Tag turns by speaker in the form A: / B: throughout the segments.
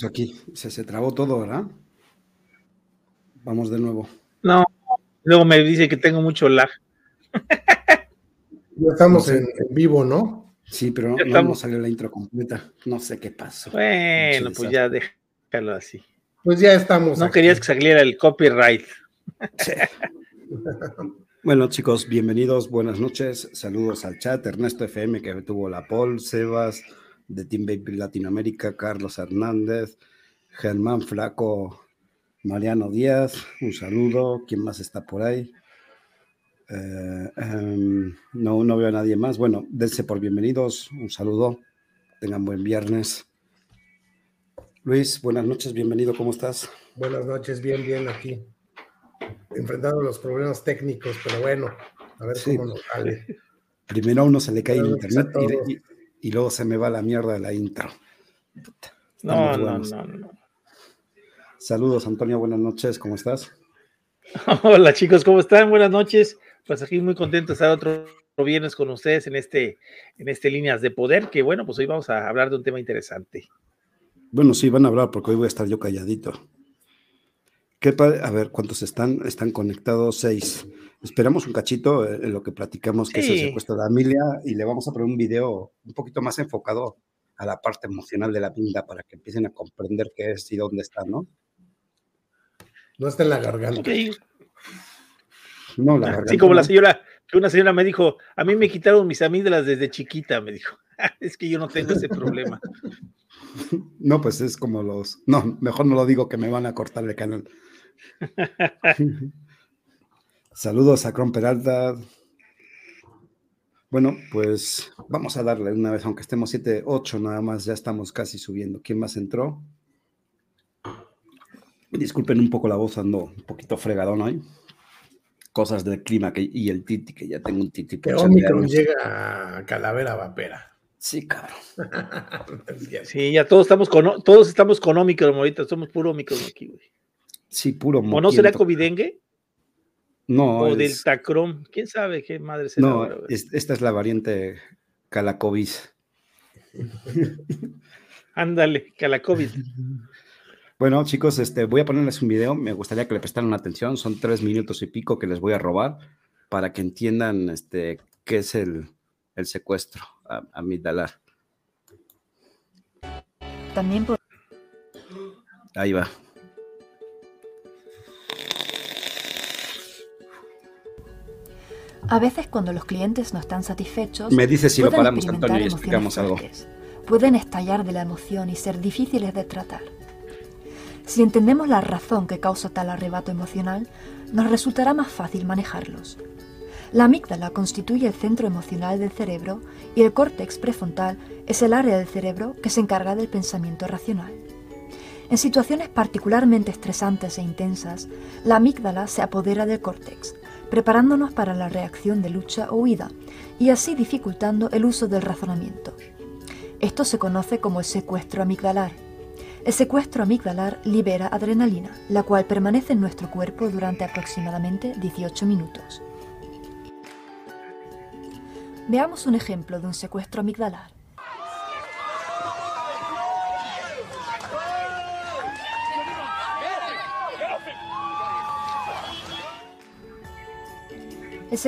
A: ¿Qué pasó aquí? Se, se trabó todo, ¿verdad? Vamos de nuevo.
B: No, luego me dice que tengo mucho lag.
C: Ya estamos en, vivo, ¿no?
A: Sí, pero no, no, salió la intro completa. No sé qué pasó.
B: Bueno, pues ya déjalo así.
C: Pues ya estamos.
B: No querías que saliera el copyright. Sí.
A: Bueno, chicos, bienvenidos, buenas noches. Saludos al chat. Ernesto FM, que tuvo la Paul, Sebas, de Team Baby Latinoamérica, Carlos Hernández, Germán Flaco, Mariano Díaz, un saludo. ¿Quién más está por ahí? Eh, em, no, no veo a nadie más. Bueno, dense por bienvenidos, un saludo. Tengan buen viernes. Luis, buenas noches, bienvenido, ¿cómo estás?
C: Buenas noches, bien, bien aquí. Enfrentando los problemas técnicos, pero bueno, a ver cómo nos sale.
A: Primero a uno se le cae el internet y, y luego se me va la mierda de la intro.
B: No, no, no, no.
A: Saludos, Antonio, buenas noches, ¿cómo estás?
B: Hola chicos, ¿cómo están? Buenas noches. Pues aquí muy contento de estar otro viernes con ustedes en este, en este Líneas de Poder, que bueno, pues hoy vamos a hablar de un tema interesante.
A: Bueno, sí, van a hablar porque hoy voy a estar yo calladito. ¿Qué a ver, ¿cuántos están? Están conectados seis. Esperamos un cachito en lo que platicamos, que es el secuestro de Amelia, y le vamos a poner un video un poquito más enfocado a la parte emocional de la pinta para que empiecen a comprender qué es y dónde está, ¿no?
C: No está en la garganta.
B: No, la garganta. Sí, como la señora, que una señora me dijo, a mí me quitaron mis amígdalas desde chiquita, me dijo. es que yo no tengo ese problema.
A: No, pues es como los. No, mejor no lo digo que me van a cortar el canal. Saludos a Cron Peralta. Bueno, pues vamos a darle una vez, aunque estemos 7, 8 nada más, ya estamos casi subiendo. ¿Quién más entró? Disculpen un poco la voz, ando un poquito fregadón hoy. Cosas del clima que, y el titi, que ya tengo un titi.
C: Que Omicron llega a Calavera Vapera.
A: Sí, cabrón.
B: sí, ya todos estamos con, todos estamos con Omicron ahorita, somos puro Omicron aquí, güey.
A: Sí, puro
B: ¿O no será Covidengue?
A: No.
B: O del Tacrom, quién sabe qué madre será.
A: No, esta es la variante Calacovis.
B: Ándale, Calacovis.
A: Bueno, chicos, este, voy a ponerles un video. Me gustaría que le prestaran atención. Son tres minutos y pico que les voy a robar para que entiendan este, qué es el, el secuestro a, a.
D: También por...
A: Ahí va.
D: A veces cuando los clientes no están satisfechos...
A: Me dice si lo paramos, Antonio, y explicamos algo.
D: Pueden estallar de la emoción y ser difíciles de tratar. Si entendemos la razón que causa tal arrebato emocional, nos resultará más fácil manejarlos. La amígdala constituye el centro emocional del cerebro y el córtex prefrontal es el área del cerebro que se encarga del pensamiento racional. En situaciones particularmente estresantes e intensas, la amígdala se apodera del córtex, preparándonos para la reacción de lucha o huida y así dificultando el uso del razonamiento. Esto se conoce como el secuestro amigdalar el secuestro amigdalar libera adrenalina, la cual permanece en nuestro cuerpo durante aproximadamente 18 minutos. Veamos un ejemplo de un secuestro amigdalar.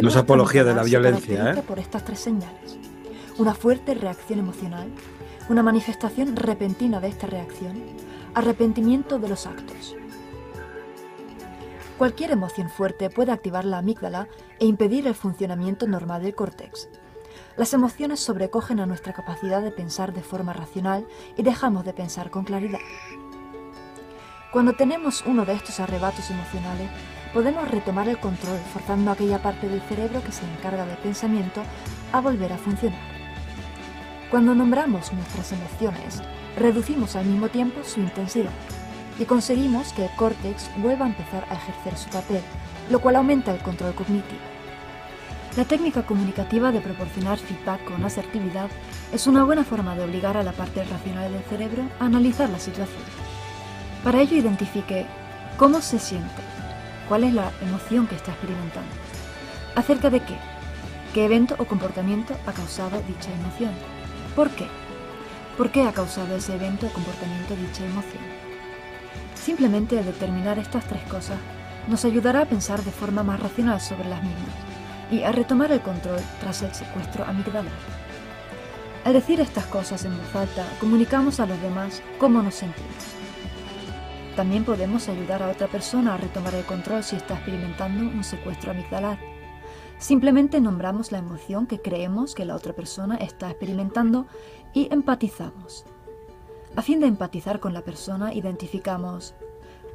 A: No es apología de la violencia, ¿eh?
D: Por estas tres señales: una fuerte reacción emocional, una manifestación repentina de esta reacción, arrepentimiento de los actos. Cualquier emoción fuerte puede activar la amígdala e impedir el funcionamiento normal del córtex. Las emociones sobrecogen a nuestra capacidad de pensar de forma racional y dejamos de pensar con claridad. Cuando tenemos uno de estos arrebatos emocionales, podemos retomar el control forzando aquella parte del cerebro que se encarga del pensamiento a volver a funcionar. Cuando nombramos nuestras emociones, reducimos al mismo tiempo su intensidad y conseguimos que el córtex vuelva a empezar a ejercer su papel, lo cual aumenta el control cognitivo. La técnica comunicativa de proporcionar feedback con asertividad es una buena forma de obligar a la parte racional del cerebro a analizar la situación. Para ello identifique cómo se siente, cuál es la emoción que está experimentando, acerca de qué, qué evento o comportamiento ha causado dicha emoción ¿Por qué? ¿Por qué ha causado ese evento o comportamiento dicha emoción? Simplemente al determinar estas tres cosas nos ayudará a pensar de forma más racional sobre las mismas y a retomar el control tras el secuestro amigdalar. Al decir estas cosas en voz alta, comunicamos a los demás cómo nos sentimos. También podemos ayudar a otra persona a retomar el control si está experimentando un secuestro amigdalar. Simplemente nombramos la emoción que creemos que la otra persona está experimentando y empatizamos. A fin de empatizar con la persona, identificamos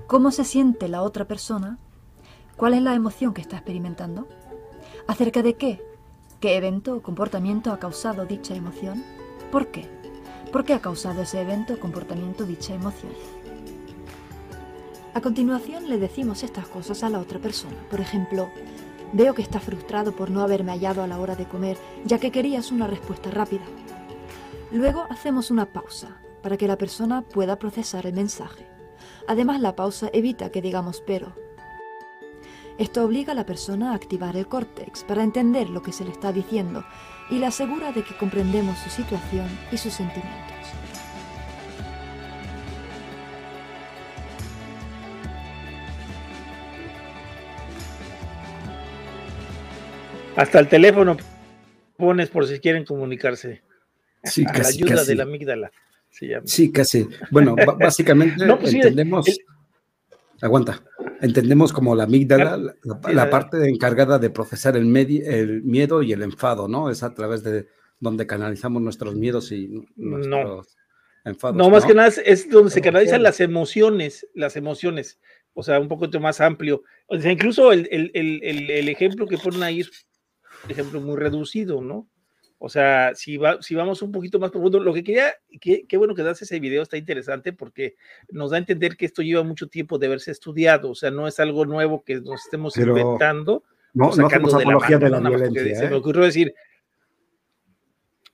D: cómo se siente la otra persona, cuál es la emoción que está experimentando, acerca de qué ¿Qué evento o comportamiento ha causado dicha emoción? ¿Por qué? ¿Por qué ha causado ese evento o comportamiento dicha emoción? A continuación le decimos estas cosas a la otra persona. Por ejemplo, veo que está frustrado por no haberme hallado a la hora de comer, ya que querías una respuesta rápida. Luego hacemos una pausa para que la persona pueda procesar el mensaje. Además, la pausa evita que digamos pero, esto obliga a la persona a activar el córtex para entender lo que se le está diciendo y le asegura de que comprendemos su situación y sus sentimientos.
B: Hasta el teléfono pones por si quieren comunicarse. Sí, a la ayuda de la amígdala.
A: Sí, casi. Bueno, básicamente pues entendemos. Aguanta. Entendemos como la amígdala, la, parte encargada de procesar el, el, miedo y el enfado, ¿no? Es a través de donde canalizamos nuestros miedos y nuestros
B: no. enfados. No, más que nada es, donde se canalizan las emociones, las emociones, o sea, un poquito más amplio. O sea, incluso el, el, el ejemplo que ponen ahí es ejemplo muy reducido, ¿no? O sea, si, va, si vamos un poquito más profundo, lo que quería, qué, bueno que das ese video, está interesante porque nos da a entender que esto lleva mucho tiempo de haberse estudiado, o sea, no es algo nuevo que nos estemos inventando.
A: No, no de la, de la violencia.
B: Se me ¿eh? ocurrió decir,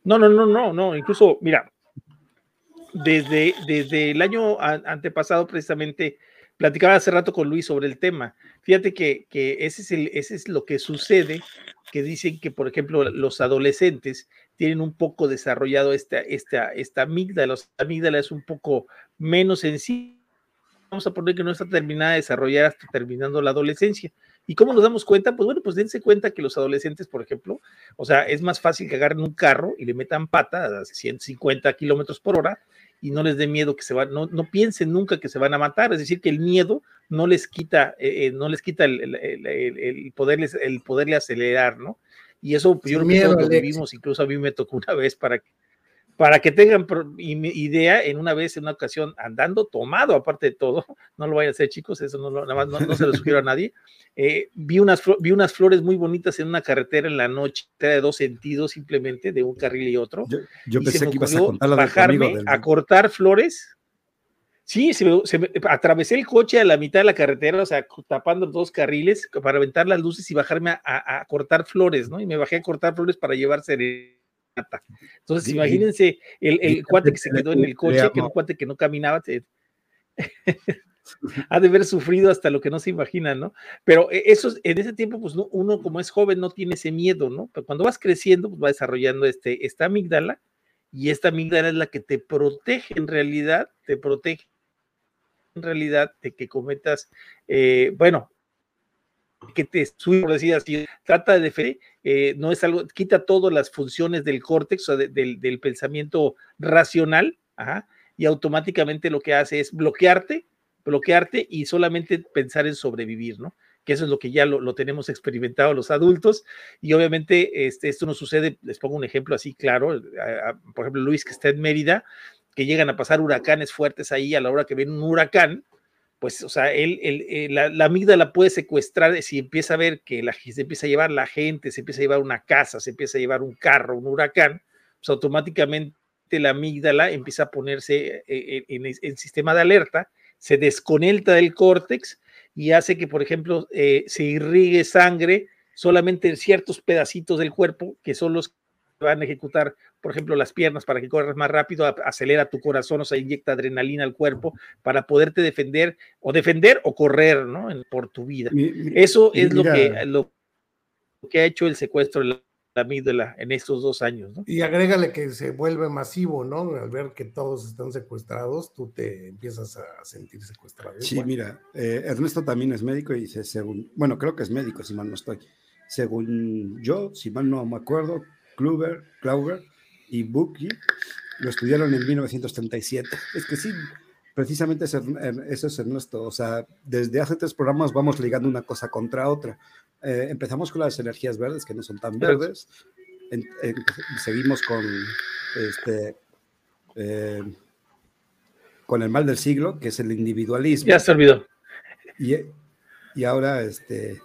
B: no, no, no, no, no, incluso, mira, desde, desde el año antepasado precisamente, platicaba hace rato con Luis sobre el tema. Fíjate que, ese, es lo que sucede que dicen que, por ejemplo, los adolescentes tienen un poco desarrollado esta, esta, esta amígdala, la amígdala es un poco menos sencilla. Vamos a poner que no está terminada de desarrollar hasta terminando la adolescencia. ¿Y cómo nos damos cuenta? Pues bueno, pues dense cuenta que los adolescentes, por ejemplo, o sea, es más fácil que agarren un carro y le metan pata a 150 kilómetros por hora y no les dé miedo que se van, no, no piensen nunca que se van a matar, es decir, que el miedo no les quita, eh, eh, no les quita el, el, el, poderles, el poderle acelerar, ¿no? Y eso pues, yo lo que lo vivimos, incluso a mí me tocó una vez para que, para que tengan idea, en una vez, en una ocasión, andando tomado, aparte de todo, no lo vayan a hacer chicos, eso no, nada más, no, se lo sugiero a nadie, eh, vi, unas, vi unas flores muy bonitas en una carretera en la noche, de dos sentidos simplemente, de un carril y otro.
A: Yo, pensé que ibas a contar
B: bajarme a cortar flores Sí, se me, atravesé el coche a la mitad de la carretera, o sea, tapando dos carriles para aventar las luces y bajarme a, cortar flores, ¿no? Y me bajé a cortar flores para llevar serenata. Entonces, imagínense el, cuate que se quedó en el coche, que un cuate que no caminaba, ha de haber sufrido hasta lo que no se imagina, ¿no? Pero e, eso, en ese tiempo, pues uno como es joven no tiene ese miedo, ¿no? Pero cuando vas creciendo, pues va desarrollando este, esta amígdala y esta amígdala es la que te protege en realidad, te protege en realidad de que cometas, eh, bueno, que te por decir así, trata de defender, eh, no es algo, quita todas las funciones del córtex o del, pensamiento racional, y automáticamente lo que hace es bloquearte, bloquearte y solamente pensar en sobrevivir, ¿no? Que eso es lo que ya lo, tenemos experimentado los adultos, y obviamente este, esto no sucede, les pongo un ejemplo así claro, por ejemplo, Luis que está en Mérida, que llegan a pasar huracanes fuertes ahí a la hora que ven un huracán, pues, o sea, él, eh, la, la, amígdala puede secuestrar si empieza a ver que se empieza a llevar la gente, se empieza a llevar una casa, se empieza a llevar un carro, un huracán, pues automáticamente la amígdala empieza a ponerse eh, en, el sistema de alerta, se desconecta del córtex y hace que, por ejemplo, eh, se irrigue sangre solamente en ciertos pedacitos del cuerpo que son los van a ejecutar, por ejemplo, las piernas para que corras más rápido, acelera tu corazón, o sea, inyecta adrenalina al cuerpo para poderte defender o defender o correr, ¿no? Por tu vida. Eso es lo que, lo que ha hecho el secuestro de la amígdala en estos dos años. ¿no?
C: Y agrégale que se vuelve masivo, ¿no? Al ver que todos están secuestrados, tú te empiezas a sentir secuestrado.
A: Sí, mira, eh, Ernesto también es médico y dice, según, bueno, creo que es médico, si mal no estoy. Según yo, si mal no me acuerdo, Kluber, Klauber y Bucky lo estudiaron en 1937. Es que sí, precisamente eso es Ernesto. O sea, desde hace tres programas vamos ligando una cosa contra otra. Eh, empezamos con las energías verdes, que no son tan verdes. seguimos con este eh, con el mal del siglo, que es el individualismo.
B: Ya se olvidó.
A: Y, y ahora este,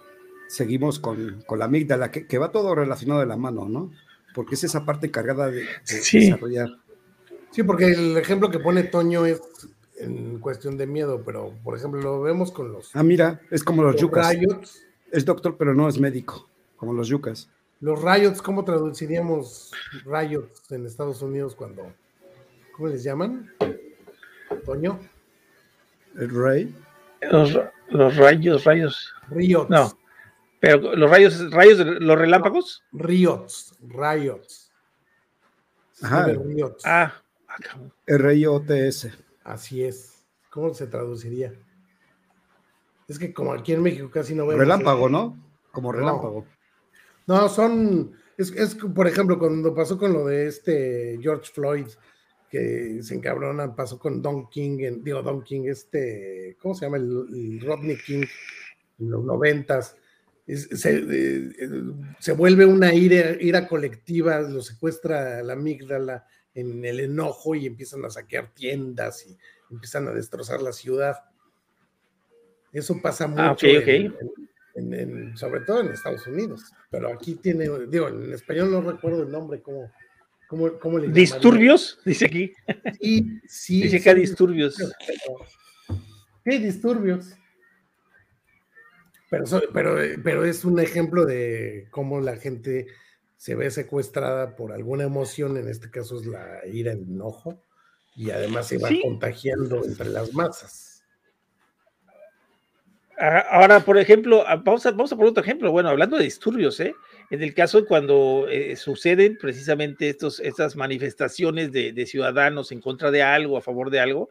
A: seguimos con, con la amígdala, que, que, va todo relacionado de la mano, ¿no? Porque es esa parte cargada de, desarrollar.
C: Sí, porque el ejemplo que pone Toño es en cuestión de miedo, pero por ejemplo lo vemos con los.
A: Ah, mira, es como los, yucas. Es doctor, pero no es médico, como los yucas.
C: Los riots, ¿cómo traduciríamos riots en Estados Unidos cuando. ¿Cómo les llaman? Toño.
A: El rey.
B: Los, los rayos, rayos.
C: Riots.
B: No. Pero los rayos, rayos de los relámpagos.
C: Riots, riots.
A: Ajá.
C: Riots.
B: Ah,
A: R-I-O-T-S.
C: Así es. ¿Cómo se traduciría? Es que como aquí en México casi no vemos.
A: Relámpago, ¿no? Como relámpago.
C: No, son. Es, es, por ejemplo, cuando pasó con lo de este George Floyd, que se encabronan, pasó con Don King, en, digo, Don King, este, ¿cómo se llama? El, Rodney King en los noventas. Se, eh, se, vuelve una ira, ira colectiva, lo secuestra la amígdala, en el enojo y empiezan a saquear tiendas y empiezan a destrozar la ciudad. Eso pasa
B: ah,
C: mucho, sobre todo en Estados Unidos, pero aquí tiene, digo, en español no recuerdo el nombre, ¿cómo, cómo, cómo le
B: ¿Disturbios? Dice aquí.
C: Sí, sí.
B: Dice que hay disturbios.
C: ¿Qué disturbios? Pero, pero, pero es un ejemplo de cómo la gente se ve secuestrada por alguna emoción, en este caso es la ira, el enojo, y además se va contagiando entre las masas.
B: Ah, ahora, por ejemplo, ah, vamos a, vamos a poner otro ejemplo. Bueno, hablando de disturbios, ¿eh? en el caso cuando eh, suceden precisamente estos, estas manifestaciones de, de, ciudadanos en contra de algo, a favor de algo,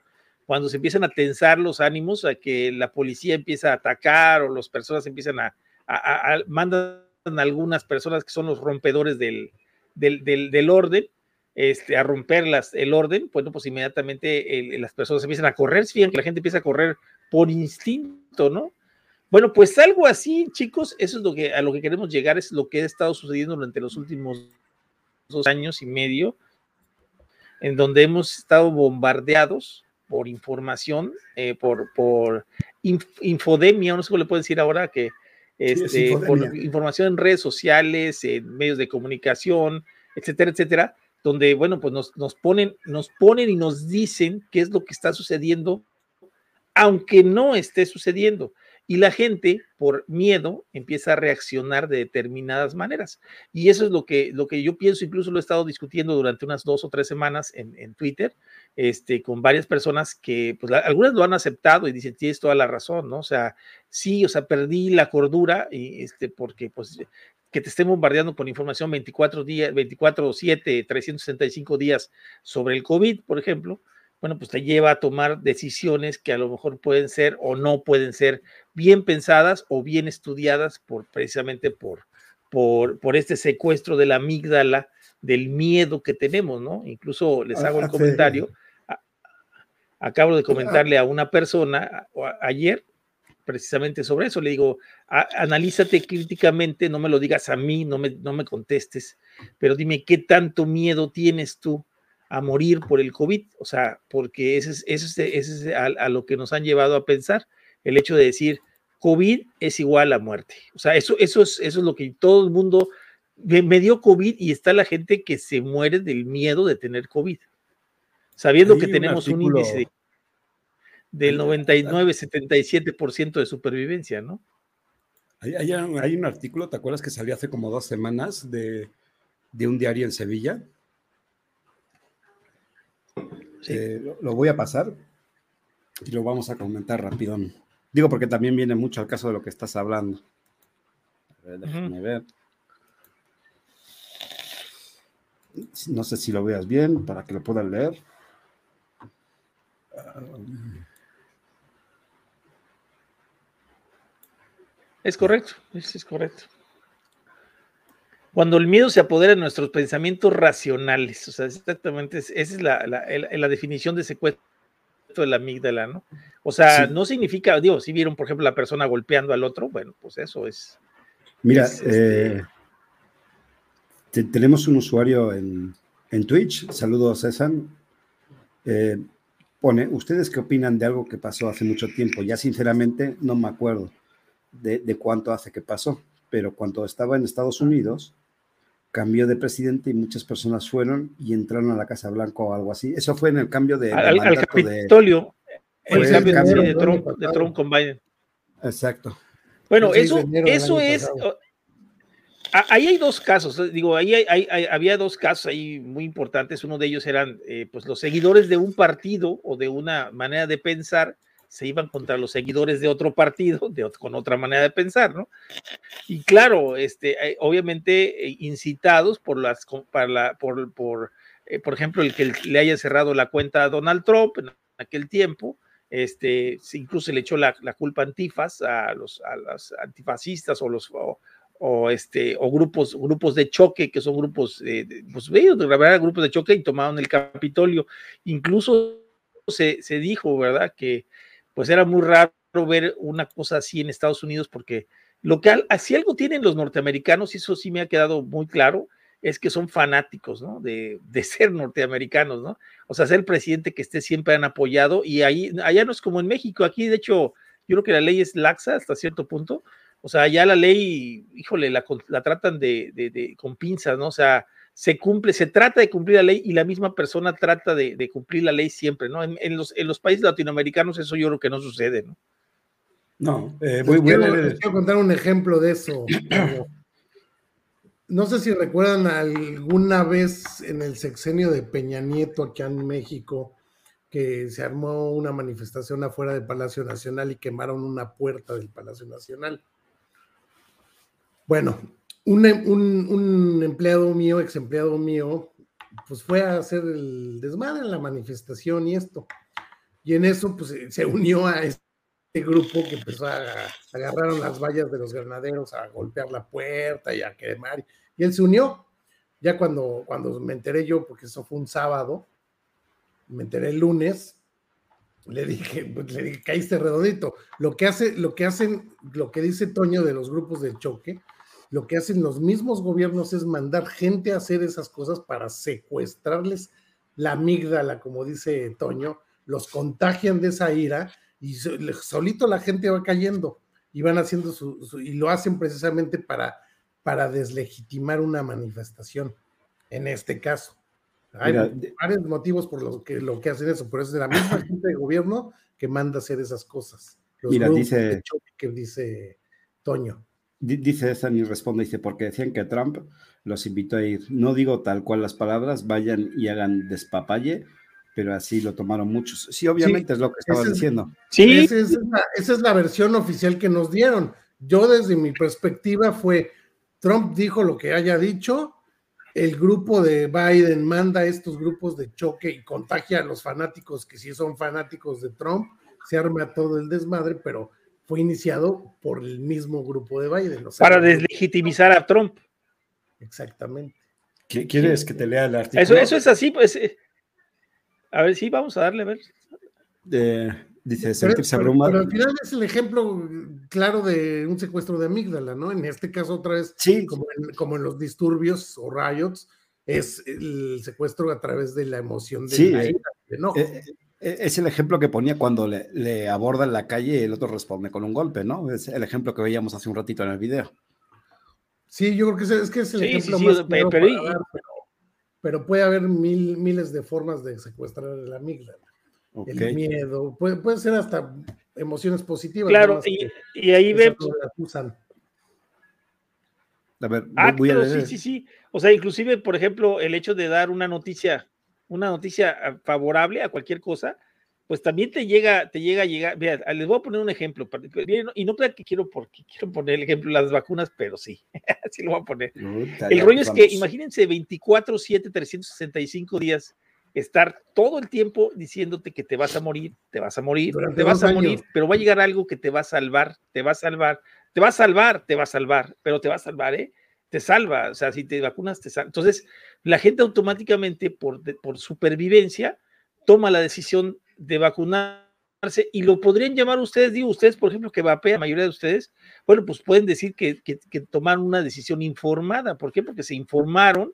B: cuando se empiezan a tensar los ánimos, a que la policía empieza a atacar o las personas empiezan a, a, a mandan algunas personas que son los rompedores del, del, orden, este, a romper el orden, bueno, pues inmediatamente las personas empiezan a correr, fíjense que la gente empieza a correr por instinto, ¿no? Bueno, pues algo así, chicos, eso es lo que a lo que queremos llegar, es lo que ha estado sucediendo durante los últimos dos años y medio, en donde hemos estado bombardeados por información, eh, por, por infodemia, no sé cómo le puedo decir ahora, que este, por información en redes sociales, en medios de comunicación, etcétera, etcétera, donde, bueno, pues nos, nos, ponen, nos ponen y nos dicen qué es lo que está sucediendo, aunque no esté sucediendo y la gente por miedo empieza a reaccionar de determinadas maneras. Y eso es lo que, lo que yo pienso, incluso lo he estado discutiendo durante unas dos o tres semanas en, en Twitter, este, con varias personas que, pues algunas lo han aceptado y dicen, tienes toda la razón, ¿no? O sea, sí, o sea, perdí la cordura, y, este, porque pues que te estén bombardeando con información 24 días, 24 7, 365 días sobre el COVID, por ejemplo, bueno, pues te lleva a tomar decisiones que a lo mejor pueden ser o no pueden ser bien pensadas o bien estudiadas por precisamente por, por, por este secuestro de la amígdala, del miedo que tenemos, ¿no? Incluso les hago el ah, comentario. Acabo de comentarle a una persona ayer precisamente sobre eso. Le digo, analízate críticamente, no me lo digas a mí, no me, no me contestes, pero dime qué tanto miedo tienes tú a morir por el COVID, o sea, porque ese es, ese es, a, lo que nos han llevado a pensar, el hecho de decir, COVID es igual a muerte. O sea, eso, eso, es, eso es lo que todo el mundo, me, dio COVID y está la gente que se muere del miedo de tener COVID, sabiendo que tenemos un, índice del 99, 77% de supervivencia, ¿no?
A: Hay, hay, un artículo, ¿te acuerdas que salió hace como dos semanas de, de un diario en Sevilla? Eh, lo, voy a pasar y lo vamos a comentar rápido. Digo porque también viene mucho al caso de lo que estás hablando. A ver, déjame ver. no sé si lo veas bien para que lo puedan leer.
B: Es correcto, es, es correcto. Cuando el miedo se apodera de nuestros pensamientos racionales, o sea, exactamente, esa es la, la, definición de secuestro de la amígdala, ¿no? O sea, no significa, digo, si vieron, por ejemplo, la persona golpeando al otro, bueno, pues eso es.
A: Mira, este eh, tenemos un usuario en, en Twitch, saludos César, eh, pone, ¿ustedes qué opinan de algo que pasó hace mucho tiempo? Ya sinceramente no me acuerdo de, de cuánto hace que pasó, pero cuando estaba en Estados Unidos, cambió de presidente y muchas personas fueron y entraron a la Casa Blanca o algo así. Eso fue en el cambio de...
B: Al, al Capitolio, el cambio, de, Trump, de, Trump, con Biden.
A: Exacto.
B: Bueno, eso, eso es... Ahí hay dos casos, eh, digo, ahí hay, había dos casos ahí muy importantes. Uno de ellos eran eh, pues los seguidores de un partido o de una manera de pensar se iban contra los seguidores de otro partido, de, con otra manera de pensar, ¿no? Y claro, este, eh, obviamente eh, incitados por las, para por, por, eh, por ejemplo, el que le haya cerrado la cuenta a Donald Trump en aquel tiempo, este, incluso le echó la, la culpa antifas a los, a los antifascistas o los o, este o grupos grupos de choque que son grupos eh, pues de verdad grupos de choque y tomaron el Capitolio incluso se, se dijo verdad que pues era muy raro ver una cosa así en Estados Unidos porque lo que así algo tienen los norteamericanos, y eso sí me ha quedado muy claro, es que son fanáticos, ¿no? De, de, ser norteamericanos, ¿no? O sea, ser el presidente que esté siempre han apoyado y ahí, allá no es como en México, aquí de hecho, yo creo que la ley es laxa hasta cierto punto, o sea, allá la ley, híjole, la, la tratan de, de, de, con pinzas, ¿no? O sea, se cumple, se trata de cumplir la ley y la misma persona trata de, cumplir la ley siempre, ¿no? En, los, en los países latinoamericanos eso yo creo que no sucede, ¿no?
C: No, eh, voy, quiero, contar un ejemplo de eso. No sé si recuerdan alguna vez en el sexenio de Peña Nieto aquí en México que se armó una manifestación afuera del Palacio Nacional y quemaron una puerta del Palacio Nacional. Bueno, un, empleado mío, ex empleado mío, pues fue a hacer el desmadre en la manifestación y esto. Y en eso, pues se unió a este grupo que empezó a, agarraron las vallas de los granaderos a golpear la puerta y a quemar. Y él se unió. Ya cuando, cuando me enteré yo, porque eso fue un sábado, me enteré el lunes, le dije, pues, le dije, caíste redondito. Lo que hace, lo que hacen, lo que dice Toño de los grupos de choque, lo que hacen los mismos gobiernos es mandar gente a hacer esas cosas para secuestrarles la amígdala, como dice Toño, los contagian de esa ira y solito la gente va cayendo y van haciendo su, y lo hacen precisamente para, para deslegitimar una manifestación, en este caso. Hay varios motivos por los que lo que hacen eso, pero es de la misma gente de gobierno que manda hacer esas cosas.
A: Los mira, dice
C: que dice Toño.
A: Dice esa y responde, dice, porque decían que Trump los invitó a ir. No digo tal cual las palabras, vayan y hagan despapalle, pero así lo tomaron muchos. Sí, obviamente es lo que estaba diciendo.
C: Sí. Esa es, la, esa es la versión oficial que nos dieron. Yo desde mi perspectiva fue, Trump dijo lo que haya dicho, el grupo de Biden manda estos grupos de choque y contagia a los fanáticos que sí son fanáticos de Trump, se arma todo el desmadre, pero fue iniciado por el mismo grupo de Biden.
B: Para deslegitimizar a Trump.
C: Exactamente.
A: ¿Quieres que te lea el artículo?
B: Eso, eso es así, pues. Eh, a ver, sí, vamos a darle a ver.
A: dice, sentirse abrumado.
C: Pero al final es el ejemplo claro de un secuestro de amígdala, ¿no? En este caso, otra vez, sí. como, en, los disturbios o riots, es el secuestro a través de la emoción de
A: sí, la ira, eh, e-, es el ejemplo que ponía cuando le, le, aborda en la calle y el otro responde con un golpe, ¿no? Es el ejemplo que veíamos hace un ratito en el video.
C: Sí, yo creo que es, que es el ejemplo más pero, pero, puede haber mil, miles de formas de secuestrar la amígdala. El miedo, puede, puede, ser hasta emociones positivas.
B: Claro, y, y, ahí vemos.
A: A ver,
B: ah, voy a sí, sí, sí. O sea, inclusive, por ejemplo, el hecho de dar una noticia una noticia ah, favorable a cualquier cosa, pues también te llega, te llega a llegar, mira, les voy a poner un ejemplo, y no crean que quiero porque quiero poner el ejemplo de las vacunas, pero sí, así lo voy a poner. el rollo es que imagínense 24, 7, 365 días estar todo el tiempo diciéndote que te vas a morir, te vas a morir, te vas a morir, pero va a llegar algo que te va a salvar, te va a salvar, te va a salvar, te va a salvar, pero te va a salvar, ¿eh? Te salva, o sea, si te vacunas, te salva. Entonces, la gente automáticamente, por, por supervivencia, toma la decisión de vacunarse y lo podrían llamar ustedes, digo ustedes, por ejemplo, que vapean, la mayoría de ustedes, bueno, pues pueden decir que, que, tomaron una decisión informada. ¿Por qué? Porque se informaron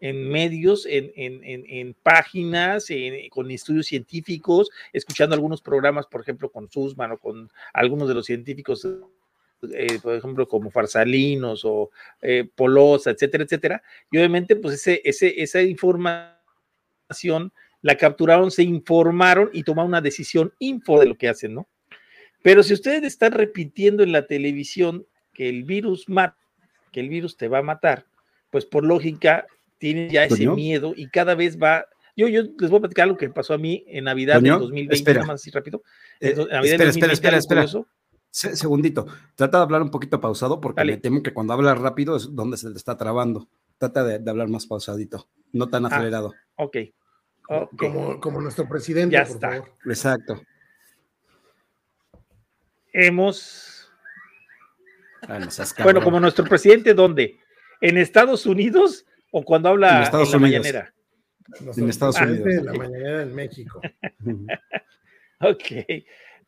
B: en medios, en, en, en, páginas, con estudios científicos, escuchando algunos programas, por ejemplo, con Sussman o con algunos de los científicos, eh, por ejemplo, como Farsalinos o eh, Polosa, etcétera, etcétera. Y obviamente, pues ese, ese, esa información la capturaron, se informaron y tomaron una decisión info de lo que hacen, ¿no? Pero si ustedes están repitiendo en la televisión que el virus mata, que el virus te va a matar, pues por lógica tienen ya ese miedo y cada vez va. Yo, yo les voy a platicar algo que pasó a mí en Navidad del 2020, nada más así rápido.
A: Eh, espera, espera, espera, espera. Segundito, trata de hablar un poquito pausado porque me temo que cuando hablas rápido es donde se te está trabando. Trata de, hablar más pausadito, no tan ah, acelerado.
B: ok.
C: Como, como, nuestro presidente, ya está.
A: Exacto.
B: Hemos. Ah, bueno, como nuestro presidente, ¿dónde? ¿En Estados Unidos o cuando habla en, Estados la mañanera?
C: en Estados Unidos. En la mañanera en México.
B: ok.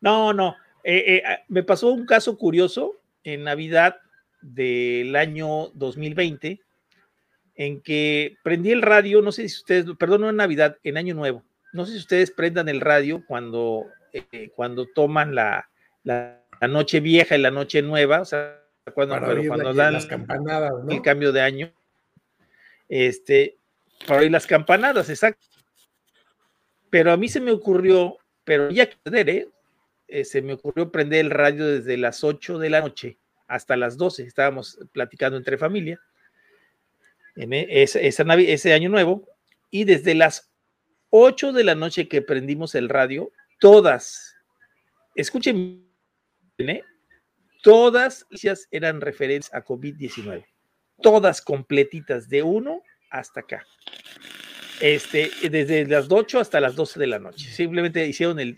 B: No, no. Eh, eh, me pasó un caso curioso en Navidad del año 2020 en que prendí el radio, no sé si ustedes, perdón, no en Navidad, en Año Nuevo, no sé si ustedes prendan el radio cuando, eh, cuando toman la, la, noche vieja y la noche nueva, o sea, cuando, cuando dan las campanadas, el cambio de año, este, para oír las campanadas, exacto. Pero a mí se me ocurrió, pero ya que ¿eh? ¿Eh? se me ocurrió prender el radio desde las 8 de la noche hasta las 12, estábamos platicando entre familia en e, ese, ese año nuevo, y desde las 8 de la noche que prendimos el radio, todas, escuchen, ¿eh? todas eran referentes a COVID-19, todas completitas, de uno hasta acá. Este, desde las 8 hasta las 12 de la noche. Simplemente hicieron el,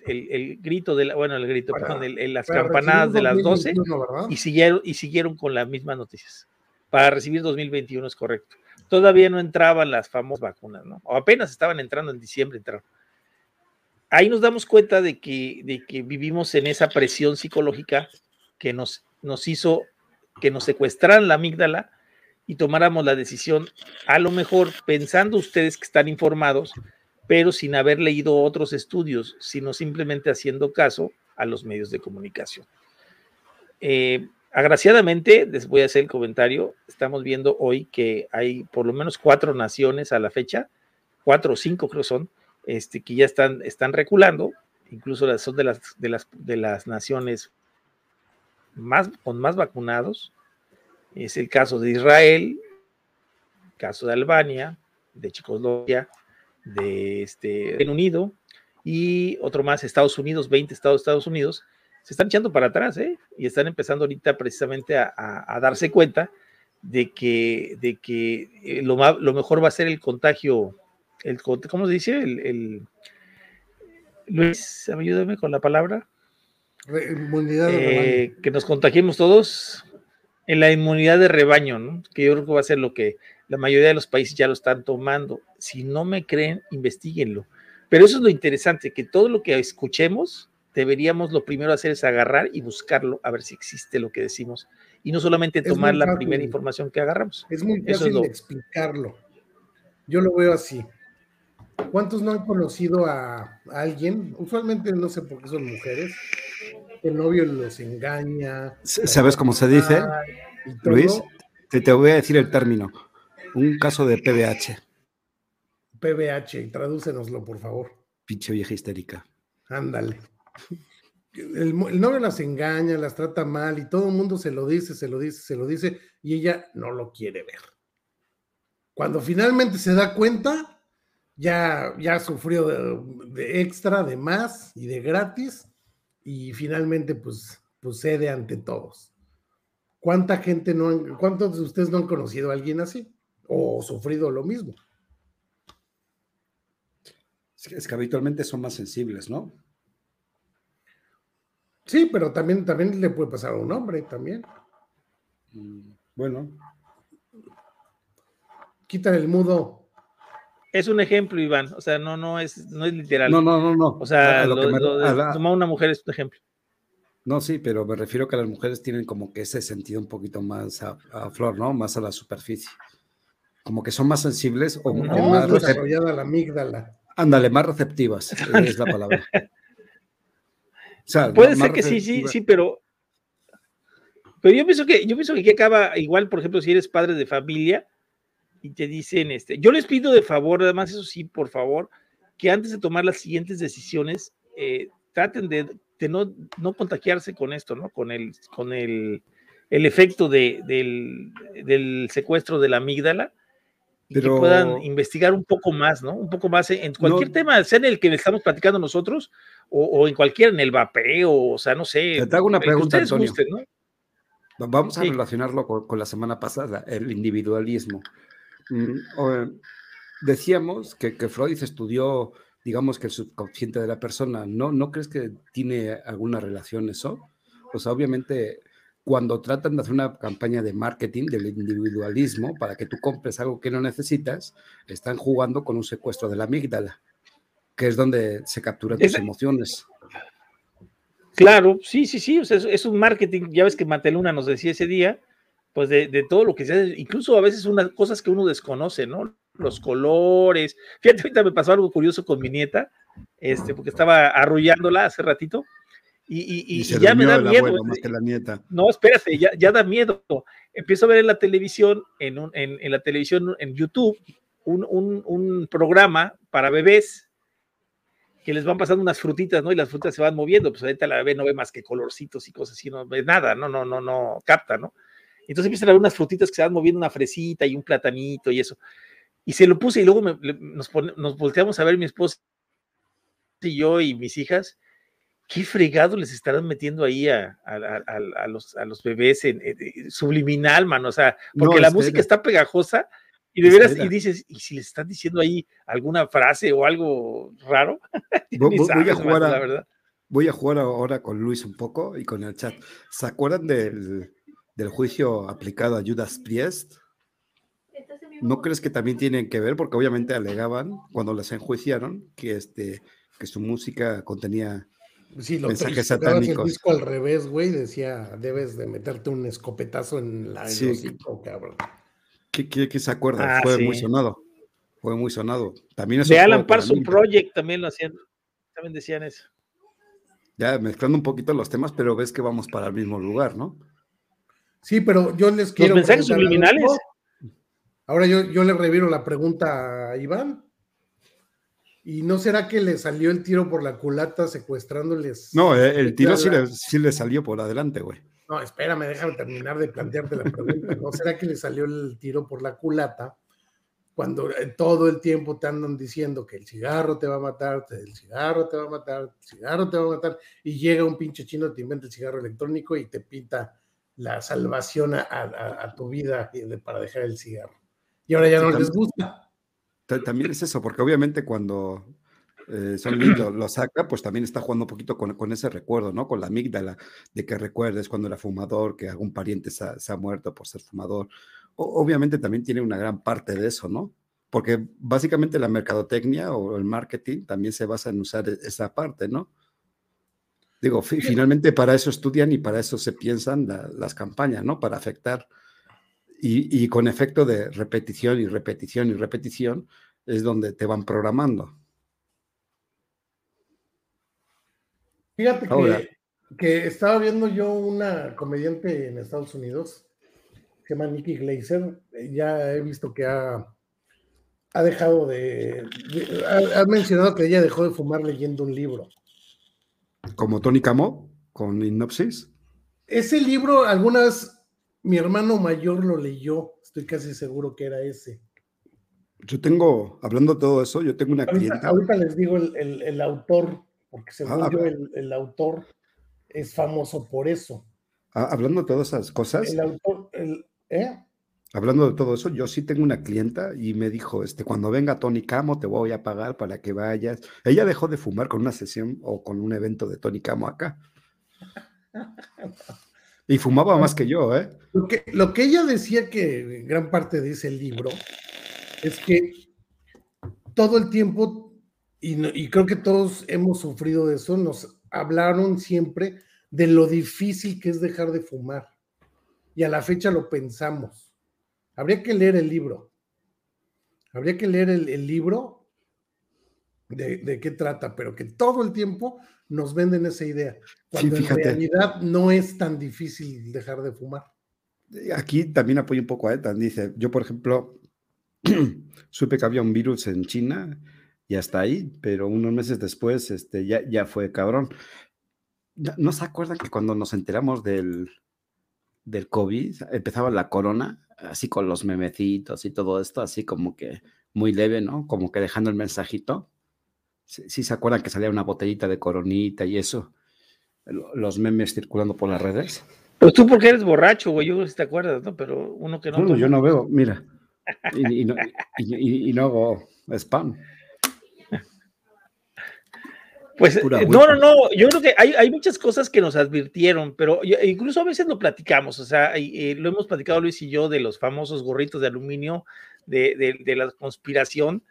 B: grito de la, bueno, el grito, perdón, las campanadas de las 12 y siguieron, y siguieron con las mismas noticias. Para recibir 2021 es correcto todavía no entraban las famosas vacunas, ¿no? O apenas estaban entrando en diciembre, entraron. Ahí nos damos cuenta de que, de que vivimos en esa presión psicológica que nos, nos hizo que nos secuestraran la amígdala y tomáramos la decisión, a lo mejor pensando ustedes que están informados, pero sin haber leído otros estudios, sino simplemente haciendo caso a los medios de comunicación. Eh, Agraciadamente, les voy a hacer el comentario, estamos viendo hoy que hay por lo menos cuatro naciones a la fecha, cuatro o cinco creo son, este, que ya están, están reculando, incluso son de las, de las, de las naciones más, con más vacunados. Es el caso de Israel, el caso de Albania, de Checoslovaquia, de este, Reino Unido y otro más, Estados Unidos, 20 estados Estados Unidos, se están echando para atrás, ¿eh? Y están empezando ahorita precisamente a, darse cuenta de que, de que eh, lo, lo, mejor va a ser el contagio, el, ¿cómo se dice? El, Luis, ayúdame con la palabra. Eh, que nos contagiemos todos en la inmunidad de rebaño, ¿no? Que yo creo que va a ser lo que la mayoría de los países ya lo están tomando. Si no me creen, investiguenlo. Pero eso es lo interesante, que todo lo que escuchemos deberíamos lo primero hacer es agarrar y buscarlo, a ver si existe lo que decimos, y no solamente tomar la primera información que agarramos.
C: Es muy fácil explicarlo. Yo lo veo así. ¿Cuántos no han conocido a, alguien? Usualmente no sé por qué son mujeres. El novio los engaña.
A: ¿Sabes cómo se dice? Luis, te, te voy a decir el término. Un caso de PBH.
C: PBH, tradúcenoslo, por favor.
A: Pinche vieja histérica.
C: Ándale el, novio las engaña, las trata mal y todo el mundo se lo dice, se lo dice, se lo dice y ella no lo quiere ver. Cuando finalmente se da cuenta, ya, ya sufrió de, extra, de más y de gratis, y finalmente pues, pues cede ante todos. ¿Cuánta gente no han, cuántos de ustedes no han conocido a alguien así? O sufrido lo mismo.
A: Es que habitualmente son más sensibles, ¿no?
C: Sí, pero también, también le puede pasar a un hombre también.
A: Mm, bueno.
C: Quítale el mudo.
B: Es un ejemplo, Iván. O sea, no, no es, no es literal.
A: No, no, no, no.
B: O sea, lo, de una mujer es un ejemplo.
A: No, sí, pero me refiero que las mujeres tienen como que ese sentido un poquito más a, flor, ¿no? Más a la superficie. Como que son más sensibles o,
C: más desarrollada la amígdala.
A: Ándale, más receptivas, es la palabra.
B: Puede ser que sí, sí, sí, pero pero yo pienso que yo pienso que aquí acaba igual, por ejemplo, si eres padre de familia, y te dicen, este, yo les pido de favor, además, eso sí, por favor, que antes de tomar las siguientes decisiones, eh, traten de, no, no contagiarse con esto, ¿no? Con el, con el, el efecto de, del, del, secuestro de la amígdala. Y que puedan investigar un poco más, ¿no? Un poco más en cualquier tema, sea en el que estamos platicando nosotros, o, en cualquier, en el vapeo, o sea, no sé.
A: Te hago una pregunta, Antonio. Vamos a relacionarlo con, con, la semana pasada, el individualismo. Mm, decíamos que, Freud estudió, digamos, que el subconsciente de la persona. ¿No, ¿No crees que tiene alguna relación eso? O sea, obviamente, cuando tratan de hacer una campaña de marketing del individualismo para que tú compres algo que no necesitas, están jugando con un secuestro de la amígdala, que es donde se capturan tus emociones.
B: Claro, sí, sí, sí, es, un marketing, ya ves que Mateluna nos decía ese día, pues de, todo lo que se hace, incluso a veces unas cosas que uno desconoce, ¿no? Los colores. Fíjate, ahorita me pasó algo curioso con mi nieta, este, porque estaba arrullándola hace ratito. Y, ya me da miedo.
A: más que la nieta.
B: No, espérate, ya, ya da miedo. Empiezo a ver en la televisión, en, un, en, en la televisión, en YouTube, un, un, un, programa para bebés que les van pasando unas frutitas, ¿no? Y las frutas se van moviendo. Pues ahorita la bebé no ve más que colorcitos y cosas así, no ve nada, no, no, no, no capta, ¿no? Entonces empiezan a ver unas frutitas que se van moviendo, una fresita y un platanito y eso. Y se lo puse y luego nos, nos volteamos a ver mi esposa y yo y mis hijas. ¿Qué fregado les estarán metiendo ahí a, los, a los, bebés en, subliminal, mano? O sea, porque la música está pegajosa y de veras, y dices, ¿y si les están diciendo ahí alguna frase o algo raro?
A: voy, a jugar la verdad. voy a jugar ahora con Luis un poco y con el chat. ¿Se acuerdan del, del juicio aplicado a Judas Priest, ¿no crees que también tienen que ver? Porque obviamente alegaban cuando las enjuiciaron que, este, que su música contenía
C: sí, lo mensajes satánicos. El disco al revés, güey, decía, debes de meterte un escopetazo en la sí. cabrón.
A: ¿Qué, se acuerda? Ah, Fue muy sonado. Fue muy sonado. También
B: de Alan Parsons Project también lo hacían, también decían eso.
A: Ya mezclando un poquito los temas, pero ves que vamos para el mismo lugar, ¿no?
C: Sí, pero yo les quiero.
B: Los mensajes subliminales.
C: Ahora yo, yo le reviro la pregunta a Iván. ¿Y no será que le salió el tiro por la culata secuestrándoles?
A: No, eh, el, tiro sí le, sí le, salió por adelante, güey.
C: No, espérame, déjame terminar de plantearte la pregunta. ¿No será que le salió el tiro por la culata cuando eh, todo el tiempo te andan diciendo que el cigarro te va a matar, el cigarro te va a matar, el cigarro te va a matar, y llega un pinche chino, te inventa el cigarro electrónico y te pinta la salvación a, tu vida para dejar el cigarro. Y ahora ya no les gusta.
A: También es eso, porque obviamente cuando eh, Son lo, saca, pues también está jugando un poquito con, ese recuerdo, ¿no? Con la amígdala, de que recuerdes cuando era fumador, que algún pariente se ha, muerto por ser fumador. obviamente también tiene una gran parte de eso, ¿no? Porque básicamente la mercadotecnia o el marketing también se basa en usar e, esa parte, ¿no? Digo, finalmente para eso estudian y para eso se piensan las campañas, ¿no? Para afectar. Y, con efecto de repetición y repetición y repetición es donde te van programando.
C: Fíjate que, que, estaba viendo yo una comediante en Estados Unidos, se llama Nikki Glazer, ya he visto que ha, ha dejado de, ha, mencionado que ella dejó de fumar leyendo un libro.
A: Como Tony Camo, con Inopsis.
C: Ese libro, algunas, mi hermano mayor lo leyó, estoy casi seguro que era ese.
A: Yo tengo, hablando de todo eso, yo tengo una
C: ahorita,
A: clienta.
C: Ahorita les digo el, el, autor, porque según ah, yo el, el, autor es famoso por eso.
A: Ah, hablando de todas esas cosas.
C: El autor, el, ¿eh?
A: Hablando de todo eso, yo sí tengo una clienta y me dijo, este, cuando venga Tony Camo te voy a pagar para que vayas. Ella dejó de fumar con una sesión o con un evento de Tony Camo acá. Y fumaba más que yo, ¿eh?
C: Lo que, lo que ella decía que gran parte de ese libro es que todo el tiempo, y creo que todos hemos sufrido de eso, nos hablaron siempre de lo difícil que es dejar de fumar. Y a la fecha lo pensamos Habría que leer el libro. Habría que leer el, libro de, qué trata, pero que todo el tiempo nos venden esa idea, cuando en realidad no es tan difícil dejar de fumar.
A: Aquí también apoyo un poco a Ethan. Dice, yo por ejemplo, supe que había un virus en China y hasta ahí, pero unos meses después este, ya, ya fue cabrón. ¿No se acuerdan que cuando nos enteramos del, del COVID empezaba la corona? Así con los memecitos y todo esto, así como que muy leve, ¿no? Como que dejando el mensajito. Sí, se acuerdan que salía una botellita de coronita y eso, los memes circulando por las redes.
B: Pues tú porque eres borracho, güey, yo si te acuerdas, ¿no? Pero uno que no.
A: No, yo no veo, mira. Y, no, y, no hago spam.
B: Pues eh, no, no, no, yo creo que hay, hay, muchas cosas que nos advirtieron, pero incluso a veces lo platicamos, o sea, eh, lo hemos platicado Luis y yo de los famosos gorritos de aluminio de, de, la conspiración,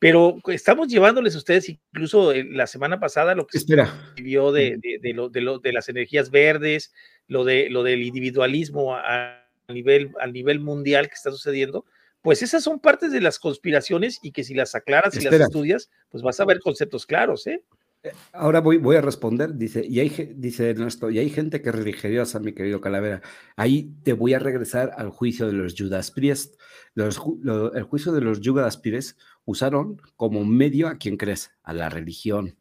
B: pero estamos llevándoles a ustedes incluso eh, la semana pasada lo que
A: se
B: vio de, de, lo, de, lo, de las energías verdes, lo, de, lo del individualismo a, nivel, a nivel mundial que está sucediendo, pues esas son partes de las conspiraciones y que si las aclaras y las estudias, pues vas a ver conceptos claros, ¿eh?
A: Eh, ahora voy, a responder, dice, y hay, dice Ernesto, y hay gente que religiosa, mi querido Calavera. Ahí te voy a regresar al juicio de los Judas Priest. el juicio de los Judas Priest usaron como medio a quien crees, a la religión.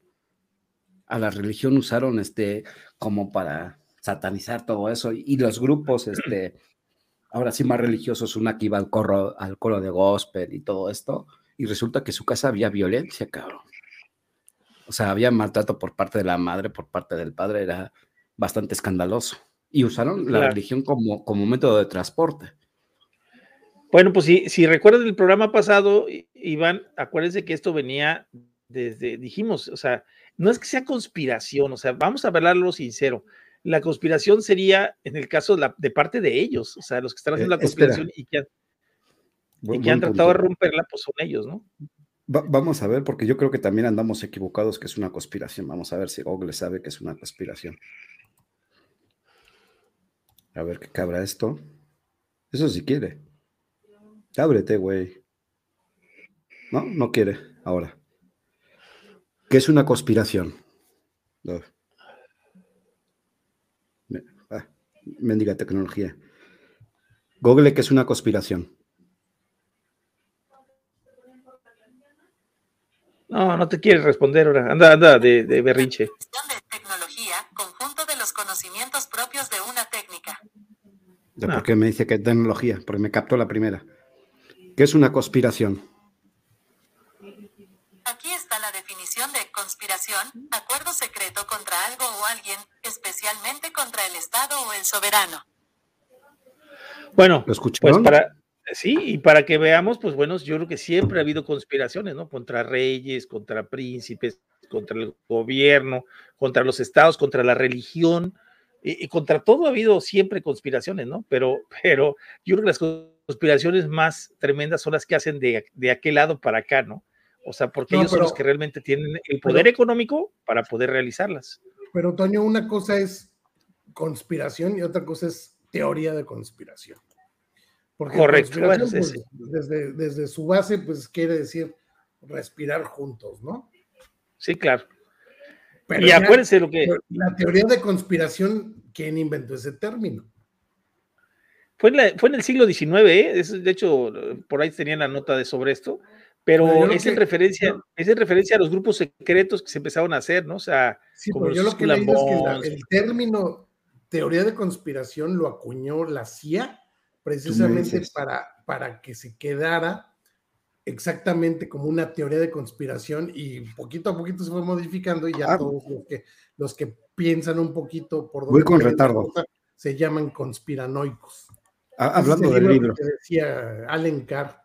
A: A la religión usaron este como para satanizar todo eso. Y, los grupos, este, ahora sí más religiosos, una que iba al coro, al coro de gospel y todo esto, y resulta que su casa había violencia, cabrón o sea, había maltrato por parte de la madre, por parte del padre, era bastante escandaloso. Y usaron la religión como, como método de transporte.
B: Bueno, pues si, si recuerdan el programa pasado, Iván, acuérdense que esto venía desde, dijimos, o sea, no es que sea conspiración, o sea, vamos a hablarlo sincero. La conspiración sería, en el caso de, la, de parte de ellos, o sea, los que están haciendo la eh, conspiración y que, y que han tratado de romperla, pues son ellos, ¿no?
A: Vamos a ver, porque yo creo que también andamos equivocados que es una conspiración. Vamos a ver si Google sabe que es una conspiración. A ver qué cabra esto. Eso si quiere. Ábrete, güey. No, no quiere ahora. ¿Qué es una conspiración? Ah, mendiga tecnología. Google, ¿qué es una conspiración?
B: No, no te quieres responder ahora. Anda, anda de, de berrinche.
E: De tecnología, conjunto de los conocimientos propios de una técnica.
A: ¿Por qué me dice que es tecnología? Porque me captó la primera. ¿Qué es una conspiración?
E: Aquí está la definición de conspiración, acuerdo secreto contra algo o alguien, especialmente contra el Estado o el soberano.
B: Bueno, ¿Lo pues para, Sí, y para que veamos, pues bueno, yo creo que siempre ha habido conspiraciones, ¿no? Contra reyes, contra príncipes, contra el gobierno, contra los estados, contra la religión, y, contra todo ha habido siempre conspiraciones, ¿no? Pero, pero yo creo que las conspiraciones más tremendas son las que hacen de, de aquel lado para acá, ¿no? O sea, porque ellos son los que realmente tienen el poder económico para poder realizarlas.
C: Pero, Toño, una cosa es conspiración y otra cosa es teoría de conspiración.
B: Correcto.
C: Pues, desde, desde su base, pues quiere decir respirar juntos, ¿no?
B: Sí, claro. y acuérdense lo que.
C: La teoría de conspiración, ¿quién inventó ese término?
B: Fue en, fue en el siglo XIX, ¿eh? de hecho, por ahí tenían la nota de sobre esto, pero, es, en referencia, es en referencia a los grupos secretos que se empezaron a hacer, ¿no? O sea,
C: sí, como yo lo que es que el término teoría de conspiración lo acuñó la CIA precisamente para, para que se quedara exactamente como una teoría de conspiración y poquito a poquito se fue modificando y ya
A: Ah.
C: todos los que, los que piensan un poquito por
A: Voy con retardo.
C: cosa, se llaman conspiranoicos.
A: Ah, hablando
C: es el
A: del libro.
C: que decía Allen Carr.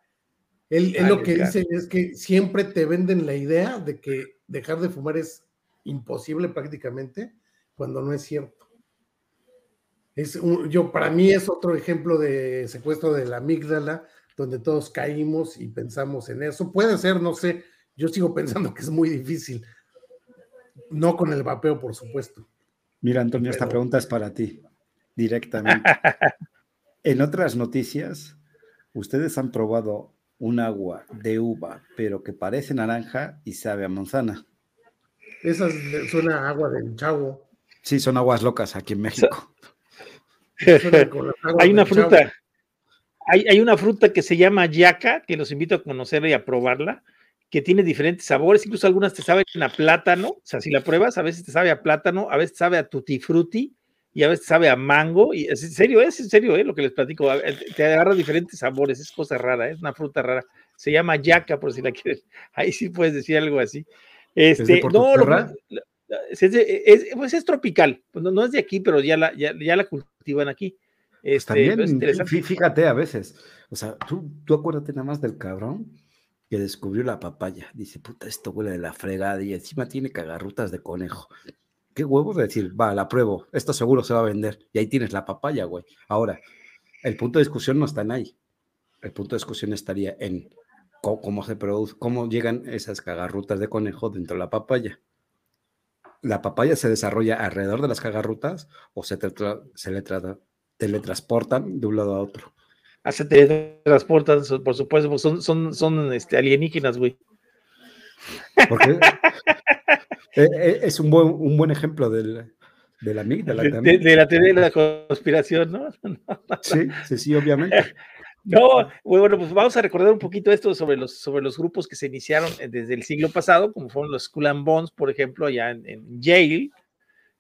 C: Él, él
B: Allen
C: lo que
B: Carr.
C: dice es que siempre te venden la idea de que dejar de fumar es imposible prácticamente, cuando no es cierto. Es un- yo, para mí es otro ejemplo de secuestro de la amígdala, donde todos caímos y pensamos en eso. Puede ser, no sé, yo sigo pensando que es muy difícil. No con el vapeo, por supuesto.
A: Mira, Antonio, esta pregunta es para ti, directamente. en otras noticias, ustedes han probado un agua de uva, pero que parece naranja y sabe a manzana.
C: Esa es- suena a agua del chavo.
A: Sí, son aguas locas aquí en México.
C: Suena con las aguas
B: hay una fruta, hay, hay una fruta que se llama yaca, que los invito a conocerla y a probarla, que tiene diferentes sabores, incluso algunas te saben a plátano, o sea, si la pruebas, a veces te sabe a plátano, a veces sabe a tutti frutti y a veces sabe a mango, y es en serio, es en serio, ¿eh? lo que les platico, eh, te agarra diferentes sabores, es cosa rara, es una fruta rara, se llama yaca, por si la quieres, ahí sí puedes decir algo así. Este, no, lo- es pues es tropical, pues no, no es de aquí, pero ya la, ya, ya la cultivan aquí.
A: Pues
B: Este, es
A: también, fíjate a veces, o sea, tú, tú acuérdate nada más del cabrón que descubrió la papaya. Dice, puta, esto huele de la fregada y encima tiene cagarrutas de conejo. Qué huevos de decir, va, la pruebo, esto seguro se va a vender. Y ahí tienes la papaya, güey. Ahora, el punto de discusión no está en ahí. El punto de discusión estaría en cómo, cómo se produce, cómo llegan esas cagarrutas de conejo dentro de la papaya. ¿La papaya se desarrolla alrededor de las cagarrutas o se, se le teletransportan de un lado a otro.
B: Ah, se teletransportan, por supuesto, pues son, son, son este, alienígenas, güey.
A: Porque eh, eh, es un buen, un buen ejemplo del, de la amígdala
B: De, de-
A: también.
B: de la teoría de la conspiración, ¿no?
A: Sí, sí, sí, obviamente.
B: No, bueno, pues vamos a recordar un poquito esto sobre los, sobre los grupos que se iniciaron eh, desde el siglo pasado, como fueron los Skull and Bones, por ejemplo, allá en, en Yale,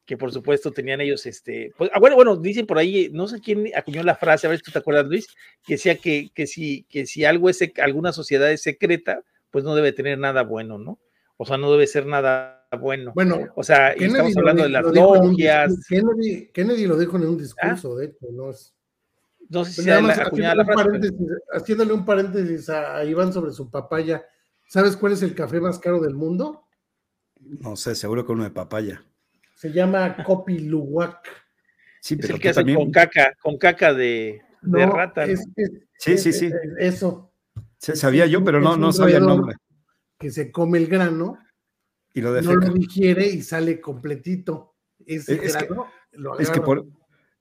B: que por supuesto tenían ellos, este, pues, ah, bueno, bueno, dicen por ahí, no sé quién acuñó la frase, a ver si tú te acuerdas, Luis, que decía que, que, si, que si algo es, alguna sociedad es secreta, pues no debe tener nada bueno, ¿no? O sea, no debe ser nada bueno.
C: Bueno,
B: O sea,
C: Kennedy
B: estamos hablando de las logias,
C: discurso. Kennedy, Kennedy lo dijo en un discurso, de hecho, no es.
B: No sé si
C: Pues
B: sea la- acuñada
C: haciéndole,
B: la
C: un paréntesis, haciéndole un paréntesis a, a Iván sobre su papaya. ¿Sabes cuál es el café más caro del mundo?
A: No sé, seguro que uno de papaya.
C: Se llama Kopi Luwak.
A: Sí,
B: Es
A: pero
B: el que
A: tú
B: hacen
A: también.
B: con caca, con caca de, de rata. ¿no?
C: es- es-
A: Sí,
C: es-
A: sí, sí.
C: es- Eso,
A: Sí, sabía yo, pero no,
C: es
A: no sabía el nombre.
C: que se come el grano,
A: Y lo
C: no lo digiere y sale completito. Ese
A: Es que-
C: grano lo
A: Es que, por,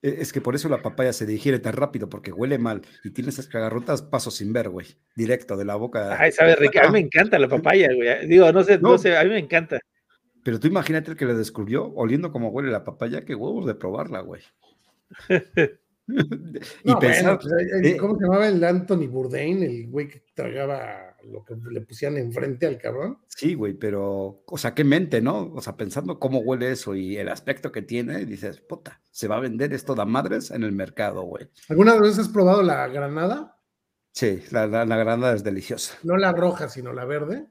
A: es que por eso la papaya se digiere tan rápido, porque huele mal y tiene esas cagarrutas, paso sin ver, güey. Directo de la boca.
B: Ay, sabe rica. A mí me encanta la papaya, güey. Digo, no sé, no,
A: No.
B: sé, a mí me encanta.
A: Pero tú imagínate el que le descubrió, oliendo como huele la papaya, qué huevos de probarla, güey. y
C: No, bueno,
A: pensar,
C: pues, ¿Cómo se llamaba el Anthony Bourdain? El güey que tragaba lo que le pusieran enfrente al cabrón.
A: sí, güey, pero, o sea, qué mente, ¿no? O sea, pensando cómo huele eso y el aspecto que tiene, dices, puta, se va a vender esto de madres en el mercado, güey.
C: ¿Alguna vez has probado la granada?
A: Sí, la, la, la granada es deliciosa.
C: No la roja, sino la verde.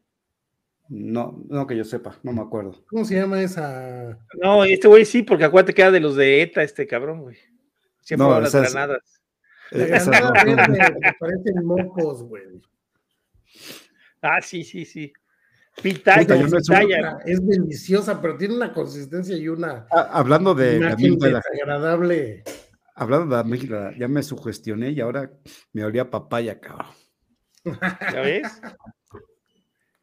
A: No, no que yo sepa, no me acuerdo.
C: ¿Cómo se llama esa?
B: No, este güey sí, porque acuérdate que era de los de ETA, este cabrón, güey. Siempre
A: No,
B: las
A: esas-
B: granadas.
C: La
A: Eh, esas
C: granada
A: no.
C: verde, que parecen mocos, güey.
B: Ah, sí, sí, sí. Pitaya,
A: Puta, no
B: pitaya.
C: Es deliciosa, pero tiene una consistencia y una
A: Ah, hablando de amígdala,
C: desagradable.
A: hablando de la amígdala, ya me sugestioné y ahora me olía papaya, cabrón.
B: ¿Ya ves?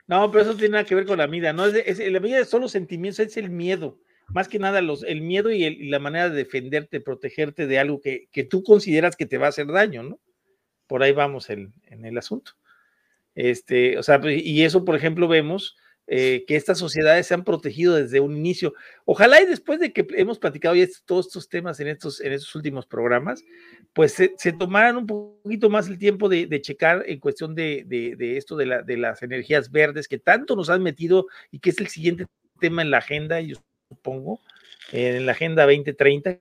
B: No, pero eso tiene nada que ver con la vida. No, es, de- es- la vida son los sentimientos, es el miedo. Más que nada, los, el miedo y, el- y la manera de defenderte, protegerte de algo que, que tú consideras que te va a hacer daño, ¿no? Por ahí vamos el- en el asunto. Este, o sea, pues, y eso, por ejemplo, vemos eh, que estas sociedades se han protegido desde un inicio. Ojalá y después de que hemos platicado todos estos temas en estos, en estos últimos programas, pues se, se tomaran un poquito más el tiempo de, checar en cuestión de, esto de las energías verdes que tanto nos han metido y que es el siguiente tema en la agenda, yo supongo, en la agenda 2030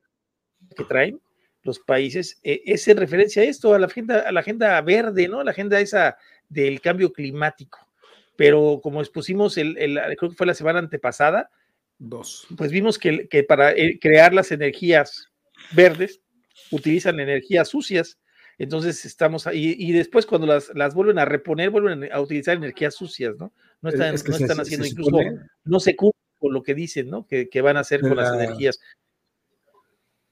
B: que traen, los países, eh, es en referencia a esto, a la agenda, a la agenda verde, ¿no? La agenda esa del cambio climático. Pero como expusimos, el, creo que fue la semana antepasada,
A: Dos.
B: pues vimos que, que para eh, crear las energías verdes utilizan energías sucias. Entonces estamos ahí, y después cuando las, las vuelven a reponer, vuelven a utilizar energías sucias, ¿no? No están,
A: Es que
B: no
A: se-
B: están haciendo,
A: se
B: incluso no se cumple con lo que dicen, ¿no? Que, que van a hacer con las
A: La-
B: energías.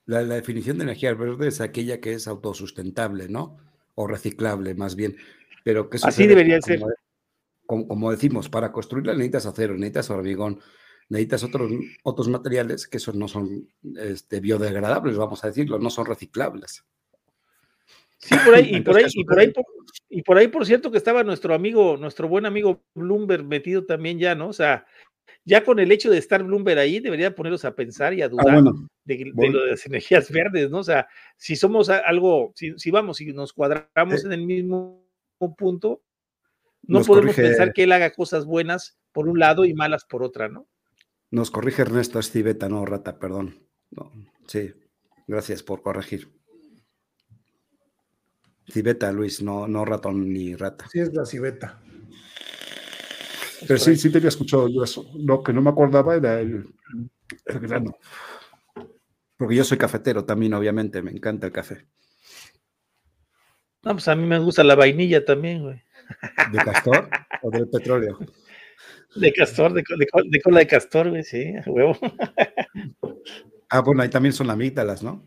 A: La, la definición de energía verde es aquella que es autosustentable, ¿no? O reciclable, más bien. Pero que
B: Así debería ser.
A: Como, como- decimos, para construirla necesitas acero, necesitas hormigón, necesitas otros, otros materiales que esos no son este, biodegradables, vamos a decirlo, no son reciclables.
B: Sí, por ahí, y por ahí, y por ahí, por- y por ahí, por cierto, que estaba nuestro amigo, nuestro buen amigo Bloomberg metido también ya, ¿no? O sea, ya con el hecho de estar Bloomberg ahí, debería ponerlos a pensar y a dudar
A: Ah, bueno,
B: de, de
A: bueno.
B: lo de las energías verdes, ¿no? O sea, si somos algo, si, si vamos, si nos cuadramos
A: Eh.
B: en el mismo punto, no
A: Nos
B: podemos
A: corrige-
B: pensar que él haga cosas buenas por un lado y malas por otra, ¿no?
A: nos corrige Ernesto, es civeta, no rata, perdón. No, sí, gracias por corregir. Civeta, Luis, no, no ratón ni rata.
C: Sí, es la civeta.
A: Pero sí, sí te había escuchado yo eso. Lo que no me acordaba era el, el grano. Porque yo soy cafetero también, obviamente, me encanta el café.
B: No, pues a mí me gusta la vainilla también, güey.
A: ¿De castor o del petróleo?
B: De castor, de, co- de co- de cola de castor, güey, sí, a huevo.
A: Ah, bueno, ahí también son amígdalas, ¿no?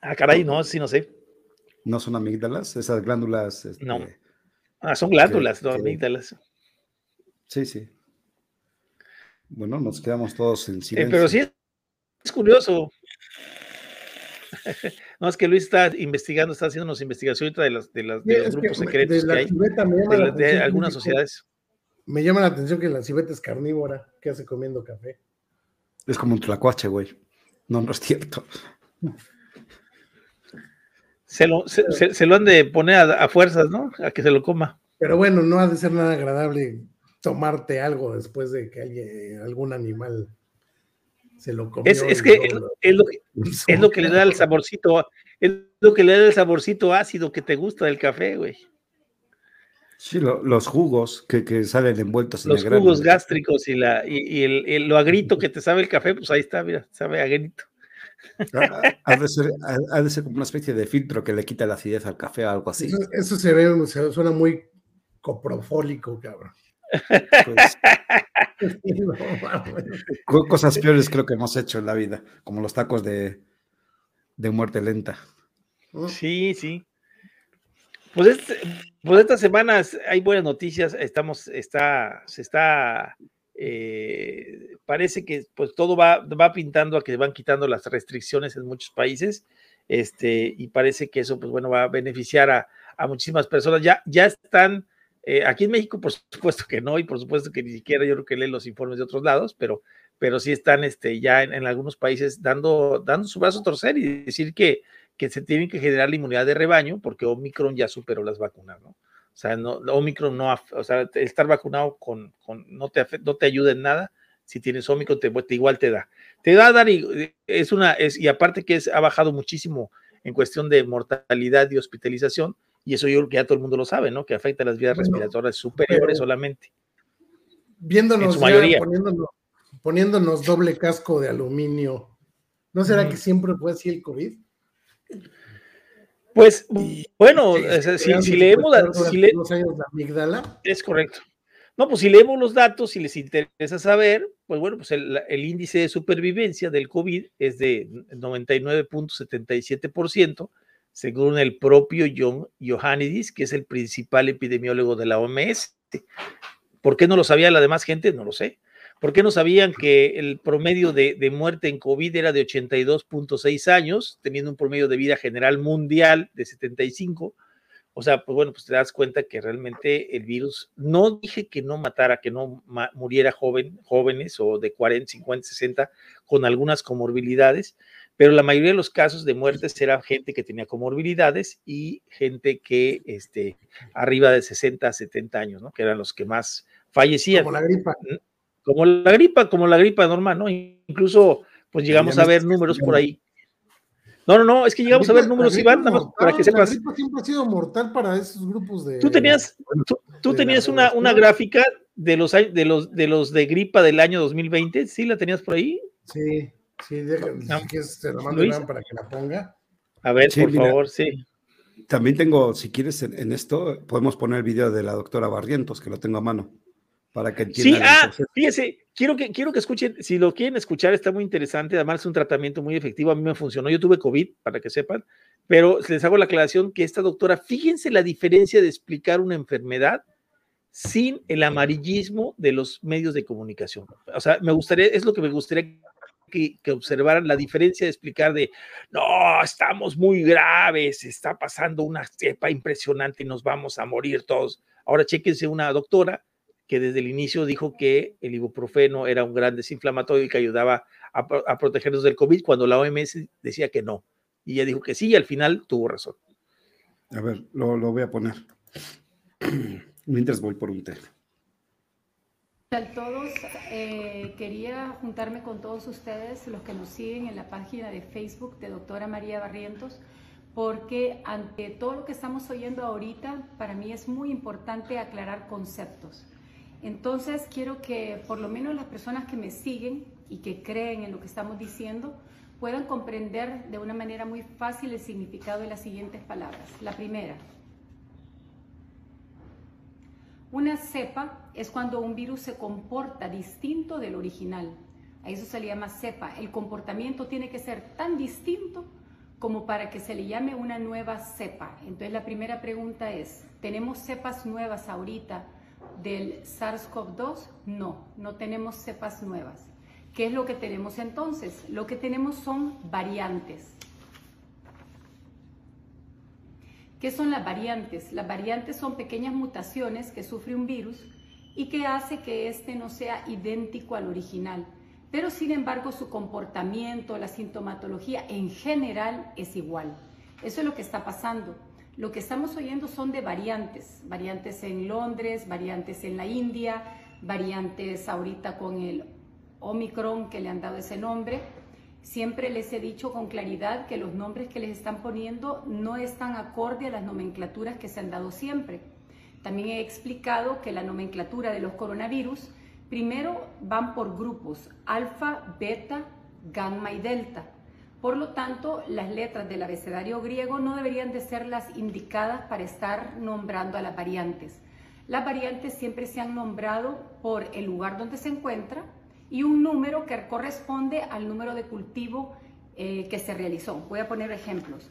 B: Ah, caray, no, sí, no sé.
A: No son amígdalas, esas glándulas. este,
B: No. Ah, son glándulas, no
A: que-
B: amígdalas.
A: Sí, sí. Bueno, nos quedamos todos en
B: Eh,
A: silencio.
B: pero sí es curioso. No, es que Luis está investigando, está haciendo unas investigaciones de, las, de, las, de
C: Sí,
B: los
C: que
B: grupos secretos
C: de
B: que
C: la
B: hay, de,
C: la que
B: algunas sociedades.
C: Me llama la atención que la civeta es carnívora. ¿Qué hace comiendo café?
A: Es como un tlacuache, güey. No, no es cierto.
B: Se lo, se, se- se lo han de poner a, a fuerzas, ¿no? A que se lo coma.
C: Pero bueno, no ha de ser nada agradable tomarte algo después de que alguien, algún animal se lo comió.
B: Es, es que
C: lo-
B: es lo que es lo que le da el saborcito, es lo que le da el saborcito ácido que te gusta del café, güey.
A: Sí, lo- los jugos que, que salen envueltos en
B: Los
A: el grano.
B: jugos gástricos y, la, y, y el, el- lo agrito que te sabe el café, pues ahí está, mira, sabe a agrito.
A: Ah, Ha de, ser, ha- ha de ser como una especie de filtro que le quita la acidez al café o algo así.
C: Eso, eso se ve, se- suena muy coprofólico, cabrón.
A: Pues, cosas peores creo que hemos hecho en la vida, como los tacos de, de muerte lenta.
B: Sí, sí. Pues, este- pues estas semanas hay buenas noticias. Estamos, está, se está, eh, parece que pues todo va, va pintando a que van quitando las restricciones en muchos países. Este, y parece que eso, pues bueno, va a beneficiar a, a muchísimas personas. Ya, ya están, eh, aquí en México, por supuesto que no, y por supuesto que ni siquiera yo creo que leen los informes de otros lados, pero, pero sí están este, ya en, algunos países dando, dando su brazo a torcer y decir que, que se tienen que generar la inmunidad de rebaño porque Omicron ya superó las vacunas, ¿no? O sea, no, Omicron no, o sea, estar vacunado con, con no, te no te ayuda en nada. Si tienes Omicron, te, igual te da. Te da a dar y es una, y aparte que es, ha bajado muchísimo en cuestión de mortalidad y hospitalización, y eso yo creo que ya todo el mundo lo sabe, ¿no? Que afecta a las vías
C: Bueno,
B: respiratorias superiores solamente.
C: Viéndonos,
B: En su
C: ya
B: mayoría.
C: poniéndonos, poniéndonos doble casco de aluminio, ¿no será que siempre fue así el COVID?
B: Pues,
C: Y-
B: bueno,
C: Sí,
B: si, leemos, la- si le-
C: unos años la amígdala,
B: Es correcto. No, pues si leemos los datos, si les interesa saber, pues bueno, pues el, el índice de supervivencia del COVID es de 99.77%, según el propio John Ioannidis, que es el principal epidemiólogo de la OMS. ¿Por qué no lo sabía la demás gente? No lo sé. ¿Por qué no sabían que el promedio de, muerte en COVID era de 82.6 años, teniendo un promedio de vida general mundial de 75? O sea, pues bueno, pues te das cuenta que realmente el virus, no dije que no matara, que no muriera joven, jóvenes o de 40, 50, 60 con algunas comorbilidades, pero la mayoría de los casos de muertes era gente que tenía comorbilidades y gente que este, arriba de 60, 70 años, ¿no? Que eran los que más fallecían
C: como la gripa.
B: como la gripa, como la gripa normal, ¿no? Incluso pues llegamos a ver números por ahí. No, no, no, es que llegamos a ver números, Iván, nada más para que sepas.
C: La siempre ha sido mortal para esos grupos de.
B: Tú tenías, tú, tenías una, una gráfica de los, de, los, de los de gripa del año 2020, ¿sí la tenías por ahí?
C: Sí, sí, déjame, si quieres, se la mando para que la ponga.
B: A ver, por favor, sí.
A: También tengo, si quieres, en, esto, podemos poner el video de la doctora Barrientos, que lo tengo a mano, para que
B: entiendan. Sí, ah, fíjese, quiero que, quiero que escuchen, si lo quieren escuchar, está muy interesante, además es un tratamiento muy efectivo, a mí me funcionó, yo tuve COVID, para que sepan, pero les hago la aclaración que esta doctora, fíjense la diferencia de explicar una enfermedad sin el amarillismo de los medios de comunicación. O sea, me gustaría, es lo que me gustaría que, observaran la diferencia de explicar de, no, estamos muy graves, está pasando una cepa impresionante y nos vamos a morir todos. Ahora chéquense una doctora que desde el inicio dijo que el ibuprofeno era un gran desinflamatorio y que ayudaba a, protegernos del COVID, cuando la OMS decía que no. Y ella dijo que sí y al final tuvo razón.
A: A ver, lo, lo voy a poner. Mientras voy por un té.
F: A todos, eh, quería juntarme con todos ustedes, los que nos siguen en la página de Facebook de doctora María Barrientos, porque ante todo lo que estamos oyendo ahorita, para mí es muy importante aclarar conceptos. Entonces, quiero que por lo menos las personas que me siguen y que creen en lo que estamos diciendo, puedan comprender de una manera muy fácil el significado de las siguientes palabras. La primera, una cepa es cuando un virus se comporta distinto del original. A eso se le llama cepa. El comportamiento tiene que ser tan distinto como para que se le llame una nueva cepa. Entonces la primera pregunta es, ¿tenemos cepas nuevas ahorita del SARS-CoV-2? No, no tenemos cepas nuevas. ¿Qué es lo que tenemos entonces? Lo que tenemos son variantes. ¿Qué son las variantes? Las variantes son pequeñas mutaciones que sufre un virus y que hace que éste no sea idéntico al original. Pero sin embargo su comportamiento, la sintomatología en general es igual. Eso es lo que está pasando. Lo que estamos oyendo son de variantes, variantes en Londres, variantes en la India, variantes ahorita con el Omicron que le han dado ese nombre. Siempre les he dicho con claridad que los nombres que les están poniendo no están acorde a las nomenclaturas que se han dado siempre. También he explicado que la nomenclatura de los coronavirus primero van por grupos, alfa, beta, gamma y delta. Por lo tanto, las letras del abecedario griego no deberían de ser las indicadas para estar nombrando a las variantes. Las variantes siempre se han nombrado por el lugar donde se encuentra, y un número que corresponde al número de cultivo eh, que se realizó. Voy a poner ejemplos.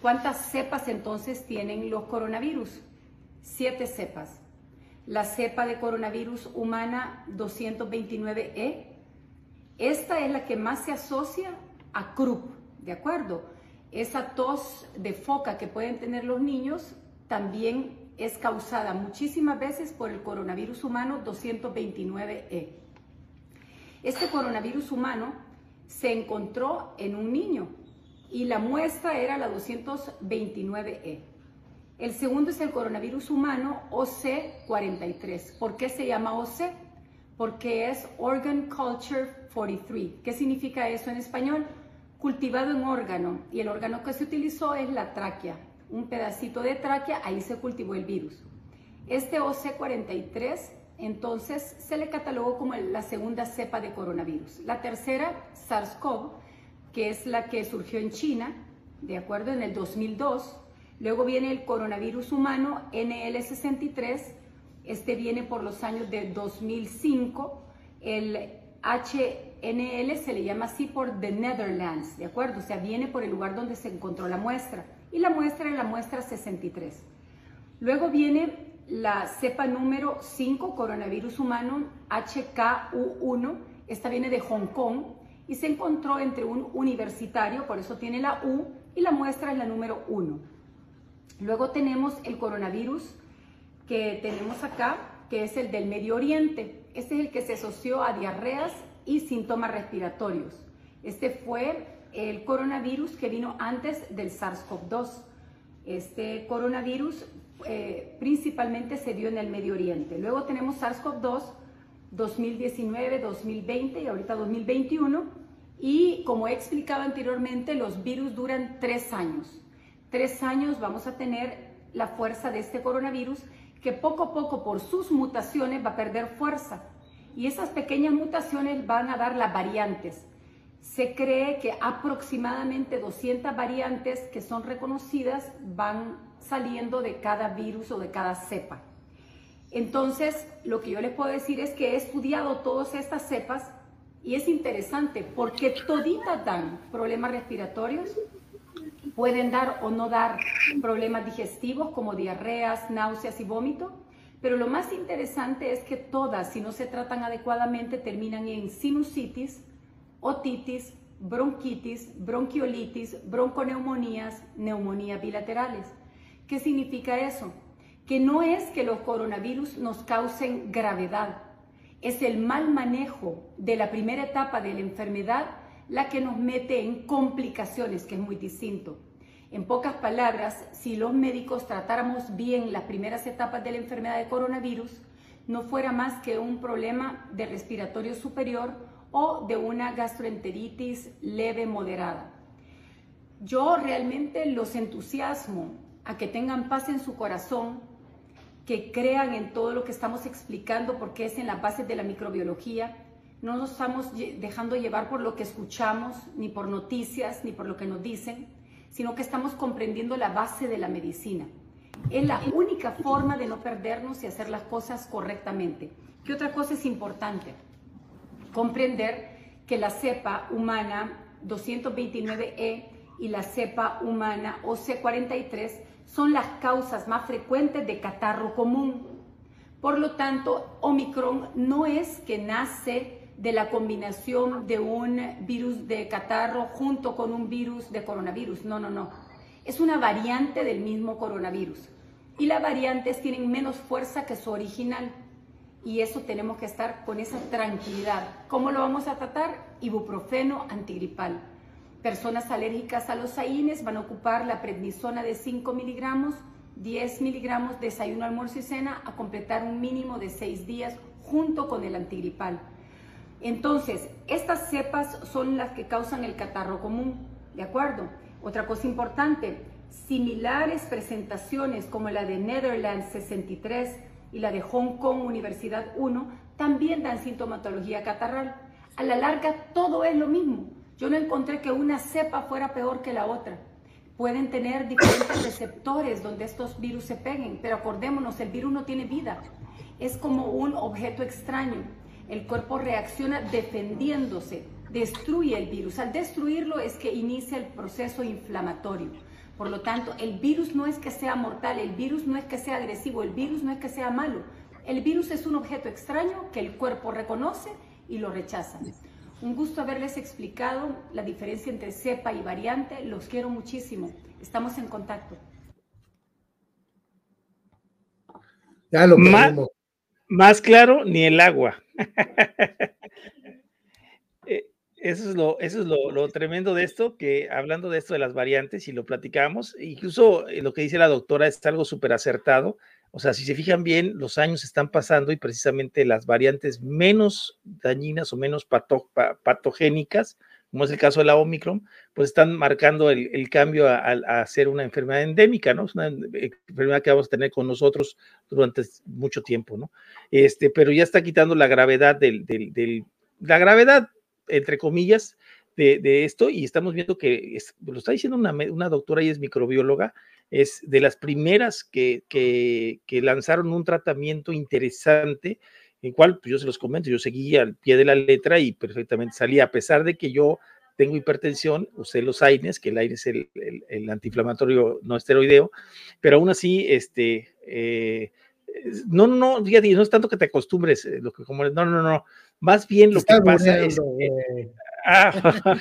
F: ¿Cuántas cepas entonces tienen los coronavirus? Siete cepas. La cepa de coronavirus humana 229E, esta es la que más se asocia a croup, ¿de acuerdo? Esa tos de foca que pueden tener los niños también es causada muchísimas veces por el coronavirus humano 229E. Este coronavirus humano se encontró en un niño y la muestra era la 229E. El segundo es el coronavirus humano OC43. ¿Por qué se llama OC? Porque es Organ Culture 43. ¿Qué significa eso en español? Cultivado en órgano. Y el órgano que se utilizó es la tráquea. Un pedacito de tráquea, ahí se cultivó el virus. Este OC43 entonces se le catalogó como la segunda cepa de coronavirus. La tercera, SARS-CoV, que es la que surgió en China, de acuerdo, en el 2002. Luego viene el coronavirus humano NL63, este viene por los años de 2005. El HNL se le llama así por The Netherlands, ¿de acuerdo? O sea, viene por el lugar donde se encontró la muestra. Y la muestra es la muestra 63. Luego viene la cepa número 5, coronavirus humano HKU1. Esta viene de Hong Kong y se encontró entre un universitario, por eso tiene la U, y la muestra es la número 1. Luego tenemos el coronavirus que tenemos acá, que es el del Medio Oriente. Este es el que se asoció a diarreas y síntomas respiratorios. Este fue el coronavirus que vino antes del SARS-CoV-2. Este coronavirus eh, principalmente se dio en el Medio Oriente. Luego tenemos SARS-CoV-2, 2019, 2020 y ahorita 2021. Y como he explicado anteriormente, los virus duran tres años. Tres años vamos a tener la fuerza de este coronavirus que poco a poco por sus mutaciones va a perder fuerza. Y esas pequeñas mutaciones van a dar las variantes. Se cree que aproximadamente 200 variantes que son reconocidas van saliendo de cada virus o de cada cepa. Entonces, lo que yo les puedo decir es que he estudiado todas estas cepas y es interesante porque toditas dan problemas respiratorios, pueden dar o no dar problemas digestivos como diarreas, náuseas y vómito, pero lo más interesante es que todas, si no se tratan adecuadamente, terminan en sinusitis, otitis, bronquitis, bronquiolitis, bronconeumonías, neumonías bilaterales. ¿Qué significa eso? Que no es que los coronavirus nos causen gravedad, es el mal manejo de la primera etapa de la enfermedad la que nos mete en complicaciones, que es muy distinto. En pocas palabras, si los médicos tratáramos bien las primeras etapas de la enfermedad de coronavirus, no fuera más que un problema de respiratorio superior o de una gastroenteritis leve moderada. Yo realmente los entusiasmo a que tengan paz en su corazón, que crean en todo lo que estamos explicando porque es en la base de la microbiología. No nos estamos dejando llevar por lo que escuchamos, ni por noticias, ni por lo que nos dicen, sino que estamos comprendiendo la base de la medicina. Es la única forma de no perdernos y hacer las cosas correctamente. ¿Qué otra cosa es importante? Comprender que la cepa humana 229E y la cepa humana OC43 son las causas más frecuentes de catarro común. Por lo tanto, Omicron no es que nace de la combinación de un virus de catarro junto con un virus de coronavirus. No, no, no. Es una variante del mismo coronavirus. Y las variantes tienen menos fuerza que su original. Y eso tenemos que estar con esa tranquilidad. ¿Cómo lo vamos a tratar? Ibuprofeno antigripal. Personas alérgicas a los AINES van a ocupar la prednisona de 5 miligramos, 10 miligramos desayuno, almuerzo y cena a completar un mínimo de 6 días junto con el antigripal. Entonces, estas cepas son las que causan el catarro común, ¿de acuerdo? Otra cosa importante, similares presentaciones como la de Netherlands 63 y la de Hong Kong Universidad 1 también dan sintomatología catarral. A la larga todo es lo mismo. Yo no encontré que una cepa fuera peor que la otra. Pueden tener diferentes receptores donde estos virus se peguen, pero acordémonos, el virus no tiene vida. Es como un objeto extraño el cuerpo reacciona defendiéndose, destruye el virus. Al destruirlo es que inicia el proceso inflamatorio. Por lo tanto, el virus no es que sea mortal, el virus no es que sea agresivo, el virus no es que sea malo. El virus es un objeto extraño que el cuerpo reconoce y lo rechaza. Un gusto haberles explicado la diferencia entre cepa y variante. Los quiero muchísimo. Estamos en contacto.
B: Ya lo más, más claro, ni el agua. Eso es, lo, eso es lo, tremendo de esto, que hablando de esto de las variantes y lo platicamos, incluso eh, lo que dice la doctora es algo súper acertado. O sea, si se fijan bien, los años están pasando y precisamente las variantes menos dañinas o menos patogénicas como es el caso de la Omicron, pues están marcando el, cambio a, ser una enfermedad endémica, ¿no? Es una enfermedad que vamos a tener con nosotros durante mucho tiempo, ¿no? Este, pero ya está quitando la gravedad del, la gravedad, entre comillas, de, esto y estamos viendo que lo está diciendo una, doctora y es microbióloga, es de las primeras que, que, que lanzaron un tratamiento interesante en cual pues, yo se los comento, yo seguía al pie de la letra y perfectamente salía, a pesar de que yo tengo hipertensión, usé los AINES, que el AINES es el, el, antiinflamatorio no esteroideo, pero aún así, este, eh, no, no, no, no es tanto que te acostumbres, eh, lo que como, no, no, no, más bien lo que pasa es... ah,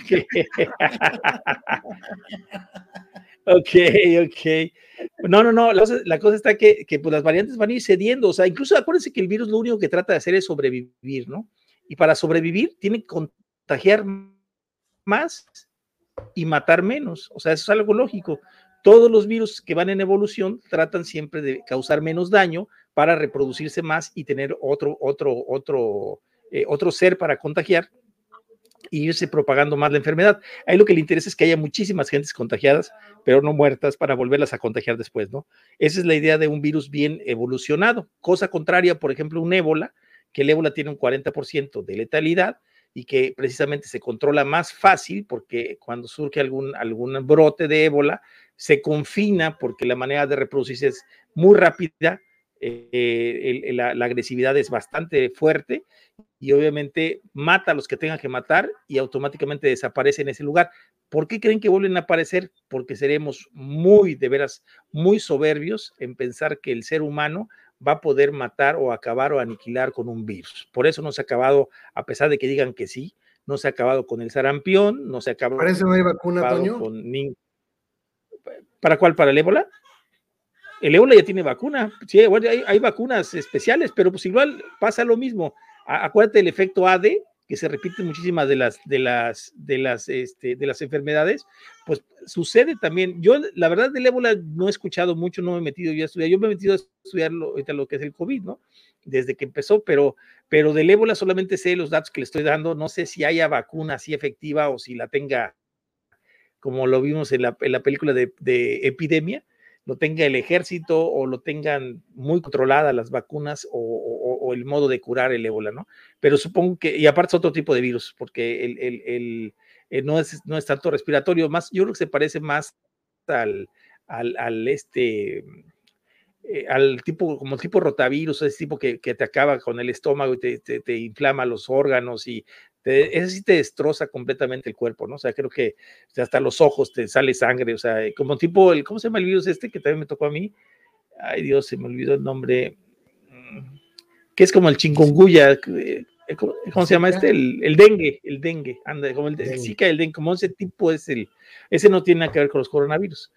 B: ok, ok. No, no, no, la, cosa está que, que pues, las variantes van a ir cediendo, o sea, incluso acuérdense que el virus lo único que trata de hacer es sobrevivir, ¿no? Y para sobrevivir tiene que contagiar más y matar menos, o sea, eso es algo lógico. Todos los virus que van en evolución tratan siempre de causar menos daño para reproducirse más y tener otro, otro, otro, eh, otro ser para contagiar y irse propagando más la enfermedad. Ahí lo que le interesa es que haya muchísimas gentes contagiadas, pero no muertas para volverlas a contagiar después, ¿no? Esa es la idea de un virus bien evolucionado. Cosa contraria, por ejemplo, un ébola, que el ébola tiene un 40% de letalidad y que precisamente se controla más fácil porque cuando surge algún, algún brote de ébola, se confina porque la manera de reproducirse es muy rápida, eh, la, la agresividad es bastante fuerte y obviamente mata a los que tengan que matar y automáticamente desaparece en ese lugar. ¿Por qué creen que vuelven a aparecer? Porque seremos muy, de veras, muy soberbios en pensar que el ser humano va a poder matar o acabar o aniquilar con un virus. Por eso no se ha acabado, a pesar de que digan que sí, no se ha acabado con el sarampión, no se ha acabado.
C: ¿Para eso no hay vacuna, Toño?
B: ¿Para cuál? ¿Para el ébola? El ébola ya tiene vacuna. Sí, hay, vacunas especiales, pero pues igual pasa lo mismo. Acuérdate del efecto AD, que se repite muchísimas de las, de las, de las, este, de las enfermedades, pues sucede también. Yo, la verdad, del ébola no he escuchado mucho, no me he metido yo a estudiar. Yo me he metido a estudiar lo, lo que es el COVID, ¿no? Desde que empezó, pero, pero del ébola solamente sé los datos que le estoy dando. No sé si haya vacuna así efectiva o si la tenga, como lo vimos en la, en la película de epidemia, lo tenga el ejército o lo tengan muy controladas las vacunas o, el modo de curar el ébola, ¿no? Pero supongo que, y aparte es otro tipo de virus, porque el, el, el, no, es, no es tanto respiratorio, más, yo creo que se parece más al, al, al este, eh, al tipo, como tipo rotavirus, ese tipo que, que, te acaba con el estómago y te, te inflama los órganos y te, ese sí te destroza completamente el cuerpo, ¿no? O sea, creo que hasta los ojos te sale sangre, o sea, como tipo, el, ¿cómo se llama el virus este que también me tocó a mí? Ay Dios, se me olvidó el nombre, mm, que es como el chingonguya, eh, ¿cómo, se llama este? El, el, dengue, el dengue, anda, como el, el Zika, el dengue, como ese tipo es el, ese no tiene nada que ver con los coronavirus.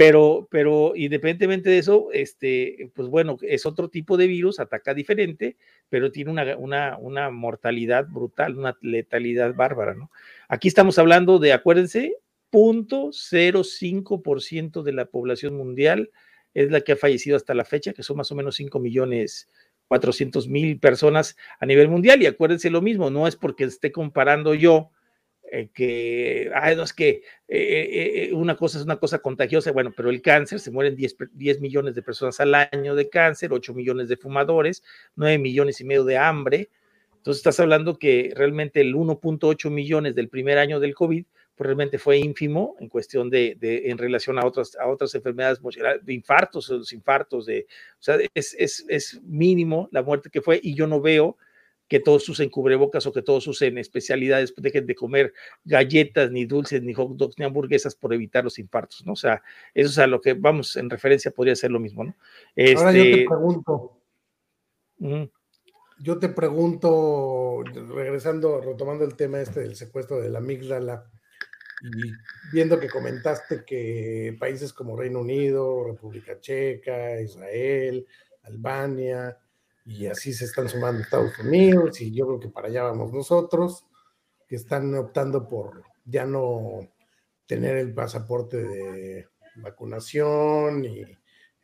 B: Pero, pero independientemente de eso, este, pues bueno, es otro tipo de virus, ataca diferente, pero tiene una, una, una mortalidad brutal, una letalidad bárbara, ¿no? Aquí estamos hablando de, acuérdense, 0.05% de la población mundial es la que ha fallecido hasta la fecha, que son más o menos 5 millones 400 mil personas a nivel mundial. Y acuérdense lo mismo, no es porque esté comparando yo eh, que, ay, no es que eh, eh, una cosa es una cosa contagiosa, bueno, pero el cáncer, se mueren 10, 10, millones de personas al año de cáncer, 8 millones de fumadores, 9 millones y medio de hambre. Entonces estás hablando que realmente el 1.8 millones del primer año del COVID pues realmente fue ínfimo en cuestión de, de, en relación a otras, a otras enfermedades de infartos, los infartos, de, o sea, es, es, es mínimo la muerte que fue y yo no veo que todos usen cubrebocas o que todos usen especialidades, dejen de comer galletas, ni dulces, ni hot dogs, ni hamburguesas por evitar los infartos, ¿no? O sea, eso es a lo que vamos en referencia, podría ser lo mismo, ¿no?
C: Este, Ahora yo te este, pregunto. Yo te pregunto, regresando, retomando el tema este del secuestro de la amígdala, y viendo que comentaste que países como Reino Unido, República Checa, Israel, Albania, y así se están sumando Estados Unidos y yo creo que para allá vamos nosotros, que están optando por ya no tener el pasaporte de vacunación y,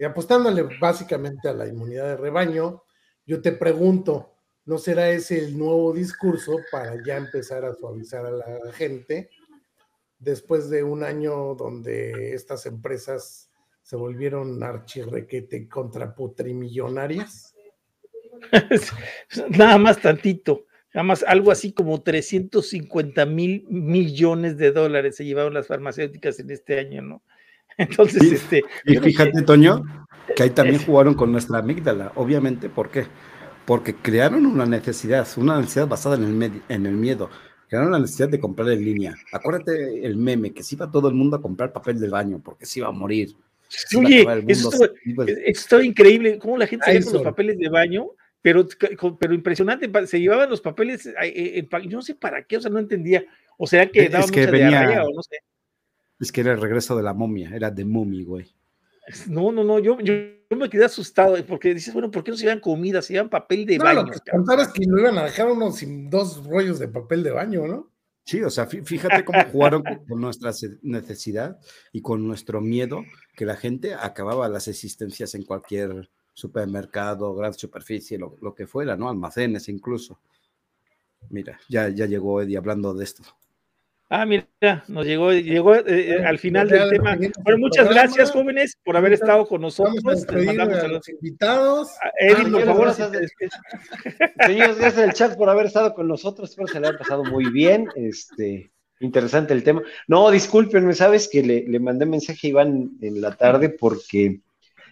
C: apostándole básicamente a la inmunidad de rebaño. Yo te pregunto, ¿no será ese el nuevo discurso para ya empezar a suavizar a la gente después de un año donde estas empresas se volvieron archirrequete contra putrimillonarias?
B: Nada más tantito, nada más algo así como 350 mil millones de dólares se llevaron las farmacéuticas en este año, ¿no? Entonces, este.
A: Y fíjate, Toño, que ahí también jugaron con nuestra amígdala, obviamente, ¿por qué? Porque crearon una necesidad, una necesidad basada en el, en el miedo. Crearon la necesidad de comprar en línea. Acuérdate el meme, que se iba todo el mundo a comprar papel de baño porque se iba a morir.
B: Oye, eso esto, increíble, cómo la gente salía con los papeles de baño pero, pero impresionante, se llevaban los papeles, eh, yo no sé para qué, o sea, no entendía, o sea que daba mucha venía, o no sé.
A: Es que era el regreso de la momia, era de mommy, güey.
B: No, no, no, yo, yo, me quedé asustado, porque dices, bueno, ¿por qué no se llevan comida, se llevan papel de baño?
C: Lo que contabas que lo iban a dejar uno sin dos rollos de papel de baño, ¿no?
A: Sí, o sea, fíjate cómo jugaron con nuestra necesidad y con nuestro miedo, que la gente acababa las existencias en cualquier supermercado, gran superficie, lo, lo, que fuera, ¿no? Almacenes incluso. Mira, ya, ya llegó Eddie hablando de esto.
B: Ah, mira, nos llegó, llegó eh, eh, al final del tema. Bueno, muchas gracias, jóvenes, por haber estado con nosotros.
C: Vamos a despedir a los invitados.
B: Eddie,
G: Ah,
B: por favor,
G: les
B: si te.
G: Señores, gracias al chat por haber estado con nosotros. Espero se le haya pasado muy bien. Este, interesante el tema. No, discúlpenme, sabes que le, le mandé mensaje a Iván en la tarde porque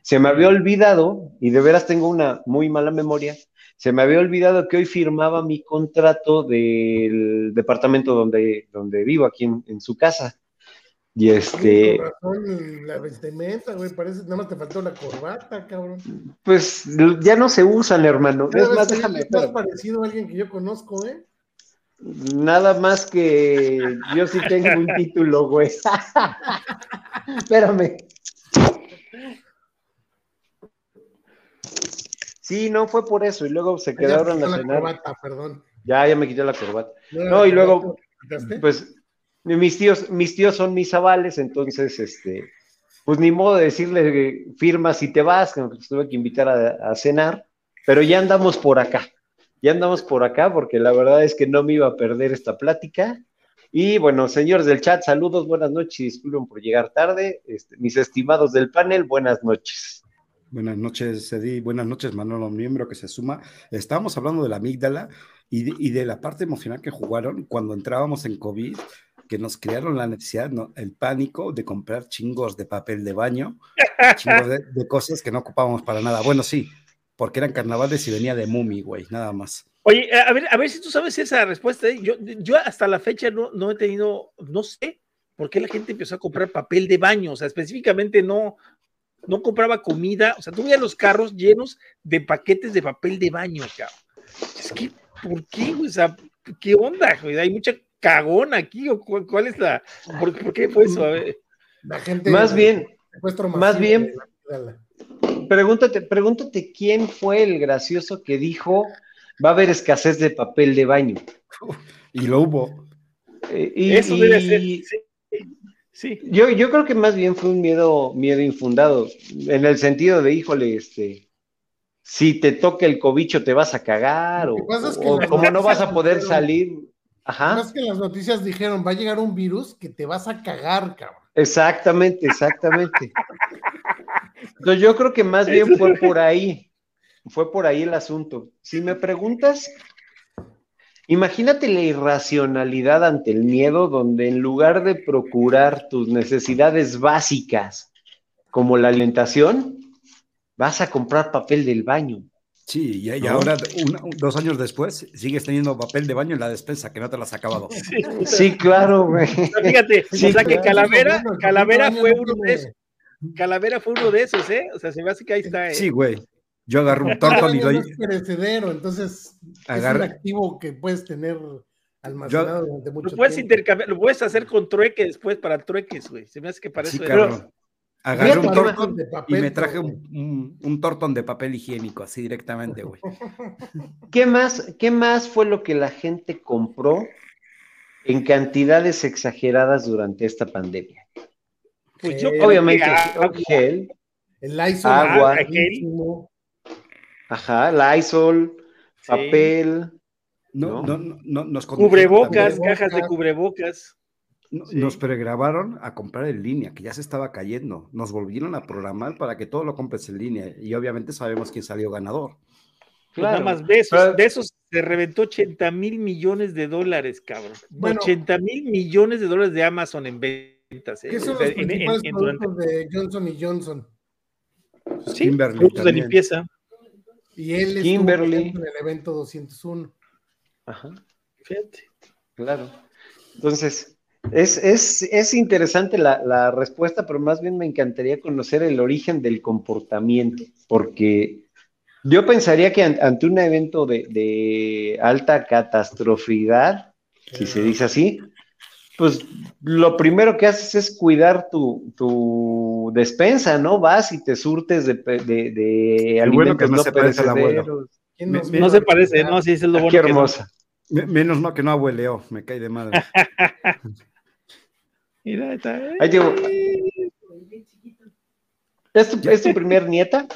G: se me había olvidado, y de veras tengo una muy mala memoria, se me había olvidado que hoy firmaba mi contrato del departamento donde, donde vivo, aquí en, en su casa. Y este,
C: razón, la vestimenta, güey, parece, nada más te faltó la corbata, cabrón.
G: pues ya no se usan, hermano. Es más, déjame.
C: es más parecido a alguien que yo conozco, ¿eh?
G: Nada más que yo sí tengo un título, güey. Espérame. Sí, no fue por eso. Y luego se
C: Ya
G: quedaron
C: te
G: a
C: quitó la
G: cenar.
C: corbata, perdón.
G: Ya, ya me quité la corbata. No, y luego-? Pues mis tíos, mis tíos son mis avales, entonces, este, pues ni modo de decirle eh, firma si te vas, que los tuve que invitar a, a cenar, pero ya andamos por acá. Ya andamos por acá porque la verdad es que no me iba a perder esta plática. Y bueno, señores del chat, saludos, buenas noches, disculpen por llegar tarde. Este, mis estimados del panel, buenas noches.
A: Buenas noches, Eddie. Buenas noches, Manolo, miembro que se suma. Estábamos hablando de la amígdala y de, y de la parte emocional que jugaron cuando entrábamos en COVID, que nos crearon la necesidad, ¿no? el pánico de comprar chingos de papel de baño, chingos de, de cosas que no ocupábamos para nada. Bueno, sí, porque eran carnavales y venía de Mumi, güey, nada más.
B: Oye, a ver, a ver si tú sabes esa respuesta. ¿eh? Yo, yo hasta la fecha no, no he tenido, no sé por qué la gente empezó a comprar papel de baño. O sea, específicamente no, no compraba comida. O sea, tú veías los carros llenos de paquetes de papel de baño, cabrón. Es que, ¿por qué? güey? O sea, ¿qué onda? güey? Hay mucha cagón aquí. ¿O cuál, cuál es la. ¿Por, por qué fue eso? A ver.
C: La gente.
G: Más bien, más bien- pregúntate, pregúntate quién fue el gracioso que dijo va a haber escasez de papel de baño.
A: Y lo hubo.
G: Eh, y-
B: Eso debe ser. Sí. Sí.
G: Yo, yo creo que más bien fue un miedo, miedo infundado, en el sentido de, híjole, este, si te toca el cobicho te vas a cagar, o,
C: es que
G: como no vas a poder
C: dijeron-
G: salir. Ajá,
C: Más que las noticias dijeron, va a llegar un virus que te vas a cagar, cabrón.
G: exactamente, exactamente. Entonces yo creo que más bien fue por ahí, fue por ahí el asunto. Si me preguntas, imagínate la irracionalidad ante el miedo, donde en lugar de procurar tus necesidades básicas, como la alimentación, vas a comprar papel del baño.
A: Sí, y, ahora, un- dos años después, sigues teniendo papel de baño en la despensa, que no te lo has acabado.
B: sí.
G: Sí, claro, güey.
B: Fíjate,
G: Sí,
B: o sea que. Calavera, Calavera fue uno de esos. Calavera fue uno de esos, ¿eh? O sea, se me hace que ahí está. ¿eh?
A: Sí, güey. Yo agarro un tortón y
C: no es perecedero, entonces es un activo que puedes tener almacenado durante mucho
B: Lo puedes
C: tiempo.
B: intercambiar, lo puedes hacer con trueque después para trueques, güey. Se me hace que para
A: Sí,
B: eso
A: cabrón. Agarré un tortón
C: de
A: y
C: papel,
A: me traje
C: pero-
A: un, un, un tortón de papel higiénico, así directamente, güey.
G: ¿Qué más, ¿Qué más fue lo que la gente compró en cantidades exageradas durante esta pandemia?
B: Pues yo
G: Obviamente,
B: agua,
G: gel,
C: El Lysol,
G: Agua.
C: ah, buenísimo.
G: Ajá, Lysol,
B: sí.
G: papel,
A: No,
G: ¿No?
A: no, no, no, nos
B: Cubrebocas,
A: también.
B: cajas de cubrebocas. Sí.
A: Nos pregrabaron a comprar en línea, que ya se estaba cayendo. Nos volvieron a programar para que todo lo compres en línea. Y obviamente sabemos quién salió ganador.
B: Pues nada más de esos,
G: Pero-
B: de esos se reventó 80 mil millones de dólares, cabrón.
C: Bueno.
B: 80 mil millones de dólares de Amazon en ventas. ¿eh?
C: ¿Qué son los
B: en- en-
C: principales
B: en- durante-
C: productos de Johnson y Johnson?
B: sí,
A: Kimberly
B: productos de limpieza.
C: Y él
G: Kimberly.
C: en el evento 201.
G: Ajá,
B: Fíjate.
G: claro. Entonces, es, es, es interesante la, la respuesta, pero más bien me encantaría conocer el origen del comportamiento, porque yo pensaría que an- ante un evento de, de alta catastrofidad, si se dice así, pues lo primero que haces es cuidar tu, tu despensa, ¿no? Vas y te surtes de, de,
A: bueno que no
G: no
A: se parece al abuelo.
G: perecederos.
C: ¿Quién
A: Me-
B: No se parece, no, sí, es lo
G: Ah,
B: bueno.
G: qué
B: que no.
G: hermosa.
A: Me- Menos mal que no abueleó, me cae de madre.
B: Mira, ahí está.
G: Ahí digo, ¿es tu, es tu primer nieta?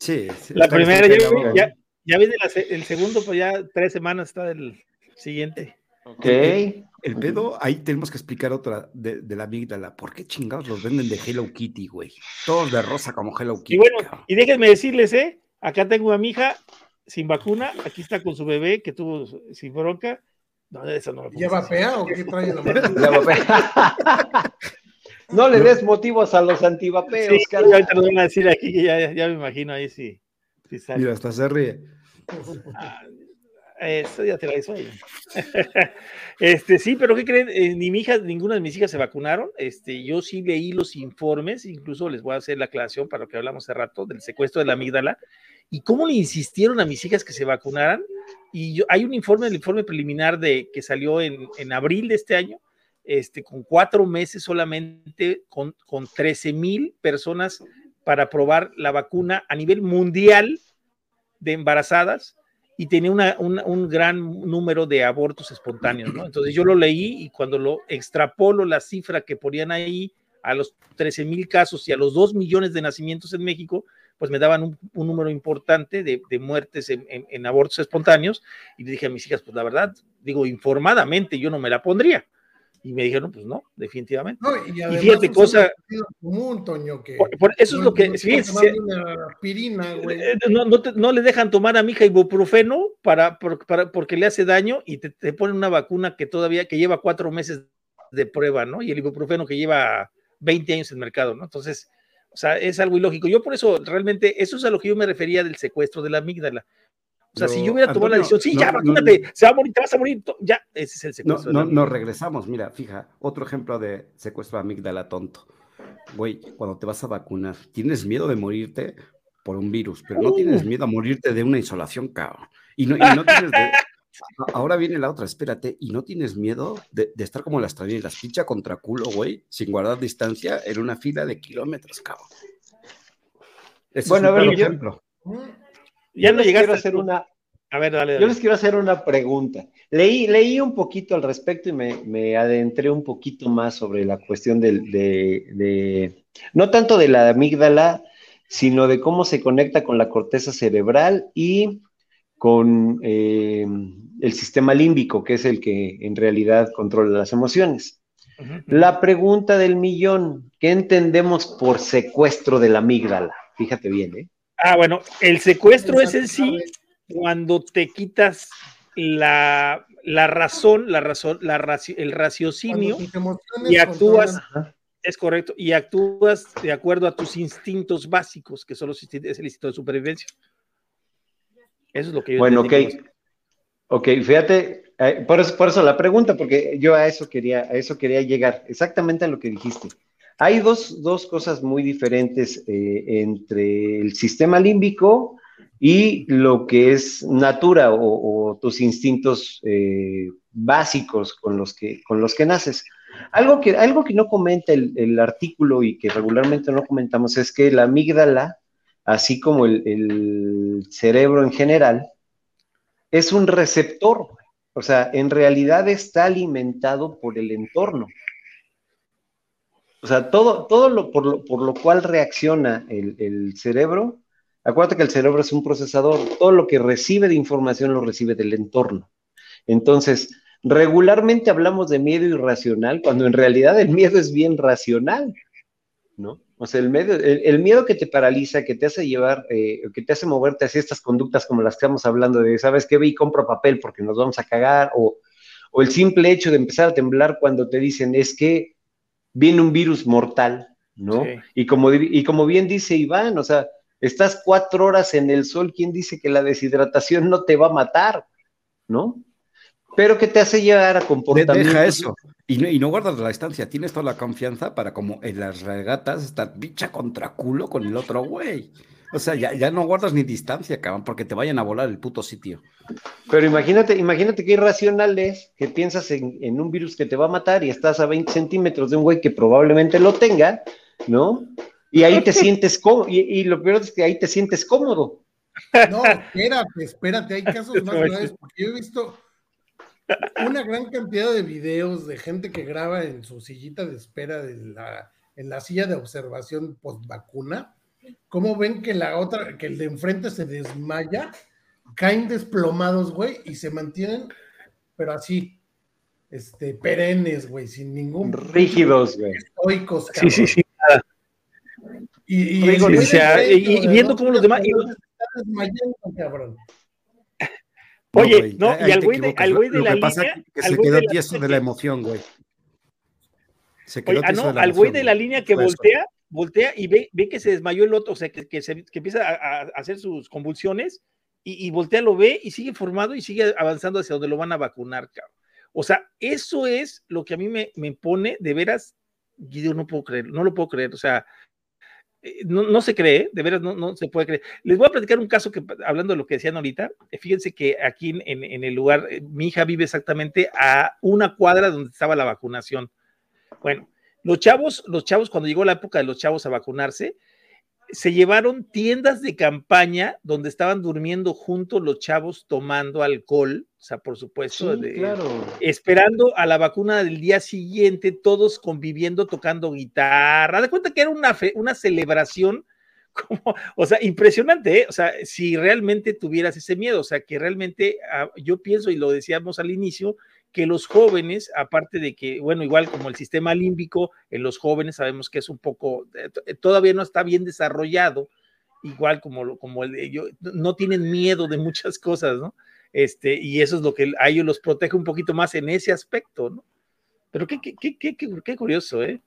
A: Sí, sí,
B: La primera, ya, ya, ya viene la se- el segundo, pues ya tres semanas está del. Siguiente.
G: Ok.
A: El pedo, ahí tenemos que explicar otra de, de la amígdala. ¿Por qué chingados los venden de Hello Kitty, güey? Todos de rosa como Hello Kitty.
B: Y bueno,
A: cabrón.
B: y déjenme decirles, ¿eh? Acá tengo a mi hija sin vacuna, aquí está con su bebé que tuvo sin bronca. No, eso no lo pongas
C: ¿Lleva
B: así.
C: pea o qué trae la mano?
G: La vapea. No le des motivos a los antivapeos,
B: Sí, ahorita van a decir aquí que ya, ya me imagino ahí sí. sí sale.
A: Mira, hasta se ríe.
B: Ah, Eso ya te la hizo. Este, sí, pero ¿qué creen? Eh, ni mi hija, ninguna de mis hijas se vacunaron. Este, yo sí leí los informes, incluso les voy a hacer la aclaración para lo que hablamos hace rato del secuestro de la amígdala y cómo le insistieron a mis hijas que se vacunaran. Y yo, hay un informe, el informe preliminar de que salió en, en abril de este año, este, con cuatro meses solamente, con, con 13 mil personas para probar la vacuna a nivel mundial de embarazadas y tenía una- un gran número de abortos espontáneos, ¿no? Entonces yo lo leí y cuando lo extrapolo la cifra que ponían ahí a los 13 mil casos y a los 2 millones de nacimientos en México, pues me daban un, número importante de, muertes en, en- en abortos espontáneos y le dije a mis hijas, pues la verdad, digo, informadamente yo no me la pondría. Y me dijeron, pues no, definitivamente.
C: No, y, además
B: fíjate, cosa-
C: común, Toño, que
B: Por- por eso es lo que-
C: no
B: sí,
C: estás
B: sí.
C: una aspirina, güey.
B: Eh, No, no, te- no le dejan tomar a mi hija ibuprofeno para, por- para- porque le hace daño y te, te ponen una vacuna que todavía que lleva cuatro meses de prueba, ¿no? Y el ibuprofeno que lleva 20 años en el mercado, ¿no? Entonces, o sea, es algo ilógico. Yo por eso, realmente, eso es a lo que yo me refería del secuestro de la amígdala. O sea, si yo hubiera tomado la decisión, sí,
A: no,
B: ya,
A: no,
B: vacúnate, se va a morir, te vas a morir, ya, ese es el
A: No,
B: secuestro.
A: no,
B: la
A: nos regresamos. Mira, fija, otro ejemplo de secuestro de amígdala tonto. Güey, cuando te vas a vacunar, tienes miedo de morirte por un virus, pero no tienes miedo a morirte de una insolación, cabrón. Y no, y no tienes de- Ahora viene la otra, espérate, y no tienes miedo de, de estar como las trañilas, picha contra culo, güey, sin guardar distancia en una fila de kilómetros, cabrón. Ese
G: Bueno,
A: es un
G: a ver, yo-
A: ejemplo.
B: Ya
G: Yo
B: no
G: les
B: llegaste.
G: quiero hacer una,
B: A ver, dale,
G: Yo les quiero hacer una pregunta. Leí, leí un poquito al respecto y me, me adentré un poquito más sobre la cuestión del- de, de- no tanto de la amígdala, sino de cómo se conecta con la corteza cerebral y con eh, el sistema límbico, que es el que en realidad controla las emociones. La pregunta del millón, ¿qué entendemos por secuestro de la amígdala? Fíjate bien, ¿eh?
B: Ah, bueno, el secuestro es en sí cuando te quitas la, la razón, la razón, la raci- el raciocinio, y actúas- es correcto, y actúas de acuerdo a tus instintos básicos, que son los instintos, es el instinto de supervivencia. Eso es lo que yo
G: Bueno, ok. Ok, fíjate, eh, por, eso, por eso la pregunta, porque yo a eso quería, a eso quería llegar, exactamente a lo que dijiste. Hay dos, dos cosas muy diferentes eh, entre el sistema límbico y lo que es natura o, tus instintos eh, básicos con los que, con los que naces. Algo que, algo que no comenta el, el artículo y que regularmente no comentamos es que la amígdala, así como el, el cerebro en general, es un receptor. O sea, en realidad está alimentado por el entorno. O sea, todo, todo lo, por, lo, por lo cual reacciona el, el cerebro, acuérdate que el cerebro es un procesador, todo lo que recibe de información lo recibe del entorno. Entonces, regularmente hablamos de miedo irracional cuando en realidad el miedo es bien racional, ¿no? O sea, el, medio, el, miedo que te paraliza, que te hace llevar, eh, que te hace moverte hacia estas conductas como las que estamos hablando de, ¿sabes qué? Ve y compro papel porque nos vamos a cagar, o, o el simple hecho de empezar a temblar cuando te dicen, es que viene un virus mortal, ¿no?
B: Sí.
G: Y, como, y como bien dice Iván, o sea, estás cuatro horas en el sol, ¿quién dice que la deshidratación no te va a matar? ¿No? Pero que te hace llegar a comportamientos.
A: Deja eso. Y no, y no guardas la distancia. Tienes toda la confianza para, como en las regatas, estar bicha contra culo con el otro güey. O sea, ya, ya no guardas ni distancia, cabrón, porque te vayan a volar el puto sitio.
G: Pero imagínate, imagínate qué irracional es que piensas en, en un virus que te va a matar y estás a 20 centímetros de un güey que probablemente lo tenga, ¿no? Y ahí te sientes cómodo, y, y lo peor es que ahí te sientes cómodo.
C: No, espérate, espérate, hay casos más graves, porque yo he visto una gran cantidad de videos de gente que graba en su sillita de espera de la, en la silla de observación post vacuna, cómo ven que la otra, que el de enfrente se desmaya, caen desplomados, güey, y se mantienen pero así, este, perennes, güey, sin ningún.
G: Rígidos, güey.
C: Estoicos,
B: Sí, sí, sí.
C: Y, y,
B: Sí, sea,
C: de
B: y- y viendo cómo los demás-
C: están desmayando, cabrón.
B: Oye,
A: güey,
B: no, y al güey de, al güey
A: Lo-
B: de
A: lo
B: la
A: que pasa
B: línea.
A: es que se quedó tieso de la emoción, güey. Se
B: Oye,
A: quedó
B: ah,
A: tieso
B: no,
A: de la
B: al güey de la línea que voltea, voltea y ve, ve que se desmayó el otro, o sea, que, que, empieza a, hacer sus convulsiones y, y voltea, lo ve y sigue formado y sigue avanzando hacia donde lo van a vacunar, cabrón. O sea, eso es lo que a mí me, me pone de veras, yo no puedo creer, no lo puedo creer, o sea, eh, no, no se cree, de veras no, no se puede creer. Les voy a platicar un caso que, hablando de lo que decían ahorita, eh, fíjense que aquí en, en- el lugar, eh, mi hija vive exactamente a una cuadra donde estaba la vacunación. Bueno, los chavos, los chavos, cuando llegó la época de los chavos a vacunarse, se llevaron tiendas de campaña donde estaban durmiendo juntos los chavos tomando alcohol, o sea, por supuesto,
G: Sí,
B: de-
G: claro.
B: esperando a la vacuna del día siguiente, todos conviviendo, tocando guitarra. De cuenta que era una, fe- una celebración, como, o sea, impresionante, ¿eh? O sea, si realmente tuvieras ese miedo, o sea, que realmente ah, yo pienso, y lo decíamos al inicio, que los jóvenes, aparte de que, bueno, igual como el sistema límbico, en los jóvenes sabemos que es un poco, eh, t- todavía no está bien desarrollado, igual como, como el, de ellos, no tienen miedo de muchas cosas, ¿no? Este, y eso es lo que a ellos los protege un poquito más en ese aspecto, ¿no? Pero qué, qué, qué, qué, qué- qué curioso, ¿eh?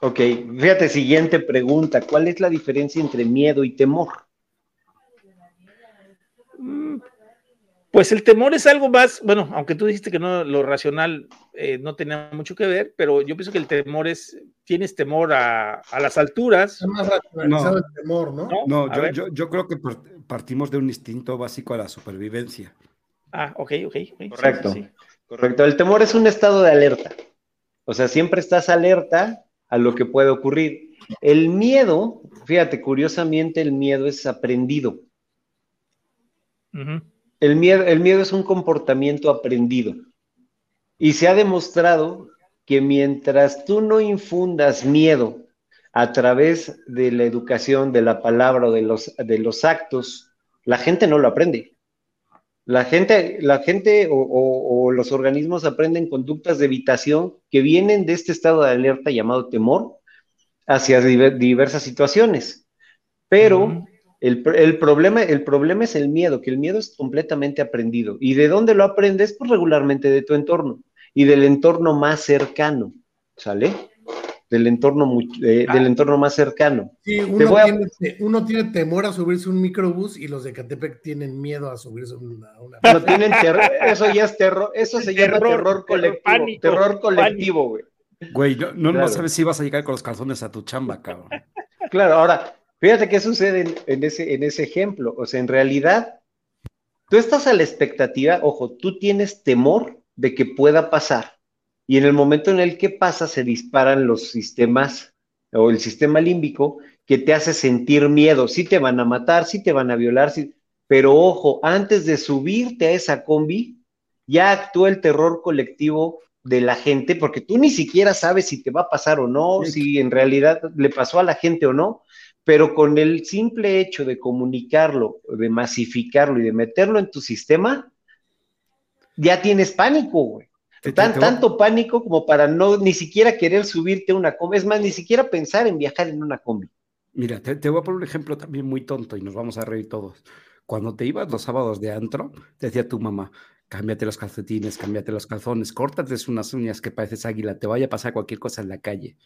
G: Ok, fíjate, siguiente pregunta. ¿Cuál es la diferencia entre miedo y temor?
B: Pues el temor es algo más, bueno, aunque tú dijiste que no, lo racional eh, no tenía mucho que ver, pero yo pienso que el temor es, tienes temor a, a las alturas,
C: Está más racionalizado
A: No.
C: el temor, ¿no?
B: ¿no?
A: Yo,
B: ver.
A: yo, yo creo que par- partimos de un instinto básico a la supervivencia.
B: Ah, ok, ok. ok, sí,
G: Correcto.
B: sí, sí.
G: Correcto. El temor es un estado de alerta. O sea, siempre estás alerta a lo que puede ocurrir. El miedo, fíjate, curiosamente el miedo es aprendido.
B: Ujú.
G: El miedo, el miedo es un comportamiento aprendido. Y se ha demostrado que mientras tú no infundas miedo a través de la educación, de la palabra o de los, de los actos, la gente no lo aprende. La gente, la gente o, los organismos aprenden conductas de evitación que vienen de este estado de alerta llamado temor hacia diver- diversas situaciones. Pero. El, el problema, el problema es el miedo, que el miedo es completamente aprendido. ¿Y de dónde lo aprendes? Pues regularmente de tu entorno y del entorno más cercano, ¿sale? Del entorno, eh, del entorno más cercano.
C: Sí,
G: Te
C: uno
G: a-
C: tiene, te- uno tiene temor a subirse un microbús y los de Catepec tienen miedo a subirse a una. una-
G: No tienen terror, eso ya es terror, eso se llama
B: Terror,
G: colectivo,
B: pánico,
G: terror colectivo, güey.
A: Güey, no, no, no sabes si vas a llegar con los calzones a tu chamba, cabrón.
G: Claro, ahora, fíjate qué sucede en, ese, en ese ejemplo. O sea, en realidad, tú estás a la expectativa, ojo, tú tienes temor de que pueda pasar. Y en el momento en el que pasa, se disparan los sistemas o el sistema límbico que te hace sentir miedo. Sí te van a matar, sí te van a violar, pero ojo, antes de subirte a esa combi, ya actúa el terror colectivo de la gente, porque tú ni siquiera sabes si te va a pasar o no,
A: Sí.
G: si en realidad le pasó a la gente o no, pero con el simple hecho de comunicarlo, de masificarlo y de meterlo en tu sistema, ya tienes pánico, güey. Tan, tanto pánico como para no ni siquiera querer subirte a una combi, es más, ni siquiera pensar en viajar en una combi.
A: Mira, te, te voy a poner un ejemplo también muy tonto y nos vamos a reír todos. Cuando te ibas los sábados de antro, te decía tu mamá, cámbiate los calcetines, cámbiate los calzones, córtate unas uñas que pareces águila, te vaya a pasar cualquier cosa en la calle.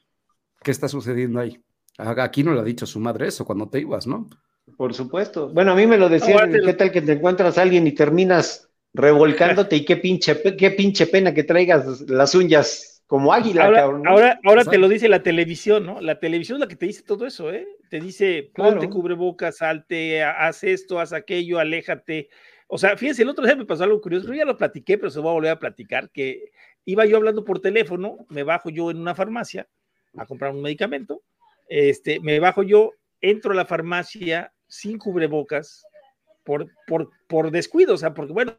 A: ¿Qué está sucediendo ahí? A- Aquí no le ha dicho su madre eso cuando te ibas, ¿no?
G: Por supuesto. Bueno, a mí me lo decían,
B: lo-
G: ¿qué tal que te encuentras a alguien y terminas revolcándote y qué pinche, qué pinche pena que traigas las uñas como águila,
B: Ahora,
G: cabrón?
B: ahora, ahora te lo dice la televisión, ¿no? La televisión es la que te dice todo eso, ¿eh? Te dice,
G: Claro.
B: ponte cubrebocas, salte, ha- haz esto, haz aquello, aléjate. O sea, fíjense, el otro día me pasó algo curioso, yo ya lo platiqué, pero se lo voy a volver a platicar, que iba yo hablando por teléfono, me bajo yo en una farmacia a comprar un medicamento, este, me bajo yo, entro a la farmacia sin cubrebocas por, por, descuido, o sea, porque bueno,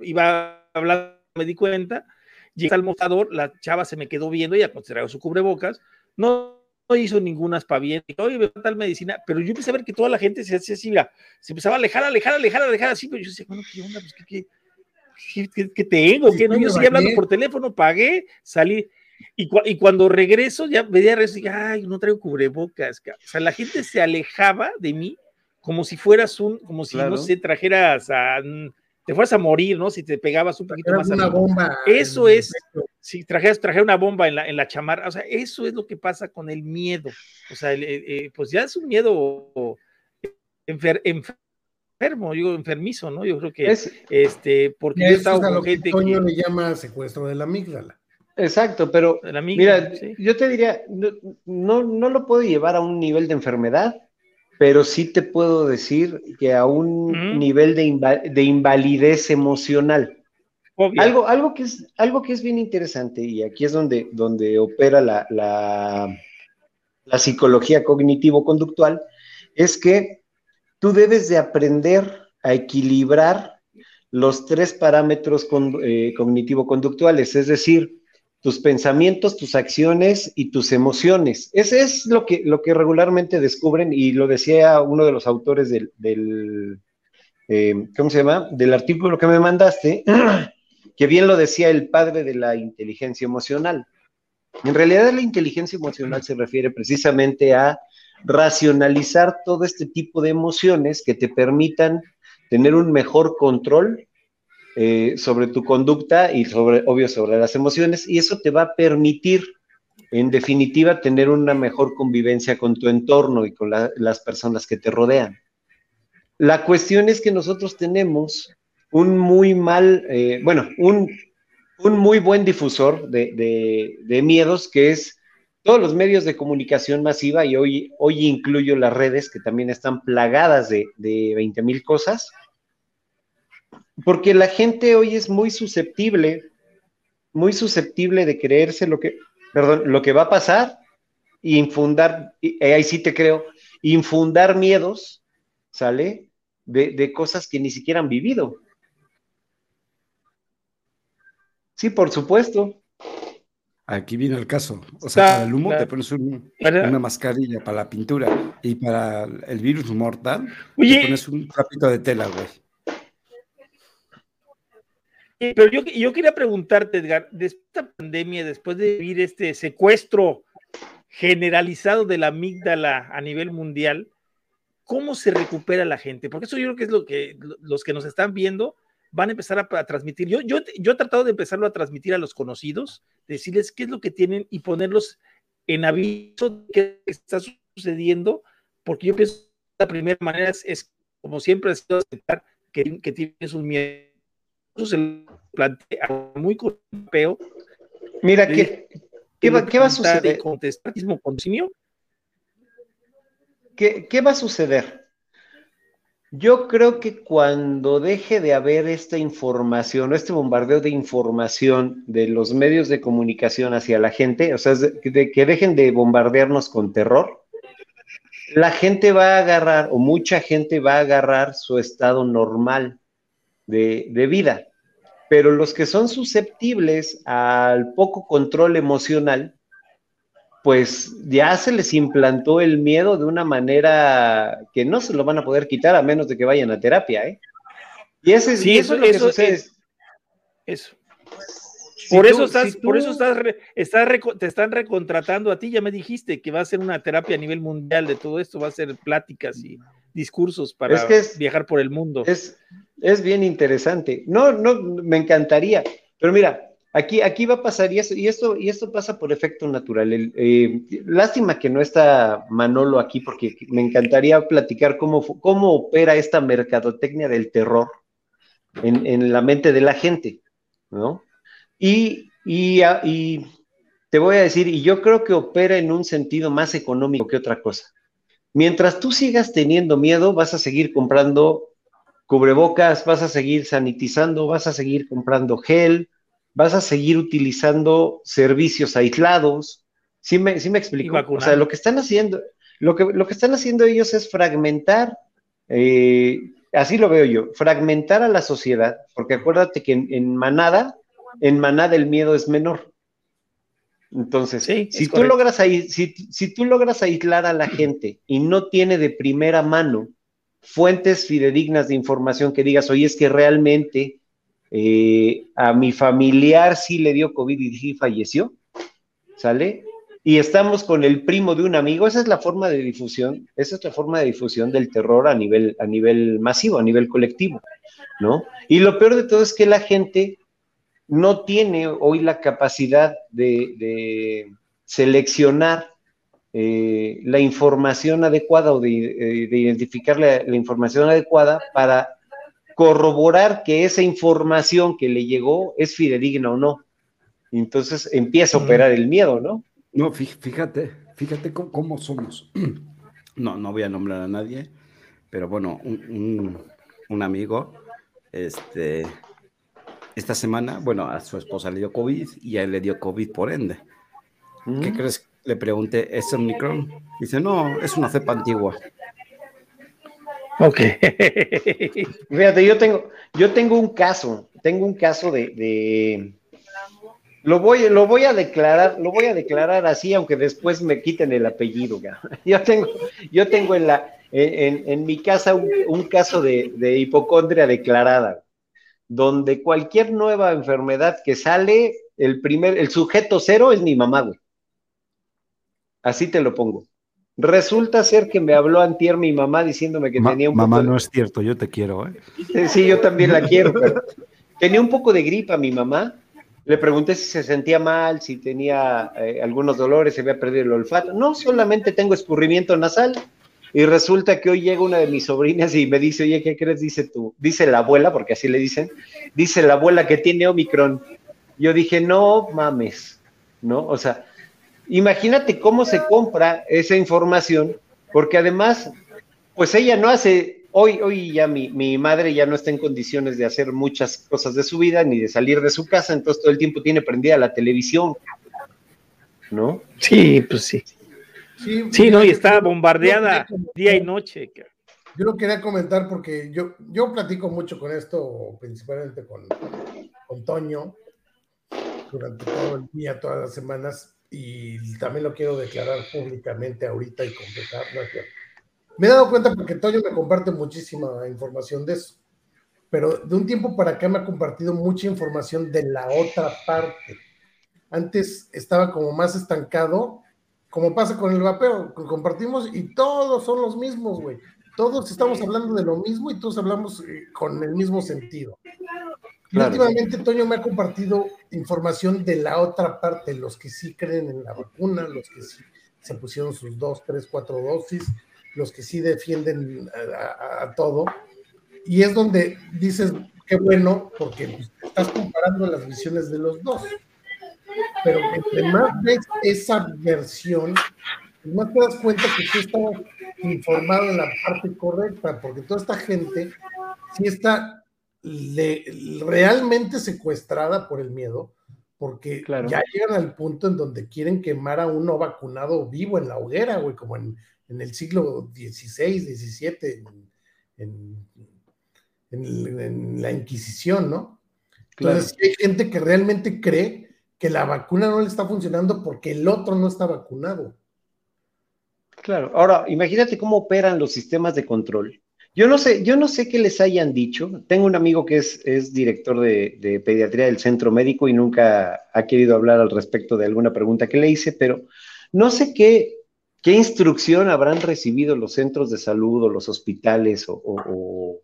B: iba hablando, me di cuenta, llegué al mostrador, la chava se me quedó viendo, ella consideraba su cubrebocas, no, no hizo ninguna aspaviento, oye, me tal medicina, pero yo empecé a ver que toda la gente se hacía así, mira, se empezaba a alejar, alejar, alejar, alejar, así, pero yo decía, bueno, ¿qué onda? Pues, ¿qué, qué? ¿qué, tengo? ¿Qué no? Yo seguía hablando por teléfono, pagué, salí. Y, y cuando regreso, ya veía regreso y ay, no traigo cubrebocas. O sea, la gente se alejaba de mí como si fueras un, como si, no sé, trajeras a, te fueras a morir, ¿no? Si te pegabas un poquito más.
C: Una bomba.
B: Eso es, si trajeras, trajera una bomba en la, en la chamarra, o sea, eso es lo que pasa con el miedo. O sea, eh, pues ya es un miedo enfermo, digo, enfermizo, ¿no? Yo creo que es, este, porque yo
C: estaba con gente que, que... le llama secuestro de la amígdala.
G: Exacto, pero mira, yo te diría, no, no lo puedo llevar a un nivel de enfermedad, pero sí te puedo decir que a un nivel de, invalidez emocional. Algo, algo, que es, algo que es bien interesante, y aquí es donde, donde opera la, la, la psicología cognitivo-conductual, es que tú debes de aprender a equilibrar los tres parámetros eh, cognitivo-conductuales, es decir, tus pensamientos, tus acciones y tus emociones. Ese es lo que, lo que regularmente descubren y lo decía uno de los autores del, eh, ¿cómo se llama? Del artículo que me mandaste, que bien lo decía el padre de la inteligencia emocional. En realidad la inteligencia emocional se refiere precisamente a racionalizar todo este tipo de emociones que te permitan tener un mejor control eh, sobre tu conducta y sobre, obvio, sobre las emociones, y eso te va a permitir, en definitiva, tener una mejor convivencia con tu entorno y con las personas que te rodean. La cuestión es que nosotros tenemos un muy mal, eh, bueno, un, un, muy buen difusor de, de, miedos que es todos los medios de comunicación masiva, y hoy, hoy incluyo las redes que también están plagadas de, de 20 mil cosas, porque la gente hoy es muy susceptible, muy susceptible de creerse lo que, perdón, lo que va a pasar y infundar, eh, ahí sí te creo, infundar miedos, ¿sale? De, cosas que ni siquiera han vivido. Sí, por supuesto.
A: Aquí viene el caso. O sea, para el humo te pones una mascarilla para la pintura y para el virus mortal te pones un trapito de tela, güey.
B: Pero yo, yo quería preguntarte, Edgar, de esta pandemia, después de vivir este secuestro generalizado de la amígdala a nivel mundial, ¿cómo se recupera la gente? Porque eso yo creo que es lo que los que nos están viendo van a empezar a, transmitir. Yo, yo, yo he tratado de empezarlo a transmitir a los conocidos, decirles qué es lo que tienen y ponerlos en aviso de qué está sucediendo, porque yo pienso que la primera manera es, como siempre, aceptar que, que tienes un miedo se plantea muy peo.
G: Mira, ¿qué, ¿qué, va, ¿qué va a suceder? ¿Qué, ¿Qué va a suceder? Yo creo que cuando deje de haber esta información, este bombardeo de información de los medios de comunicación hacia la gente, o sea, que dejen de bombardearnos con terror, la gente va a agarrar, o mucha gente va a agarrar su estado normal de, vida. Pero los que son susceptibles al poco control emocional, pues ya se les implantó el miedo de una manera que no se lo van a poder quitar a menos de que vayan a terapia, ¿eh? Y, ese, sí, eso, es lo que sucede.
B: eso. por, eso estás, por eso estás, te están recontratando a ti, ya me dijiste que va a ser una terapia a nivel mundial de todo esto, va a ser pláticas y discursos para viajar por el mundo.
G: Es, es bien interesante. No, no, me encantaría. Pero mira, aquí, aquí va a pasar y, y, esto, y esto pasa por efecto natural. Eh, lástima que no está Manolo aquí porque me encantaría platicar cómo, cómo opera esta mercadotecnia del terror en, la mente de la gente, ¿no? Y, y, y te voy a decir, y yo creo que opera en un sentido más económico que otra cosa. Mientras tú sigas teniendo miedo, vas a seguir comprando cubrebocas, vas a seguir sanitizando, vas a seguir comprando gel, vas a seguir utilizando servicios aislados. ¿Sí me, sí me explico? O sea, lo que están haciendo, lo que, lo que están haciendo ellos es fragmentar, eh, así lo veo yo, fragmentar a la sociedad, porque acuérdate que en, manada, en manada el miedo es menor. Entonces, si, tú logras si, si tú logras aislar a la gente y no tiene de primera mano fuentes fidedignas de información que digas, oye, es que realmente eh, a mi familiar sí le dio COVID y sí falleció, ¿sale? Y estamos con el primo de un amigo, esa es la forma de difusión, esa es la forma de difusión del terror a nivel, a nivel masivo, a nivel colectivo, ¿no? Y lo peor de todo es que la gente no tiene hoy la capacidad de, seleccionar eh, la información adecuada o de, eh, identificar la, información adecuada para corroborar que esa información que le llegó es fidedigna o no. Entonces empieza a operar el miedo, ¿no?
A: No, fíjate, fíjate cómo, somos. No, no voy a nombrar a nadie, pero bueno, un, amigo, este, esta semana, bueno, a su esposa le dio COVID y a él le dio COVID por ende. ¿Qué mm. crees? Le pregunté, ¿es Omicron? Dice, no, es una cepa antigua.
G: Ok. Fíjate, yo tengo, yo tengo un caso, tengo un caso de, lo voy, lo voy a declarar, lo voy a declarar así, aunque después me quiten el apellido. Yo tengo, yo tengo en la, en, mi casa un, caso de, hipocondria declarada, donde cualquier nueva enfermedad que sale, el primer, el sujeto cero es mi mamá, güey. Así te lo pongo. Resulta ser que me habló antier mi mamá diciéndome que tenía un
A: Mamá, no es cierto, yo te quiero,
G: ¿eh? Sí, yo también la quiero, tenía un poco de gripa mi mamá. Le pregunté si se sentía mal, si tenía eh, algunos dolores, se había perdido el olfato. No, solamente tengo escurrimiento nasal. Y resulta que hoy llega una de mis sobrinas y me dice, oye, ¿qué crees? Dice tú, dice la abuela, porque así le dicen, dice la abuela que tiene Omicron. Yo dije, no mames, ¿no? O sea, Imagínate cómo se compra esa información, porque además, pues ella no hace, hoy, hoy ya mi, mi, madre ya no está en condiciones de hacer muchas cosas de su vida, ni de salir de su casa, entonces todo el tiempo tiene prendida la televisión, ¿no?
B: Sí, pues sí. Sí, no, y está bombardeada día y noche.
C: Yo lo quería comentar porque yo, yo platico mucho con esto, principalmente con, con Toño, durante todo el día, todas las semanas, y también lo quiero declarar públicamente ahorita y completar. Me he dado cuenta porque Toño me comparte muchísima información de eso, pero de un tiempo para acá me ha compartido mucha información de la otra parte. Antes estaba como más estancado, como pasa con el vapeo, que compartimos y todos son los mismos, güey. Todos estamos hablando de lo mismo y todos hablamos eh, con el mismo sentido últimamente Toño me ha compartido información de la otra parte, los que sí creen en la vacuna, los que sí se pusieron sus dos, tres, cuatro dosis, los que sí defienden a, todo. Y es donde dices, qué bueno, porque estás comparando las visiones de los dos. Pero entre más ves esa versión, más te das cuenta que tú estás informado en la parte correcta, porque toda esta gente sí está realmente secuestrada por el miedo, porque ya llegan al punto en donde quieren quemar a uno vacunado vivo en la hoguera, güey, como en, el siglo XVI, XVII, en, en, la Inquisición, ¿no? Entonces, hay gente que realmente cree que la vacuna no le está funcionando porque el otro no está vacunado.
G: Claro, ahora imagínate cómo operan los sistemas de control yo no sé, yo no sé qué les hayan dicho. Tengo un amigo que es, director de, pediatría del centro médico y nunca ha querido hablar al respecto de alguna pregunta que le hice, pero no sé qué, qué instrucción habrán recibido los centros de salud o los hospitales o,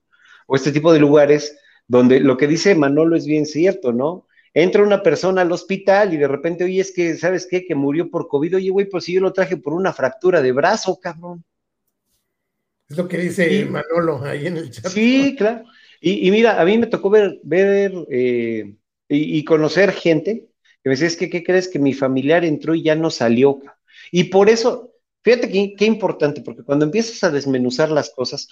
G: este tipo de lugares donde lo que dice Manolo es bien cierto, ¿no? Entra una persona al hospital y de repente, oye, es que, ¿sabes qué? Que murió por COVID. Oye, güey, pues si yo lo traje por una fractura de brazo, cabrón.
C: Es lo que dice Manolo ahí en el chat.
G: Sí, claro. Y, mira, a mí me tocó ver, ver eh, y, conocer gente que me decía, es que, ¿qué crees? Que mi familiar entró y ya no salió. Y por eso, fíjate qué, importante, porque cuando empiezas a desmenuzar las cosas,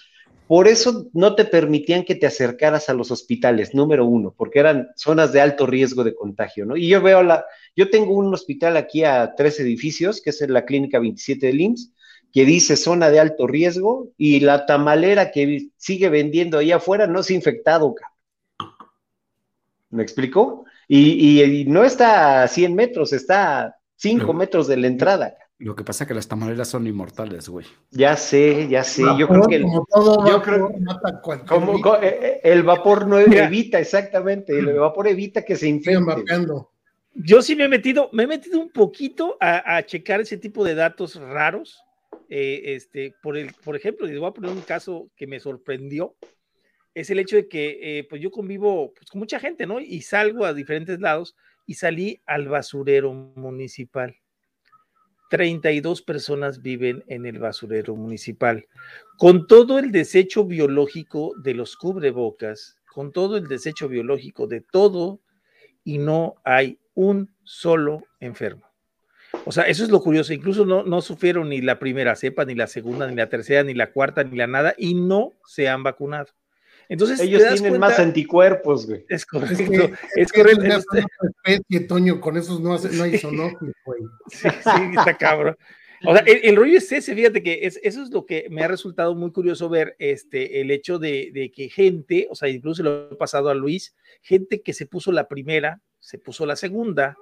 G: por eso no te permitían que te acercaras a los hospitales, número uno, porque eran zonas de alto riesgo de contagio, ¿no? Y yo veo la, yo tengo un hospital aquí a tres edificios, que es la clínica 27 de IMSS, que dice zona de alto riesgo y la tamalera que sigue vendiendo ahí afuera no es infectado. ¿Me explicó? Y, no está a 100 metros, está a 5 metros de la entrada.
A: Lo que pasa es que las tamarelas son inmortales, güey.
G: Ya sé, ya sé. yo creo que el,
C: como todo
G: yo
C: vapor,
G: creo-
C: mata cualquier
G: como,
C: bicho,
G: co- eh, eh, el vapor no evita, exactamente, el vapor evita que se infecte.
B: Yo sí me he metido, me he metido un poquito a, a checar ese tipo de datos raros. eh, este, por, el, por ejemplo, les voy a poner un caso que me sorprendió. Es el hecho de que eh, pues yo convivo pues, con mucha gente, ¿no? Y salgo a diferentes lados y salí al basurero municipal. 32 personas viven en el basurero municipal. Con todo el desecho biológico de los cubrebocas, con todo el desecho biológico de todo, y no hay un solo enfermo. O sea, eso es lo curioso. Incluso no, no sufrieron ni la primera cepa, ni la segunda, ni la tercera, ni la cuarta, ni la nada, y no se han vacunado. Entonces,
G: Ellos tienen
B: cuenta-
G: más anticuerpos, güey.
B: Es
C: Es
B: correcto,
C: que,
B: es
C: que
B: correcto.
C: esos ya
B: es-
C: otra especie, Toño, con esos no, hace- no hay zoonófilo, güey.
B: Sí, sí, está cabrón. O sea, el, el rollo es ese, fíjate que es, eso es lo que me ha resultado muy curioso ver, este, el hecho de, de que gente, o sea, incluso lo he pasado a Luis, gente que se puso la primera, se puso la segunda,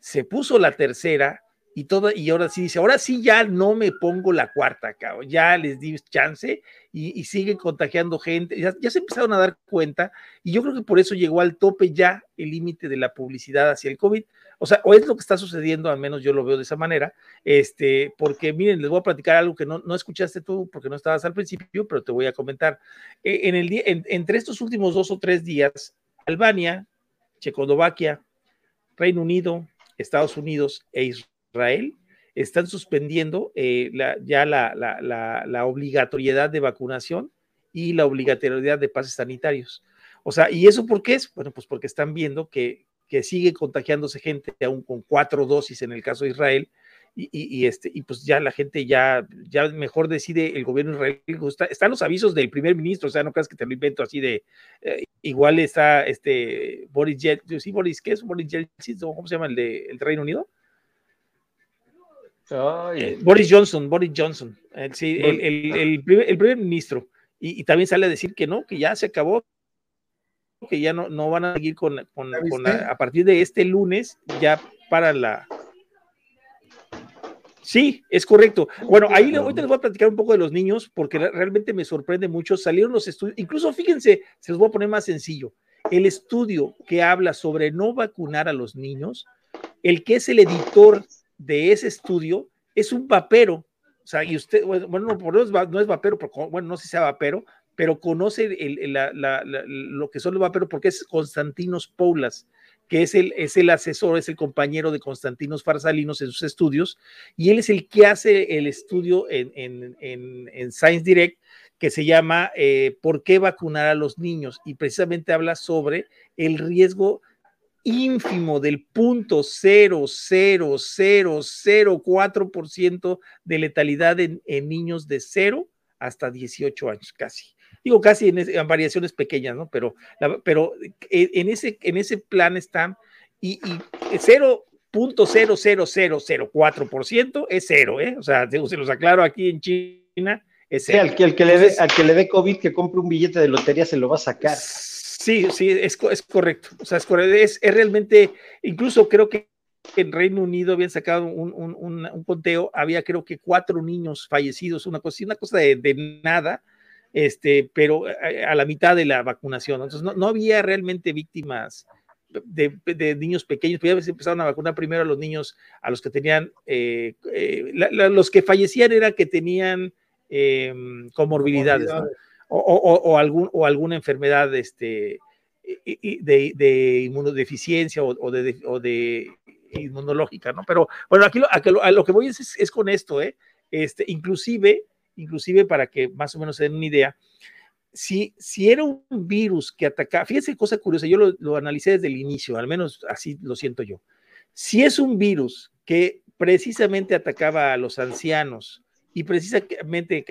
B: se puso la tercera y toda, y ahora sí dice, ahora sí ya no me pongo la cuarta, cabrón, ya les di chance y, siguen contagiando gente, ya, se empezaron a dar cuenta y yo creo que por eso llegó al tope ya el límite de la publicidad hacia el COVID. O sea, o es lo que está sucediendo, al menos yo lo veo de esa manera, este, porque miren, les voy a platicar algo que no, no escuchaste tú porque no estabas al principio, pero te voy a comentar. Eh, en el día, en- entre estos últimos dos o tres días, Albania, Checoslovaquia, Reino Unido, Estados Unidos e Israel están suspendiendo eh, la- ya la, la- la- obligatoriedad de vacunación y la obligatoriedad de pases sanitarios. O sea, ¿y eso por qué es? Bueno, pues porque están viendo que, sigue contagiándose gente aún con cuatro dosis en el caso de Israel. Y, este, y pues ya la gente ya, ya mejor decide el gobierno israelí. Está, están los avisos del primer ministro, o sea, no creas que te lo invento así de. eh, igual está este Boris Yeltsin, sí, Boris, ¿qué es Boris Yeltsin? ¿Cómo se llama el de, el Reino Unido? Eh, Boris Johnson, Boris Johnson, el, sí, el, el- el primer, el primer ministro. Y, y también sale a decir que no, que ya se acabó, que ya no, no van a seguir con, con-
C: ¿Ya
B: con la- a partir de este lunes, ya para la. Sí, es correcto. Bueno, ahí le- ahorita les voy a platicar un poco de los niños, porque re- realmente me sorprende mucho. Salieron los estudios, incluso fíjense, se los voy a poner más sencillo. El estudio que habla sobre no vacunar a los niños, el que es el editor de ese estudio es un vapero. O sea, y usted, bueno, no, no es vapero, pero bueno, no sé si sea vapero, pero conoce el- el- la- lo que son los vaperos porque es Constantinos Poulas, que es el, es el asesor, es el compañero de Constantinos Farsalinos en sus estudios, y él es el que hace el estudio en, en- en- en Science Direct que se llama eh, ¿Por qué vacunar a los niños? Y precisamente habla sobre el riesgo ínfimo del punto 00004% de letalidad en, en niños de 0 hasta 18 años, casi. Digo casi en, variaciones pequeñas, ¿no? Pero, la- pero en, en ese, en ese plan están y, y 0.00004% es cero, ¿eh? O sea, se los aclaro aquí en China, es
G: Sí,
B: cero.
G: al que, al que le al que le dé COVID que compre un billete de lotería se lo va a sacar.
B: Sí, sí, es, es correcto. O sea, es, correcto. Es, es realmente, incluso creo que en Reino Unido habían sacado un, un- un- conteo, había creo que cuatro niños fallecidos, una cosa, una cosa de, de nada, este, pero a, a la mitad de la vacunación. Entonces, no, no había realmente víctimas de, de niños pequeños, pues ya se empezaron a vacunar primero a los niños, a los que tenían, eh, eh, la- la- los que fallecían era que tenían eh, comorbilidades, ¿no? O, algún, o alguna enfermedad este, de, de inmunodeficiencia o, de, o de inmunológica, ¿no? Pero bueno, aquí lo, a, lo, que voy es, es- es con esto, ¿eh? Este, inclusive, inclusive para que más o menos se den una idea, si, si era un virus que atacaba, fíjense cosa curiosa, yo lo, lo analicé desde el inicio, al menos así lo siento yo. Si es un virus que precisamente atacaba a los ancianos y precisamente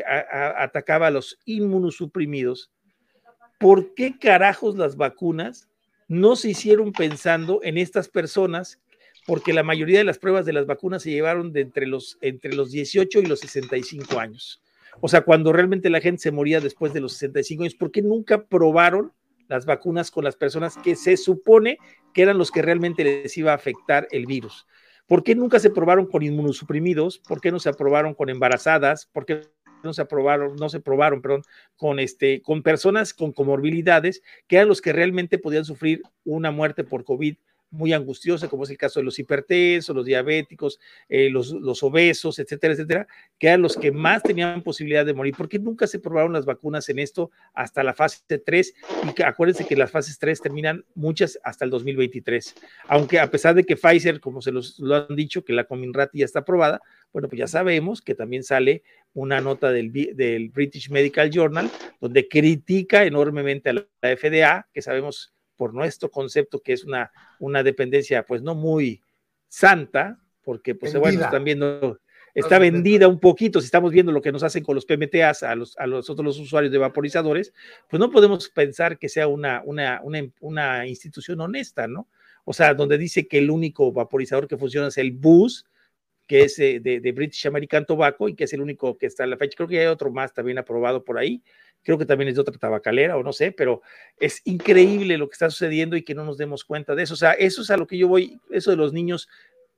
B: atacaba a los inmunosuprimidos, ¿por qué carajos las vacunas no se hicieron pensando en estas personas? Porque la mayoría de las pruebas de las vacunas se llevaron de entre los, entre los 18 y los 65 años. O sea, cuando realmente la gente se moría después de los 65 años, ¿por qué nunca probaron las vacunas con las personas que se supone que eran los que realmente les iba a afectar el virus? ¿Por qué nunca se probaron con inmunosuprimidos? ¿Por qué no se aprobaron con embarazadas? ¿Por qué no se aprobaron, no se probaron, perdón, con este, con personas con comorbilidades que eran los que realmente podían sufrir una muerte por COVID muy angustiosa, como es el caso de los hipertensos, los diabéticos, eh, los, los, obesos, etcétera, etcétera, que eran los que más tenían posibilidad de morir. ¿Por qué nunca se probaron las vacunas en esto hasta la fase 3? Y que, acuérdense que las fases 3 terminan muchas hasta el 2023. Aunque a pesar de que Pfizer, como se los, lo han dicho, que la Cominrati ya está aprobada, bueno, pues ya sabemos que también sale una nota del, del British Medical Journal donde critica enormemente a la FDA, que sabemos por nuestro concepto que es una, una dependencia pues no muy santa, porque pues bueno, están viendo, está vendida un poquito, si estamos viendo lo que nos hacen con los PMTAs a los, a los otros los usuarios de vaporizadores, pues no podemos pensar que sea una, una, una, una institución honesta, ¿no? O sea, donde dice que el único vaporizador que funciona es el BUS, que es de, de, British American Tobacco y que es el único que está en la fecha. Creo que hay otro más también aprobado por ahí, creo que también es de otra tabacalera o no sé, pero es increíble lo que está sucediendo y que no nos demos cuenta de eso. O sea, eso es a lo que yo voy, eso de los niños,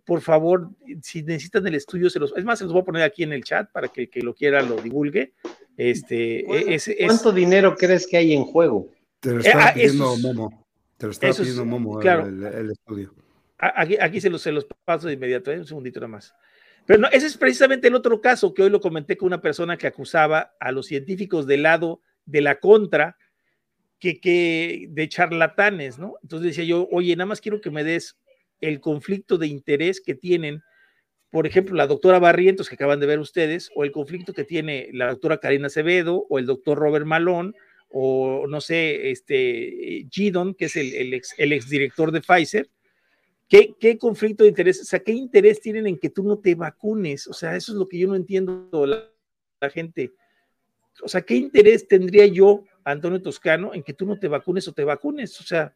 B: por favor, si necesitan el estudio, se los, es más, se los voy a poner aquí en el chat para que el que lo quiera lo divulgue. Este, e, es,
G: ¿Cuánto dinero crees que hay en juego?
A: Te lo está ah, pidiendo Momo, te lo está pidiendo Momo claro, el, estudio.
B: Aquí, aquí se, los, se los paso de inmediato, ¿eh? un segundito nada más. Pero no, ese es precisamente el otro caso que hoy lo comenté con una persona que acusaba a los científicos del lado de la contra que, que de charlatanes, ¿no? Entonces decía yo, oye, nada más quiero que me des el conflicto de interés que tienen, por ejemplo, la doctora Barrientos, que acaban de ver ustedes, o el conflicto que tiene la doctora Karina Acevedo, o el doctor Robert Malón, o no sé, este Gidon, que es el, el, ex, el exdirector de Pfizer, ¿Qué, conflicto de interés? O sea, ¿qué interés tienen en que tú no te vacunes? O sea, eso es lo que yo no entiendo la, la gente. O sea, ¿qué interés tendría yo, Antonio Toscano, en que tú no te vacunes o te vacunes? O sea,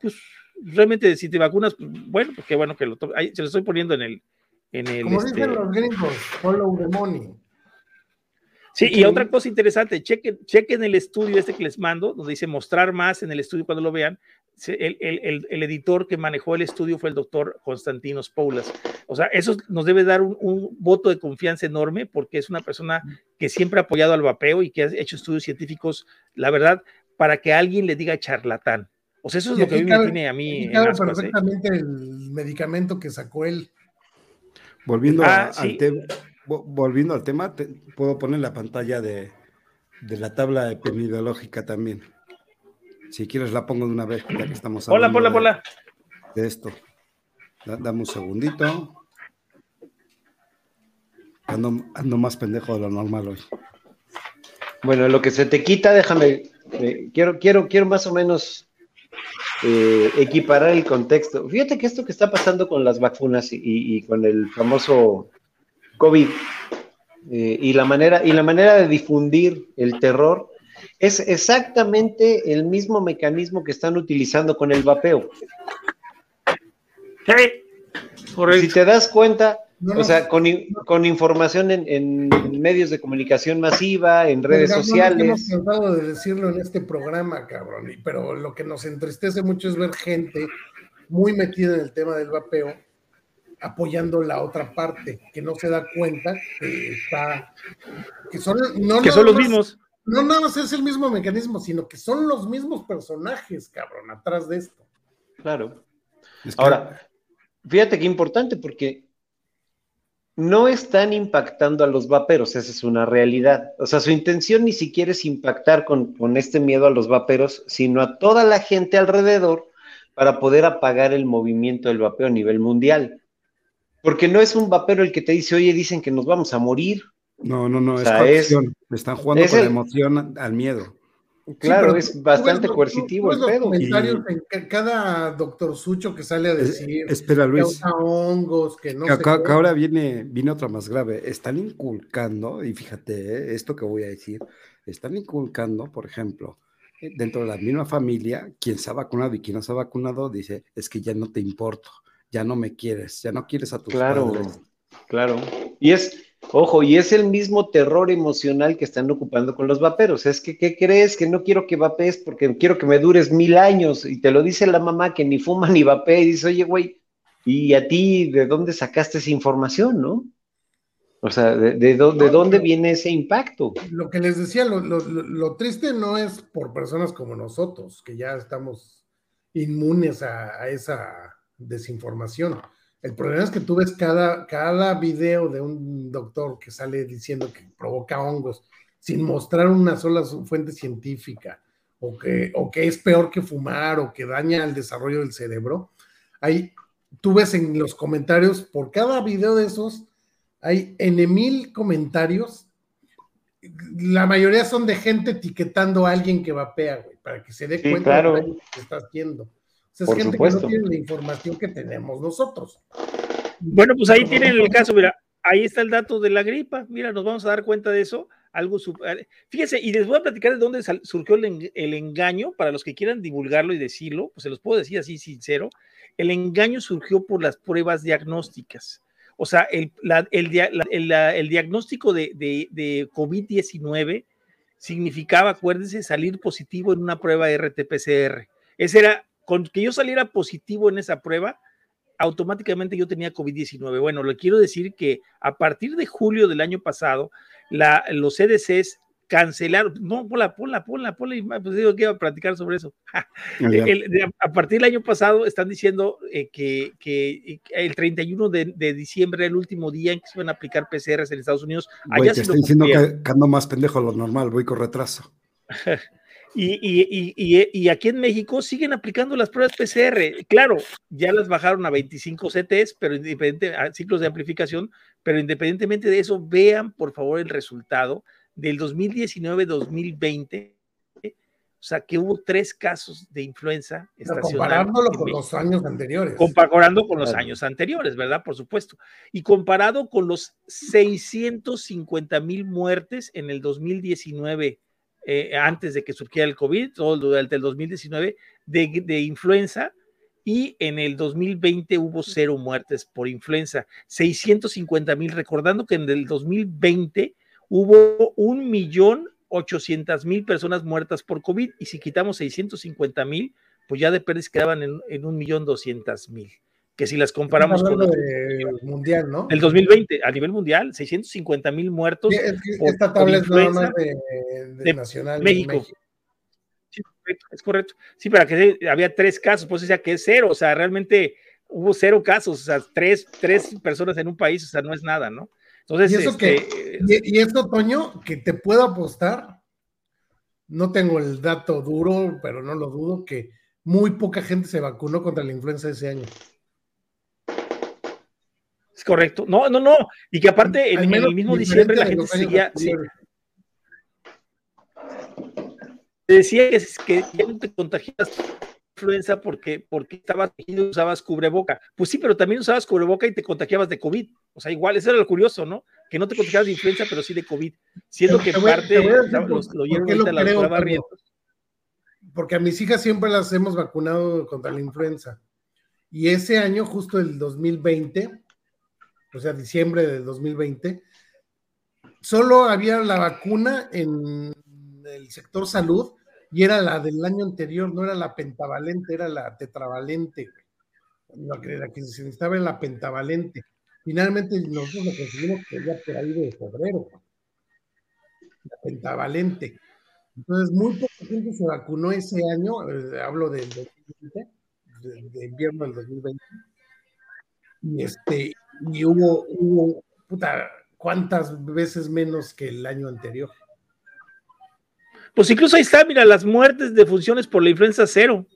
B: pues realmente si te vacunas, pues, bueno, pues qué bueno que lo ahí, se lo estoy poniendo en el. En el
C: Como dicen este los gringos, follow the money.
B: Sí, y otra cosa interesante, chequen, chequen el estudio este que les mando, donde dice mostrar más en el estudio cuando lo vean. El, el, el, editor que manejó el estudio fue el doctor Constantinos Paulas. O sea, eso nos debe dar un, un, voto de confianza enorme porque es una persona que siempre ha apoyado al vapeo y que ha hecho estudios científicos, la verdad, para que alguien le diga charlatán. O sea, eso es lo que a mí me tiene a mí.
C: Claro, perfectamente el medicamento que sacó él.
A: Volviendo ah, a, sí. al tema volviendo al tema, te, puedo poner la pantalla de, de, la tabla epidemiológica también. Si quieres la pongo de una vez, ya que estamos
B: hablando hola, hola,
A: de,
B: hola.
A: de esto. Da, dame un segundito. Ando, ando, más pendejo de lo normal hoy.
G: Bueno, lo que se te quita, déjame, eh, quiero, quiero, quiero más o menos eh, equiparar el contexto. Fíjate que esto que está pasando con las vacunas y, y con el famoso COVID eh, y, la manera, y la manera de difundir el terror es exactamente el mismo mecanismo que están utilizando con el vapeo. Si te das cuenta, no, o sea, con, con información en, en, medios de comunicación masiva, en redes no, sociales. No
C: hemos tratado de decirlo en este programa, cabrón, pero lo que nos entristece mucho es ver gente muy metida en el tema del vapeo apoyando la otra parte, que no se da cuenta que está, que son, no
B: que son los mismos.
C: No nada más es el mismo mecanismo, sino que son los mismos personajes, cabrón, atrás de esto.
G: Claro. Es que... Ahora, fíjate qué importante, porque no están impactando a los vaperos, esa es una realidad. O sea, su intención ni siquiera es impactar con, con este miedo a los vaperos, sino a toda la gente alrededor para poder apagar el movimiento del vapeo a nivel mundial. Porque no es un vapero el que te dice, oye, dicen que nos vamos a morir.
A: No, no, no, o sea, es coerción. Es, Están jugando con el... emoción al miedo.
G: Claro, sí, es bastante ves, coercitivo el pedo.
C: comentarios y... en cada doctor Sucho que sale a decir
A: espera, Luis,
C: que hongos, que no
A: que, sé que, ahora viene, viene otra más grave. Están inculcando, y fíjate, eh, esto que voy a decir, están inculcando, por ejemplo, eh, dentro de la misma familia, quien se ha vacunado y quien no se ha vacunado, dice, es que ya no te importo ya no me quieres, ya no quieres a tus
G: claro,
A: padres.
G: Claro, y es, ojo, y es el mismo terror emocional que están ocupando con los vaperos. Es que, ¿qué crees? Que no quiero que vapees porque quiero que me dures mil años. Y te lo dice la mamá que ni fuma ni vapea y dice, oye, güey, ¿Y a ti de dónde sacaste esa información, no? O sea, ¿de, dónde viene ese impacto?
C: Lo que les decía, lo, triste no es por personas como nosotros, que ya estamos inmunes a, esa desinformación. El problema es que tú ves cada, cada video de un doctor que sale diciendo que provoca hongos sin mostrar una sola fuente científica, o que, o que es peor que fumar, o que daña el desarrollo del cerebro. Ahí tú ves en los comentarios, por cada video de esos, hay N mil comentarios. La mayoría son de gente etiquetando a alguien que vapea, güey, para que se dé cuenta de lo que está haciendo. O sea, es gente que no tiene la información que tenemos nosotros.
B: Bueno, pues ahí tienen el caso, mira, ahí está el dato de la gripa, mira, nos vamos a dar cuenta de eso. Algo super... Fíjese, y les voy a platicar de dónde surgió el, el, engaño, para los que quieran divulgarlo y decirlo, pues se los puedo decir así sincero. El engaño surgió por las pruebas diagnósticas. O sea, el, el, diagnóstico de, de, COVID-19 significaba, acuérdense, salir positivo en una prueba RT-PCR. Ese era, con que yo saliera positivo en esa prueba, automáticamente yo tenía COVID-19. Bueno, le quiero decir que a partir de julio del año pasado, la, los CDCs cancelaron, no, ponla, ponla, ponla, ponla, pues digo que iba a platicar sobre eso. a partir del año pasado están diciendo eh, que, que, el 31 de, de, diciembre, el último día en que se van a aplicar PCRs en Estados Unidos.
A: Allá te estoy diciendo que, ando más pendejo lo normal, voy con retraso.
B: Y, y, y, y, aquí en México siguen aplicando las pruebas PCR. Claro, ya las bajaron a 25 CTs, pero independiente, a ciclos de amplificación, pero independientemente de eso, vean por favor el resultado del 2019-2020, o sea, que hubo tres casos de influenza
C: Comparándolo con los años anteriores.
B: Comparando con los años anteriores, ¿verdad? Por supuesto. Y comparado con los 650 mil muertes en el 2019, eh, antes de que surgiera el COVID, todo durante el 2019, de, influenza, y en el 2020 hubo cero muertes por influenza, 650 mil, recordando que en el 2020 hubo un millón ochocientas mil personas muertas por COVID y si quitamos 650 mil, pues ya de quedaban en, un millón doscientas mil. Que si las comparamos con
C: el mundial, ¿no?
B: El 2020, a nivel mundial, 650 mil muertos.
C: esta tabla es nada de, nacional
B: México. Sí, es correcto. Sí, para que había tres casos, pues decía que es cero, o sea, realmente hubo cero casos, o sea, tres, tres personas en un país, o sea, no es nada, ¿no?
C: Entonces, y, eso que, este, y, esto, Toño, que te puedo apostar, no tengo el dato duro, pero no lo dudo, que muy poca gente se vacunó contra la influenza ese año.
B: Es correcto. No, no, no. Y que aparte, en, el mismo diciembre la gente seguía. Sí. Decía que, que ya no te contagias influenza porque, porque estabas y usabas cubreboca. Pues sí, pero también usabas cubreboca y te contagiabas de COVID. O sea, igual, eso era lo curioso, ¿no? Que no te contagiabas de influenza, pero sí de COVID. Siendo que parte
C: lo, Porque a mis hijas siempre las hemos vacunado contra la influenza. Y ese año, justo el 2020, o sea, diciembre del 2020, solo había la vacuna en el sector salud y era la del año anterior, no era la pentavalente, era la tetravalente. La que, la que se necesitaba en la pentavalente. Finalmente nosotros lo conseguimos ya por ahí de febrero. La pentavalente. Entonces, muy poca gente se vacunó ese año, eh, hablo del 2020, de, invierno del 2020. Y, este, y hubo, hubo, puta, ¿cuántas veces menos que el año anterior?
B: Pues incluso ahí está, mira, las muertes de funciones por la influenza cero.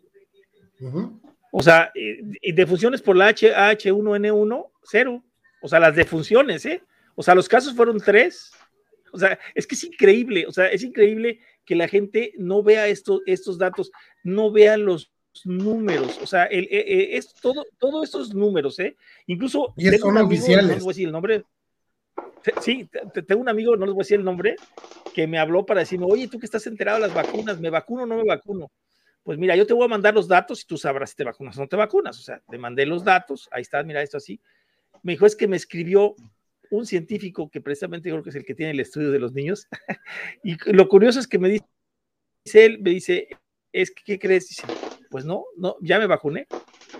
B: O sea, y defunciones por la H, 1 n 1 cero. O sea, las defunciones, ¿eh? O sea, los casos fueron tres. O sea, es que es increíble, o sea, es increíble que la gente no vea estos datos, no vea los números, o sea, el, eh, eh, es todo, todos estos números, ¿eh? Incluso...
C: Y son oficiales.
B: No voy a decir el nombre, Sí, tengo un amigo, no les voy a decir el nombre, que me habló para decirme, oye, tú que estás enterado de las vacunas, ¿me vacuno o no me vacuno? Pues mira, yo te voy a mandar los datos y tú sabrás si te vacunas o no te vacunas. O sea, te mandé los datos, ahí está, mira esto así. Me dijo, es que me escribió un científico que precisamente creo que es el que tiene el estudio de los niños. y lo curioso es que me dice, él, me dice, es que, ¿qué crees? Dice, pues no, no, ya me vacuné.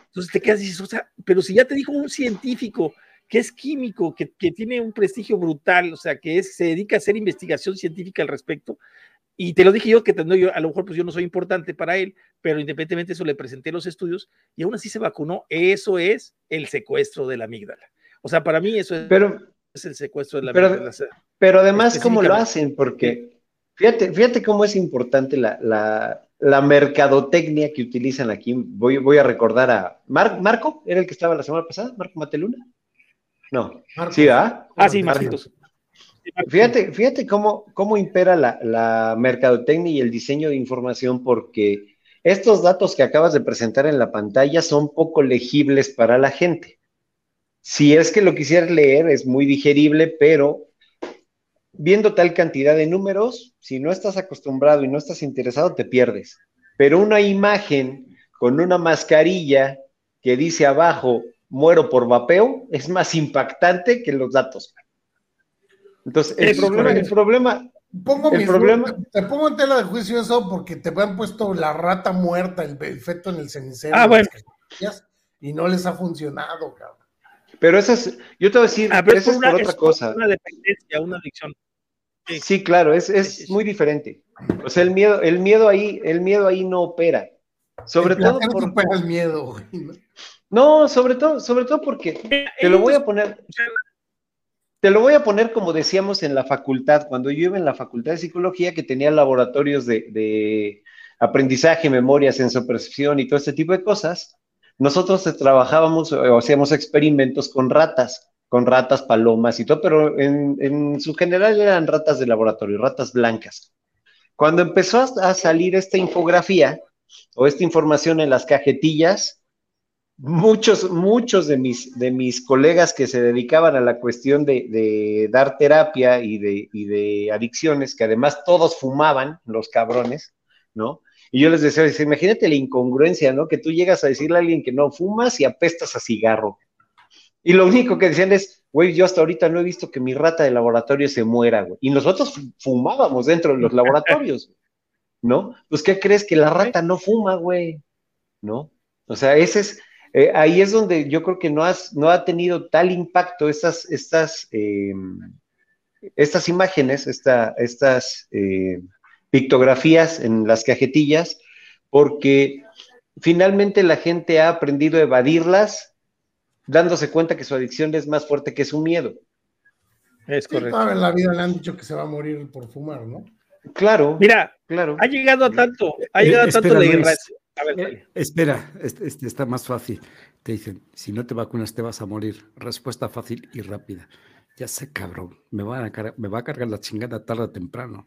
B: Entonces te quedas y dices, o sea, pero si ya te dijo un científico que es químico, que, que tiene un prestigio brutal, o sea, que es, se dedica a hacer investigación científica al respecto, y te lo dije yo, que yo, a lo mejor pues yo no soy importante para él, pero independientemente de eso le presenté los estudios y aún así se vacunó. Eso es el secuestro de la amígdala. O sea, para mí eso es,
G: pero,
B: es el secuestro de la
G: pero,
B: amígdala.
G: Pero además, ¿cómo lo hacen? Porque fíjate, fíjate cómo es importante la, la, la mercadotecnia que utilizan aquí. Voy, voy a recordar a Marco, ¿era el que estaba la semana pasada? ¿Marco Mateluna? No.
B: Sí, ¿ah? Ah, sí, Marquitos.
G: Fíjate, fíjate cómo, cómo impera la, la, mercadotecnia y el diseño de información, porque estos datos que acabas de presentar en la pantalla son poco legibles para la gente. Si es que lo quisieras leer, es muy digerible, pero viendo tal cantidad de números, si no estás acostumbrado y no estás interesado, te pierdes. Pero una imagen con una mascarilla que dice abajo, muero por vapeo, es más impactante que los datos. Entonces, el problema, el problema,
C: pongo el problema, te pongo en tela de juicio eso porque te han puesto la rata muerta, el, efecto en el cenicero.
B: Ah, bueno.
C: Y no les ha funcionado, cabrón.
G: Pero eso es, yo te voy a decir, ah, eso es por otra cosa.
B: Una dependencia, una adicción.
G: Sí, claro, es, es muy diferente. O sea, el miedo, el miedo ahí, el miedo ahí no opera. Sobre todo
C: por el miedo,
G: No, sobre todo, sobre todo porque te lo voy a poner, te lo voy a poner como decíamos en la facultad, cuando yo iba en la facultad de psicología que tenía laboratorios de, aprendizaje, memoria, sensopercepción y todo este tipo de cosas, nosotros trabajábamos o hacíamos experimentos con ratas, con ratas, palomas y todo, pero en, su general eran ratas de laboratorio, ratas blancas. Cuando empezó a salir esta infografía o esta información en las cajetillas, muchos, muchos de mis, de mis colegas que se dedicaban a la cuestión de, dar terapia y de, adicciones, que además todos fumaban, los cabrones, ¿no? Y yo les decía, imagínate la incongruencia, ¿no? Que tú llegas a decirle a alguien que no fumas y apestas a cigarro. Y lo único que decían es, güey, yo hasta ahorita no he visto que mi rata de laboratorio se muera, güey. Y nosotros fumábamos dentro de los laboratorios, ¿no? Pues, ¿qué crees? Que la rata no fuma, güey, ¿no? O sea, ese es, eh, ahí es donde yo creo que no, has, no ha tenido tal impacto estas, estas, em, estas imágenes, estas eh, pictografías en las cajetillas, porque finalmente la gente ha aprendido a evadirlas, dándose cuenta que su adicción es más fuerte que su miedo.
C: Es correcto. en la vida le han dicho que se va a morir por fumar, ¿no?
G: Claro.
B: Mira, claro. Ha llegado a tanto, ha llegado a tanto la guerra.
A: Eh, espera, este, este, está más fácil. Te dicen, si no te vacunas te vas a morir. Respuesta fácil y rápida. Ya sé, cabrón, me, va a me va a cargar la chingada tarde o temprano.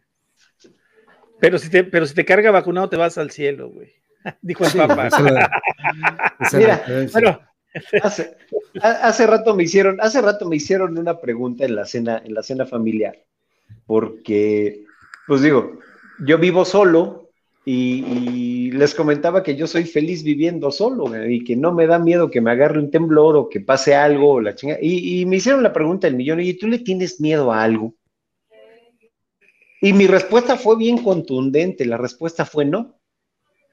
B: Pero si te, pero si te carga vacunado te vas al cielo, güey. Dijo el papá.
G: Mira, bueno, hace, hace, rato me hicieron, hace rato me hicieron una pregunta en la cena, en la cena familiar, porque, pues digo, yo vivo solo, y, les comentaba que yo soy feliz viviendo solo y que no me da miedo que me agarre un temblor o que pase algo o la chinga. Y, me hicieron la pregunta del millón, ¿y tú le tienes miedo a algo? Y mi respuesta fue bien contundente, la respuesta fue no.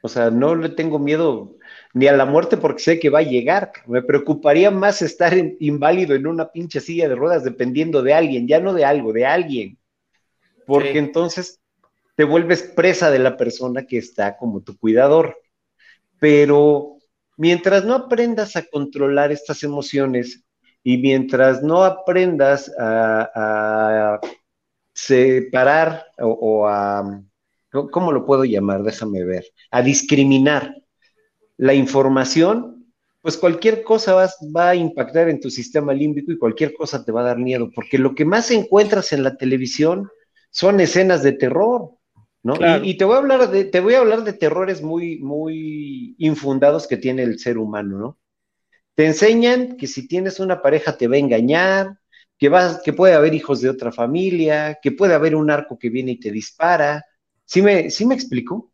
G: O sea, no le tengo miedo ni a la muerte porque sé que va a llegar. Me preocuparía más estar inválido en una pinche silla de ruedas dependiendo de alguien, ya no de algo, de alguien. Porque entonces te vuelves presa de la persona que está como tu cuidador. Pero mientras no aprendas a controlar estas emociones y mientras no aprendas a, separar o, a, ¿cómo lo puedo llamar? Déjame ver, a discriminar la información, pues cualquier cosa va, va, a impactar en tu sistema límbico y cualquier cosa te va a dar miedo, porque lo que más encuentras en la televisión son escenas de terror. Y, te voy a hablar de, te voy a hablar de terrores muy, muy infundados que tiene el ser humano, ¿no? Te enseñan que si tienes una pareja te va a engañar, que, vas, que puede haber hijos de otra familia, que puede haber un arco que viene y te dispara. ¿Sí me, sí me explico?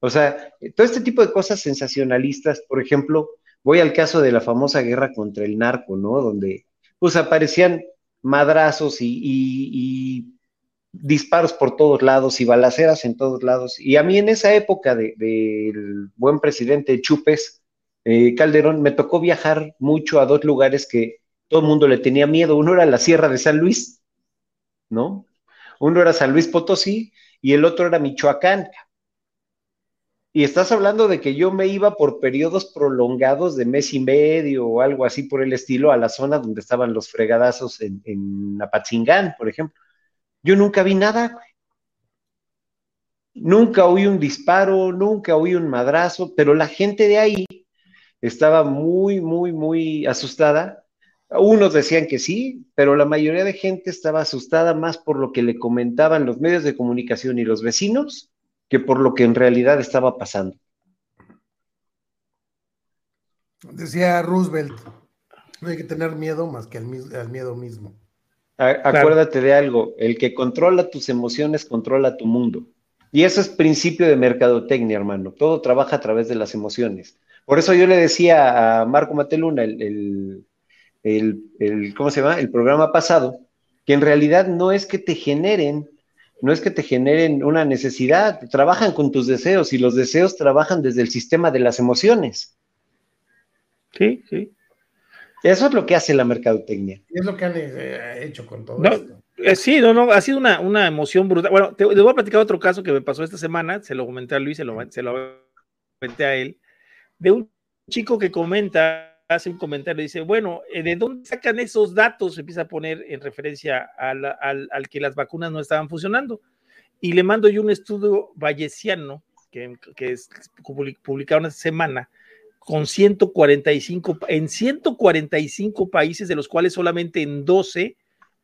G: O sea, todo este tipo de cosas sensacionalistas, por ejemplo, voy al caso de la famosa guerra contra el narco, ¿no? Donde pues aparecían madrazos y disparos por todos lados y balaceras en todos lados. Y a mí en esa época del buen presidente Chupes, eh, Calderón, me tocó viajar mucho a dos lugares que todo el mundo le tenía miedo. Uno era la Sierra de San Luis, ¿no? Uno era San Luis Potosí y el otro era Michoacán. Y estás hablando de que yo me iba por periodos prolongados de mes y medio o algo así por el estilo a la zona donde estaban los fregadazos en, en Apatzingán, por ejemplo. Yo nunca vi nada, Nunca oí un disparo, nunca oí un madrazo, pero la gente de ahí estaba muy, muy, muy asustada. Unos decían que sí, pero la mayoría de gente estaba asustada más por lo que le comentaban los medios de comunicación y los vecinos que por lo que en realidad estaba pasando.
C: Decía Roosevelt, no hay que tener miedo más que al, miedo mismo.
G: acuérdate de algo, el que controla tus emociones controla tu mundo. Y eso es principio de mercadotecnia, hermano. Todo trabaja a través de las emociones. Por eso yo le decía a Marco Mateluna, el, el, ¿cómo se llama? El programa pasado, que en realidad no es que te generen, no es que te generen una necesidad, trabajan con tus deseos y los deseos trabajan desde el sistema de las emociones.
B: Sí, sí.
G: Eso es lo que hace la mercadotecnia.
C: Y es lo que han eh, hecho con todo esto.
B: Eh, sí, no, no, ha sido una, una emoción brutal. Bueno, te, voy a platicar otro caso que me pasó esta semana, se lo comenté a Luis, se lo, se lo comenté a él, de un chico que comenta, hace un comentario, dice, bueno, eh, ¿de dónde sacan esos datos? Empieza a poner en referencia al, al, al que las vacunas no estaban funcionando. Y le mando yo un estudio vallesiano que, que es publicado una semana con 145, en 145 países, de los cuales solamente en 12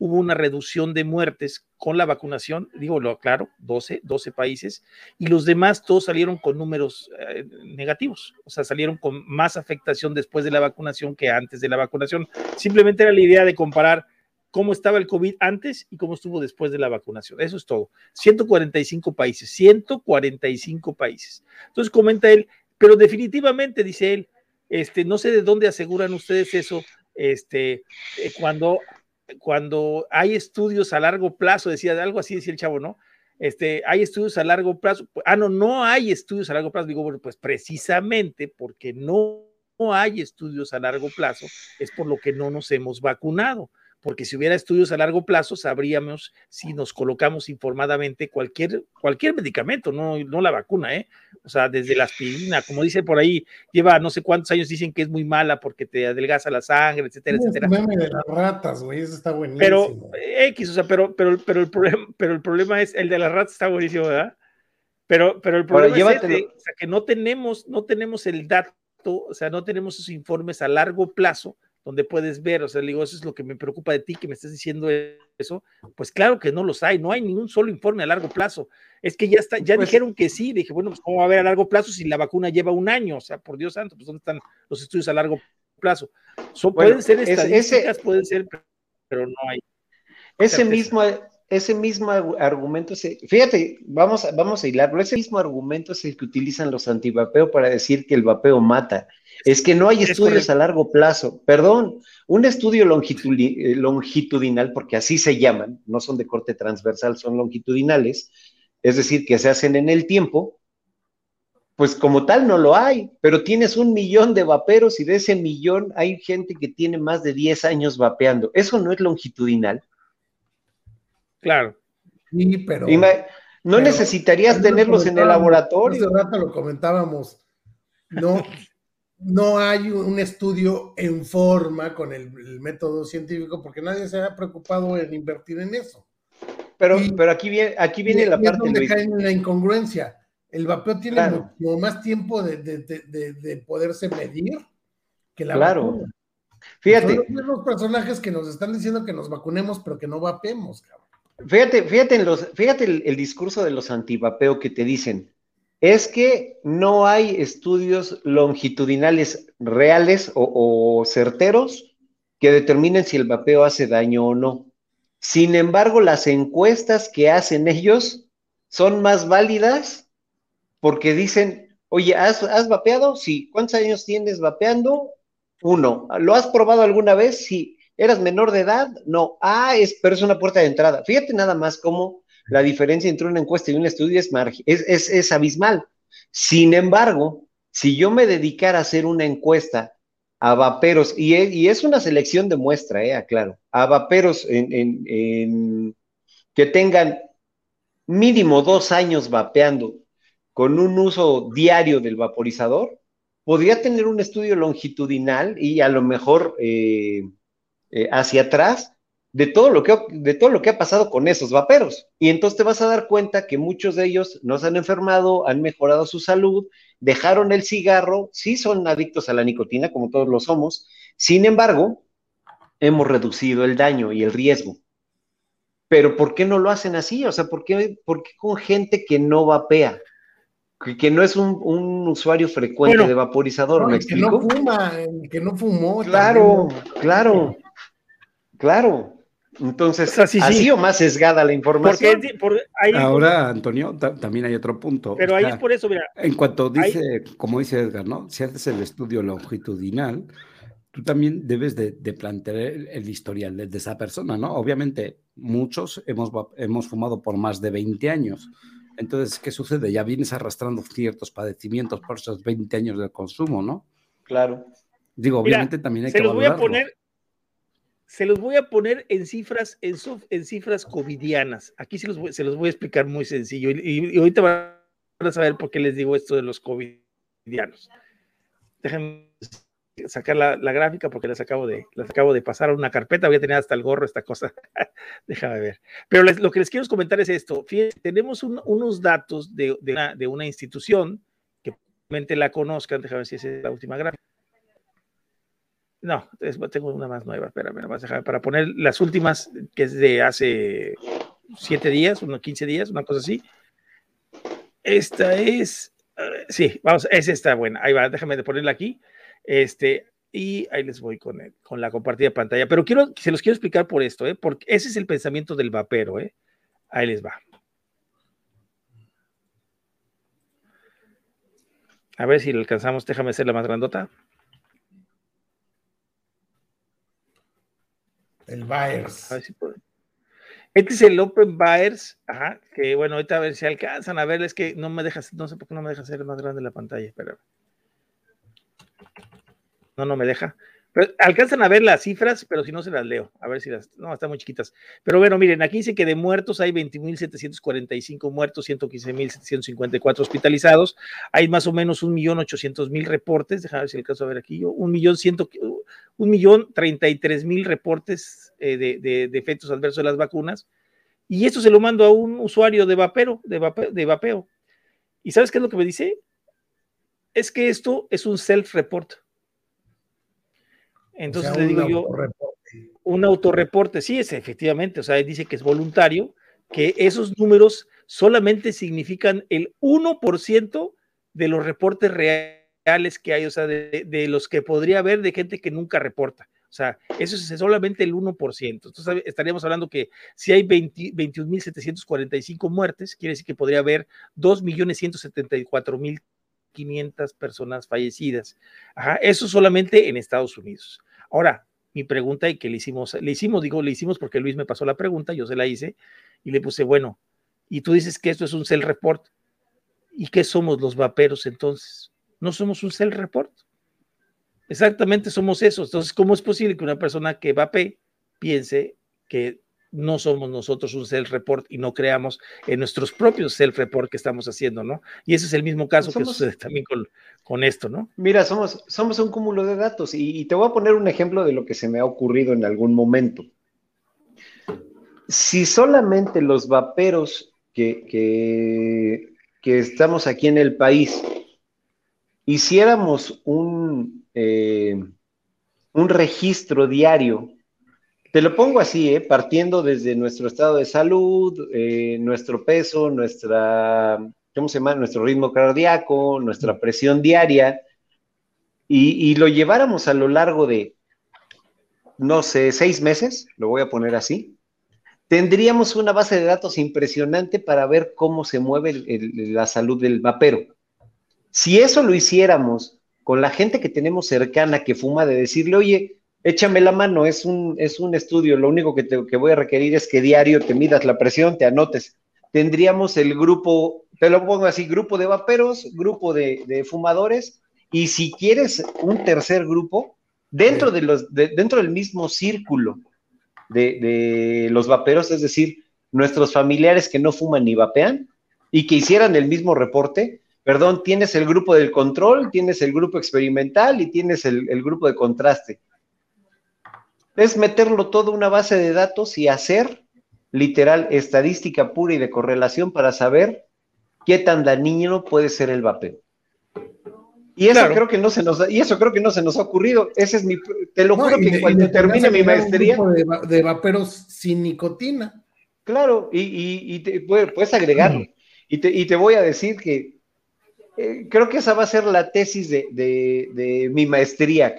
B: hubo una reducción de muertes con la vacunación, digo, lo claro, 12, 12 países, y los demás todos salieron con números eh, negativos, o sea, salieron con más afectación después de la vacunación que antes de la vacunación. Simplemente era la idea de comparar cómo estaba el COVID antes y cómo estuvo después de la vacunación. Eso es todo. 145 países, 145 países. Entonces comenta él, pero definitivamente, dice él, este, no sé de dónde aseguran ustedes eso, este, eh, cuando cuando hay estudios a largo plazo, decía algo así, decía el chavo, ¿no? Este, hay estudios a largo plazo. Ah, no, no hay estudios a largo plazo. Digo, bueno, pues precisamente porque no hay estudios a largo plazo, es por lo que no nos hemos vacunado porque si hubiera estudios a largo plazo, sabríamos si nos colocamos informadamente cualquier, cualquier medicamento, no, no la vacuna, ¿eh? O sea, desde la aspirina, como dice por ahí, lleva no sé cuántos años dicen que es muy mala porque te adelgaza la sangre, etcétera, etcétera.
C: Meme de las ratas, güey, eso está buenísimo.
B: Pero, X, o sea, pero, pero, pero, el problema, pero el problema es, el de las ratas está buenísimo, ¿verdad? Pero, pero el problema es este, o sea, que no tenemos, no tenemos el dato, o sea, no tenemos esos informes a largo plazo donde puedes ver, o sea, digo, eso es lo que me preocupa de ti, que me estés diciendo eso, pues claro que no los hay, no hay ningún solo informe a largo plazo. Es que ya está, ya pues dijeron que sí, dije, bueno, pues cómo va a haber a largo plazo si la vacuna lleva un año, o sea, por Dios santo, pues dónde están los estudios a largo plazo. pueden ser estadísticas, pueden ser, pero no hay.
G: Ese mismo, ese mismo argumento, fíjate, vamos, vamos a hilarlo, ese mismo argumento es el que utilizan los antivapeo para decir que el vapeo mata. Es que no hay estudios a largo plazo. Perdón, un estudio eh, longitudinal, porque así se llaman, no son de corte transversal, son longitudinales, es decir, que se hacen en el tiempo, pues como tal no lo hay, pero tienes un millón de vaperos y de ese millón hay gente que tiene más de 10 años vapeando. ¿Eso no es longitudinal?
B: Claro.
C: Sí, pero.
G: no necesitarías tenerlos en el laboratorio.
C: Hace rato lo comentábamos. No, no hay un estudio en forma con el, método científico porque nadie se ha preocupado en invertir en eso.
G: Pero, pero aquí viene, aquí viene la parte.
C: donde cae en la incongruencia. El vapeo tiene mucho más tiempo de, poderse medir que la
G: claro. Fíjate.
C: Son los personajes que nos están diciendo que nos vacunemos, pero que no vapeemos, cabrón.
G: Fíjate, fíjate, en los, fíjate el, discurso de los antivapeo que te dicen, es que no hay estudios longitudinales reales o, certeros que determinen si el vapeo hace daño o no. Sin embargo, las encuestas que hacen ellos son más válidas porque dicen, oye, ¿has, ¿has, vapeado? Sí. ¿Cuántos años tienes vapeando? Uno. ¿Lo has probado alguna vez? Sí. ¿Eras menor de edad? No. Ah, es, pero es una puerta de entrada. Fíjate nada más cómo la diferencia entre una encuesta y un estudio es, es, es, abismal. Sin embargo, si yo me dedicara a hacer una encuesta a vaperos, y es, una selección de muestra, eh, aclaro, a vaperos en, que tengan mínimo dos años vapeando con un uso diario del vaporizador, podría tener un estudio longitudinal y a lo mejor eh, eh, hacia atrás de todo, lo que, de todo lo que ha pasado con esos vaperos. Y entonces te vas a dar cuenta que muchos de ellos no se han enfermado, han mejorado su salud, dejaron el cigarro, sí son adictos a la nicotina, como todos lo somos, sin embargo, hemos reducido el daño y el riesgo. Pero ¿por qué no lo hacen así? O sea, ¿por qué, con gente que no vapea? Que, no es un, usuario frecuente de vaporizador, ¿me
C: Que no fuma, que no fumó.
G: Claro, claro, claro. Entonces, así o más sesgada la información.
A: Ahora, Antonio, también hay otro punto.
B: Pero ahí es por eso, mira.
A: En cuanto dice, como dice Edgar, ¿no? Si haces el estudio longitudinal, tú también debes de, plantear el, historial de, esa persona, ¿no? Obviamente, muchos hemos, hemos fumado por más de 20 años. Entonces, ¿qué sucede? Ya vienes arrastrando ciertos padecimientos por esos 20 años de consumo, ¿no?
G: Claro.
A: Digo, obviamente también hay
B: se
A: que
B: los voy a poner se los voy a poner en cifras, en, cifras covidianas. Aquí se los, voy, se los voy a explicar muy sencillo. Y, ahorita van a saber por qué les digo esto de los covidianos. Déjenme sacar la, gráfica porque les acabo, de, les acabo de pasar a una carpeta. Voy a tener hasta el gorro esta cosa. Déjame ver. Pero lo que les quiero comentar es esto. Fíjense, tenemos unos datos de, una, institución que la conozcan. Déjame ver si es la última gráfica no, tengo una más nueva, espérame, más dejar para poner las últimas, que es de hace siete días, unos 15 días, una cosa así. Esta es, sí, vamos, es esta buena. Ahí va, déjame ponerla aquí. Este, y ahí les voy con, con la compartida pantalla. Pero quiero, se los quiero explicar por esto, ¿eh? porque ese es el pensamiento del vapero. ¿eh? Ahí les va. A ver si lo alcanzamos. Déjame hacerla más grandota.
C: El Baers.
B: Este es el Open Baers, ajá, que bueno, ahorita a ver si alcanzan a ver, es que no me dejas, no sé por qué no me deja hacer más grande la pantalla, pero no, no me deja alcanzan a ver las cifras, pero si no se las leo, a ver si las, no, están muy chiquitas. Pero bueno, miren, aquí dice que de muertos hay 20.745 muertos, 115.754 hospitalizados, hay más o menos 1.800.000 reportes, déjame ver si alcanzo a ver aquí yo, 1.033.000 reportes eh, de, de, efectos adversos de las vacunas, y esto se lo mando a un usuario de vapeo, de de vapeo. ¿Y sabes qué es lo que me dice? Es que esto es un self-report. Entonces le digo yo, un autorreporte, sí, es efectivamente, o sea, dice que es voluntario, que esos números solamente significan el 1% de los reportes reales que hay, o sea, de, los que podría haber de gente que nunca reporta. O sea, eso es solamente el 1%. Entonces estaríamos hablando que si hay 21.745 muertes, quiere decir que podría haber 2.174.000 500 personas fallecidas. Ajá, eso solamente en Estados Unidos. Ahora, mi pregunta y que le hicimos, le hicimos, digo, le hicimos porque Luis me pasó la pregunta, yo se la hice y le puse, bueno, y tú dices que esto es un cell report. ¿Y qué somos los vaperos entonces? No somos un cell report. Exactamente somos eso. Entonces, ¿cómo es posible que una persona que vape piense que no somos nosotros un self-report y no creamos en nuestros propios self-report que estamos haciendo, ¿no? Y ese es el mismo caso que sucede también con, con, esto, ¿no?
G: Mira, somos, somos un cúmulo de datos y, te voy a poner un ejemplo de lo que se me ha ocurrido en algún momento. Si solamente los vaperos que, que, estamos aquí en el país hiciéramos un, eh, un registro diario te lo pongo así, ¿eh? partiendo desde nuestro estado de salud, eh, nuestro peso, nuestra, ¿cómo se llama? Nuestro ritmo cardíaco, nuestra presión diaria, y, lo lleváramos a lo largo de, no sé, seis meses, lo voy a poner así, tendríamos una base de datos impresionante para ver cómo se mueve la salud del vapero. Si eso lo hiciéramos con la gente que tenemos cercana que fuma, de decirle, oye, échame la mano, es un, es un estudio, lo único que, te, que voy a requerir es que diario te midas la presión, te anotes. Tendríamos el grupo, te lo pongo así, grupo de vaperos, grupo de, fumadores, Y si quieres un tercer grupo, dentro, de los, dentro del mismo círculo de, de los vaperos, es decir, nuestros familiares que no fuman ni vapean y que hicieran el mismo reporte, perdón, tienes el grupo del control, tienes el grupo experimental y tienes el, grupo de contraste. Es meterlo todo en una base de datos y hacer literal estadística pura y de correlación para saber qué tan dañino puede ser el vapeo. Y eso creo que no se nos y eso creo que no se nos ha ocurrido. Ese es mi te lo juro que cuando termine mi maestría
C: de, de, vaperos sin nicotina.
G: Claro, y, te, puedes agregarlo. Y te, y te voy a decir que eh, creo que esa va a ser la tesis de, mi maestría.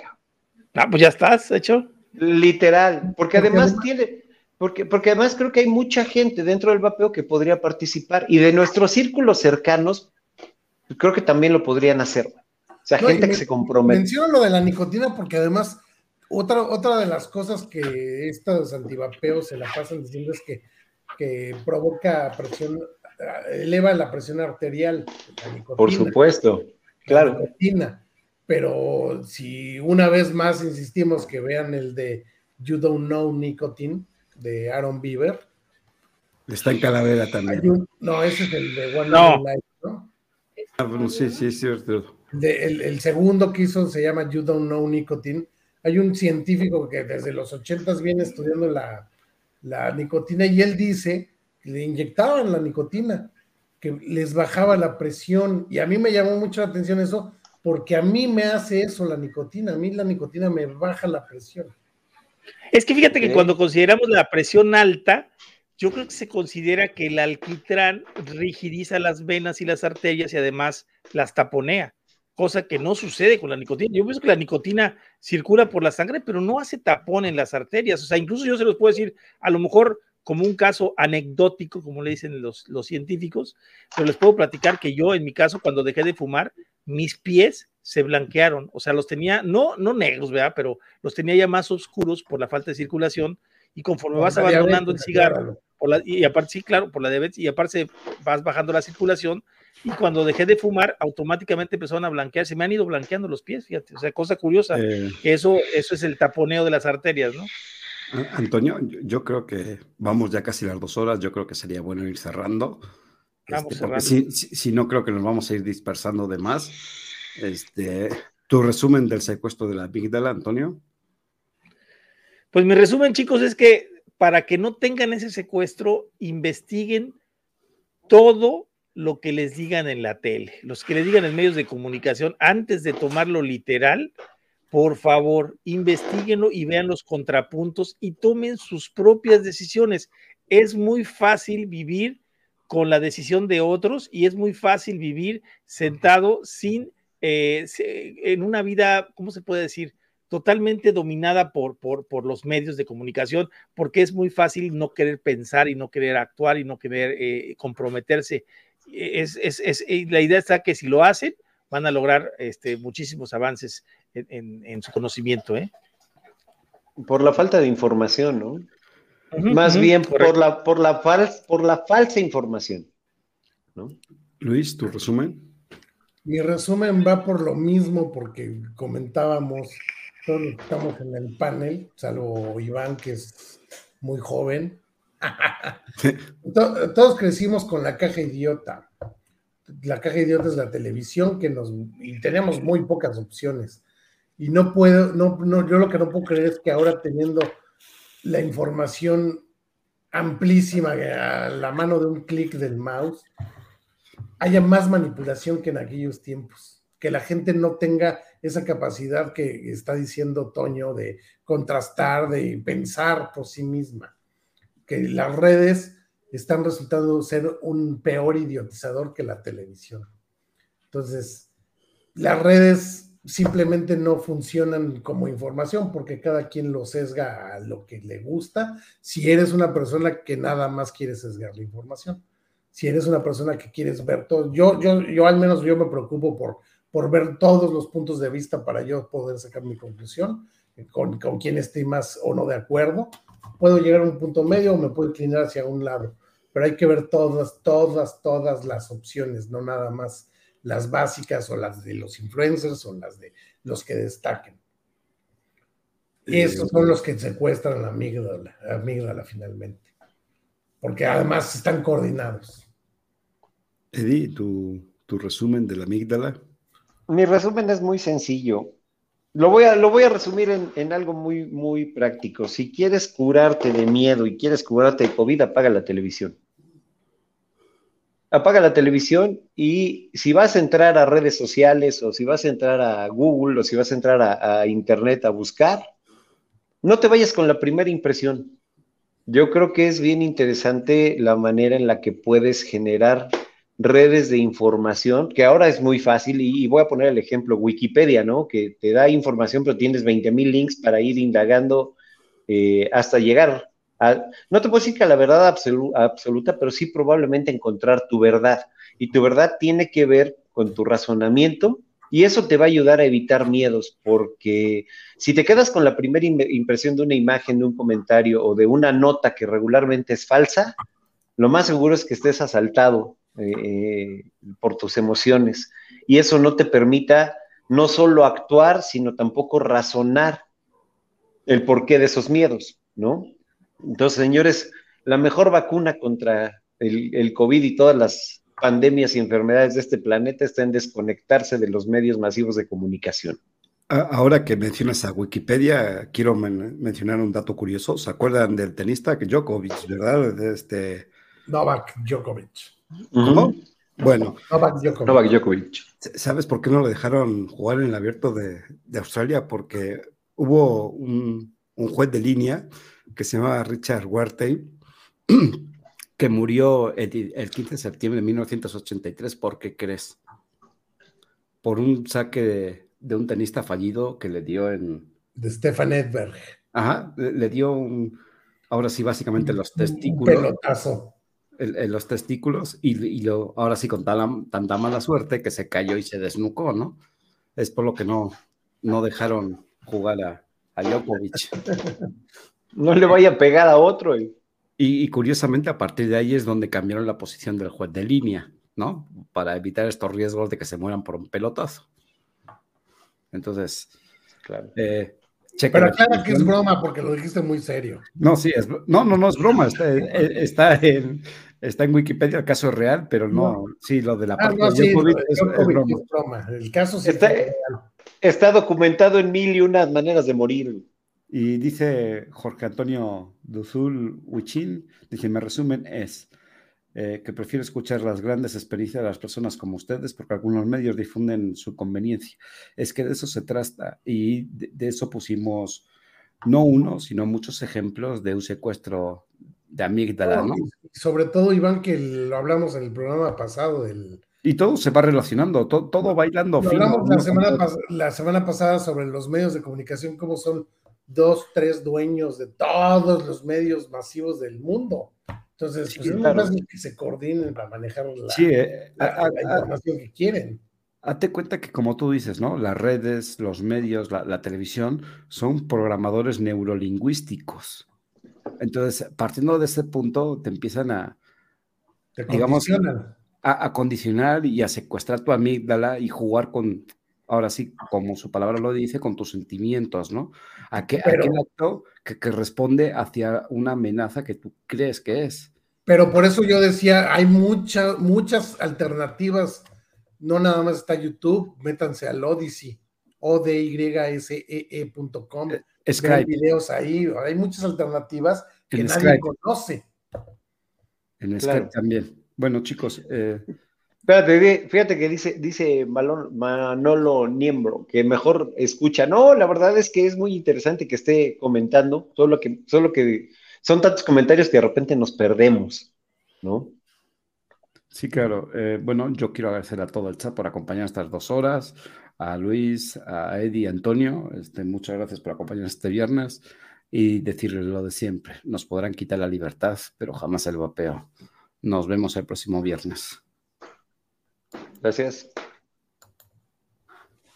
B: Ah, pues ya estás hecho.
G: Literal, porque además tiene, porque, porque además creo que hay mucha gente dentro del vapeo que podría participar y de nuestros círculos cercanos, creo que también lo podrían hacer. O sea, gente que se compromete.
C: Menciono lo de la nicotina porque además otra, otra de las cosas que estos antivapeos se la pasan diciendo es que, que provoca presión eleva la presión arterial.
G: Por supuesto, claro.
C: Pero si una vez más insistimos que vean el de You Don't Know Nicotine de Aaron Bieber.
A: Está en Calavera también.
C: no, ese es el de One
B: no.
A: ¿no? Ah, bueno, sí, sí, es cierto.
C: el, segundo que hizo se llama You Don't Know Nicotine. Hay un científico que desde los ochentas viene estudiando la, la nicotina y él dice le inyectaban la nicotina, que les bajaba la presión. Y a mí me llamó mucho la atención eso, porque a mí me hace eso la nicotina. A mí la nicotina me baja la presión.
B: Es que fíjate que cuando consideramos la presión alta, yo creo que se considera que el alquitrán rigidiza las venas y las arterias y además las taponea, cosa que no sucede con la nicotina. Yo pienso que la nicotina circula por la sangre, pero no hace tapón en las arterias. O sea, incluso yo se los puedo decir, a lo mejor como un caso anecdótico, como le dicen los, los científicos, pero les puedo platicar que yo, en mi caso, cuando dejé de fumar, mis pies se blanquearon, o sea, los tenía, no, no negros, ¿verdad? Pero los tenía ya más oscuros por la falta de circulación y conforme vas abandonando el cigarro, por la, y aparte, sí, claro, por la diabetes, y aparte vas bajando la circulación, y cuando dejé de fumar, automáticamente empezaron a blanquear, se me han ido blanqueando los pies, fíjate, o sea, cosa curiosa, eh. eso, eso es el taponeo de las arterias, ¿no?
A: Antonio, yo creo que vamos ya casi las dos horas, yo creo que sería bueno ir cerrando. Este, si, no, creo que nos vamos a ir dispersando de más. Este, ¿Tu resumen del secuestro de la Big Dala, Antonio?
B: Pues mi resumen, chicos, es que para que no tengan ese secuestro, investiguen todo lo que les digan en la tele, los que les digan en medios de comunicación, antes de tomarlo literal, por favor, investiguenlo y vean los contrapuntos y tomen sus propias decisiones. Es muy fácil vivir con la decisión de otros y es muy fácil vivir sentado sin, eh, en una vida, ¿cómo se puede decir? totalmente dominada por, por, por, los medios de comunicación, porque es muy fácil no querer pensar y no querer actuar y no querer eh, comprometerse. Es, es, es, la idea está que si lo hacen, van a lograr este, muchísimos avances en, su conocimiento. ¿eh?
G: Por la falta de información, ¿no? Más bien por la, por, la por la falsa información. ¿no?
A: Luis, tu resumen.
C: Mi resumen va por lo mismo, porque comentábamos, todos estamos en el panel, salvo Iván, que es muy joven. todos crecimos con la caja idiota. La caja idiota es la televisión que nos y tenemos muy pocas opciones. Y no puedo, no, no, yo lo que no puedo creer es que ahora teniendo la información amplísima a la mano de un clic del mouse, haya más manipulación que en aquellos tiempos, que la gente no tenga esa capacidad que está diciendo Toño de contrastar, de pensar por sí misma, que las redes están resultando ser un peor idiotizador que la televisión. Entonces, las redes simplemente no funcionan como información porque cada quien lo sesga a lo que le gusta. Si eres una persona que nada más quiere sesgar la información, si eres una persona que quieres ver todo, yo, yo, yo al menos yo me preocupo por, por ver todos los puntos de vista para yo poder sacar mi conclusión con, con quien esté más o no de acuerdo. Puedo llegar a un punto medio o me puedo inclinar hacia un lado, pero hay que ver todas, todas, todas las opciones, no nada más las básicas o las de los influencers o las de los que destaquen. Y estos son los que secuestran la amígdala, la amígdala finalmente. Porque además están coordinados.
A: Eddie, ¿tu, tu resumen de la amígdala?
G: Mi resumen es muy sencillo. Lo voy a, lo voy a resumir en, en, algo muy, muy práctico. Si quieres curarte de miedo y quieres curarte de COVID, apaga la televisión. Apaga la televisión y si vas a entrar a redes sociales o si vas a entrar a Google o si vas a entrar a, Internet a buscar, no te vayas con la primera impresión. Yo creo que es bien interesante la manera en la que puedes generar redes de información, que ahora es muy fácil, y, voy a poner el ejemplo Wikipedia, ¿no? Que te da información, pero tienes 20 mil links para ir indagando eh, hasta llegar no te puedo decir que a la verdad absoluta, pero sí probablemente encontrar tu verdad. Y tu verdad tiene que ver con tu razonamiento y eso te va a ayudar a evitar miedos, porque si te quedas con la primera impresión de una imagen, de un comentario o de una nota que regularmente es falsa, lo más seguro es que estés asaltado eh, por tus emociones y eso no te permita no solo actuar, sino tampoco razonar el porqué de esos miedos, ¿no? Entonces, señores, la mejor vacuna contra el, el COVID y todas las pandemias y enfermedades de este planeta está en desconectarse de los medios masivos de comunicación.
A: Ahora que mencionas a Wikipedia, quiero men mencionar un dato curioso. ¿Se acuerdan del tenista Djokovic, verdad? De este...
C: Novak Djokovic.
A: ¿Cómo? Bueno.
C: Novak Djokovic.
G: Novak Djokovic.
A: ¿Sabes por qué no lo dejaron jugar en el abierto de, de Australia? Porque hubo un, un, juez de línea que se llamaba Richard Wartey que murió el, el, 15 de septiembre de 1983, ¿por qué crees? Por un saque de, de, un tenista fallido que le dio en...
C: De Stefan Edberg.
A: Ajá, le, le dio un... Ahora sí, básicamente los testículos.
C: Un pelotazo.
A: En, en los testículos y, y, lo, ahora sí con tan, tanta mala suerte que se cayó y se desnucó, ¿no? Es por lo que no, no dejaron jugar a, a Djokovic.
G: No le vaya a pegar a otro. Y...
A: Y, y, curiosamente, a partir de ahí es donde cambiaron la posición del juez de línea, ¿no? Para evitar estos riesgos de que se mueran por un pelotazo. Entonces,
G: claro.
A: Eh,
C: Pero claro que es broma porque lo dijiste muy serio.
A: No, sí, es, no, no, no es broma. Está, eh, está, en, está en Wikipedia, el caso es real, pero no, no. sí, lo de la
C: ah, no, sí, COVID es, es, broma. es, broma. El caso sí
G: está, está documentado en mil y unas maneras de morir.
A: Y dice Jorge Antonio Duzul Huichín, dice, mi resumen es eh, que prefiero escuchar las grandes experiencias de las personas como ustedes porque algunos medios difunden su conveniencia. Es que de eso se trata y de, de eso pusimos no uno, sino muchos ejemplos de un secuestro de amígdala, ¿no?
C: Sobre todo, Iván, que lo hablamos en el programa pasado del...
A: Y todo se va relacionando, todo, todo bailando.
C: Lo hablamos la, semana la semana pasada sobre los medios de comunicación, cómo son dos, tres dueños de todos los medios masivos del mundo. Entonces, sí, pues es claro. muy que se coordinen para manejar la,
A: sí, eh,
C: la, a, la información a, que quieren.
A: Hazte cuenta que, como tú dices, ¿no? Las redes, los medios, la, la televisión son programadores neurolingüísticos. Entonces, partiendo de ese punto, te empiezan a,
C: te
A: digamos, a, a, condicionar y a secuestrar tu amígdala y jugar con, ahora sí, como su palabra lo dice, con tus sentimientos, ¿no? Aquel, pero, aquel acto que, que, responde hacia una amenaza que tú crees que es.
C: Pero por eso yo decía, hay muchas, muchas alternativas. No nada más está YouTube, métanse al Odyssey, odyssee.com.
A: Eh, Skype.
C: videos ahí, hay muchas alternativas que en nadie Skype. conoce.
A: En Skype claro. también. Bueno, chicos, eh,
G: Espérate, fíjate que dice, dice Manolo Niembro, que mejor escucha. No, la verdad es que es muy interesante que esté comentando, solo que, solo que son tantos comentarios que de repente nos perdemos, ¿no?
A: Sí, claro. Eh, bueno, yo quiero agradecer a todo el chat por acompañar estas dos horas, a Luis, a Eddie, a Antonio. Este, muchas gracias por acompañarnos este viernes y decirles lo de siempre. Nos podrán quitar la libertad, pero jamás el vapeo. Nos vemos el próximo viernes.
G: Gracias.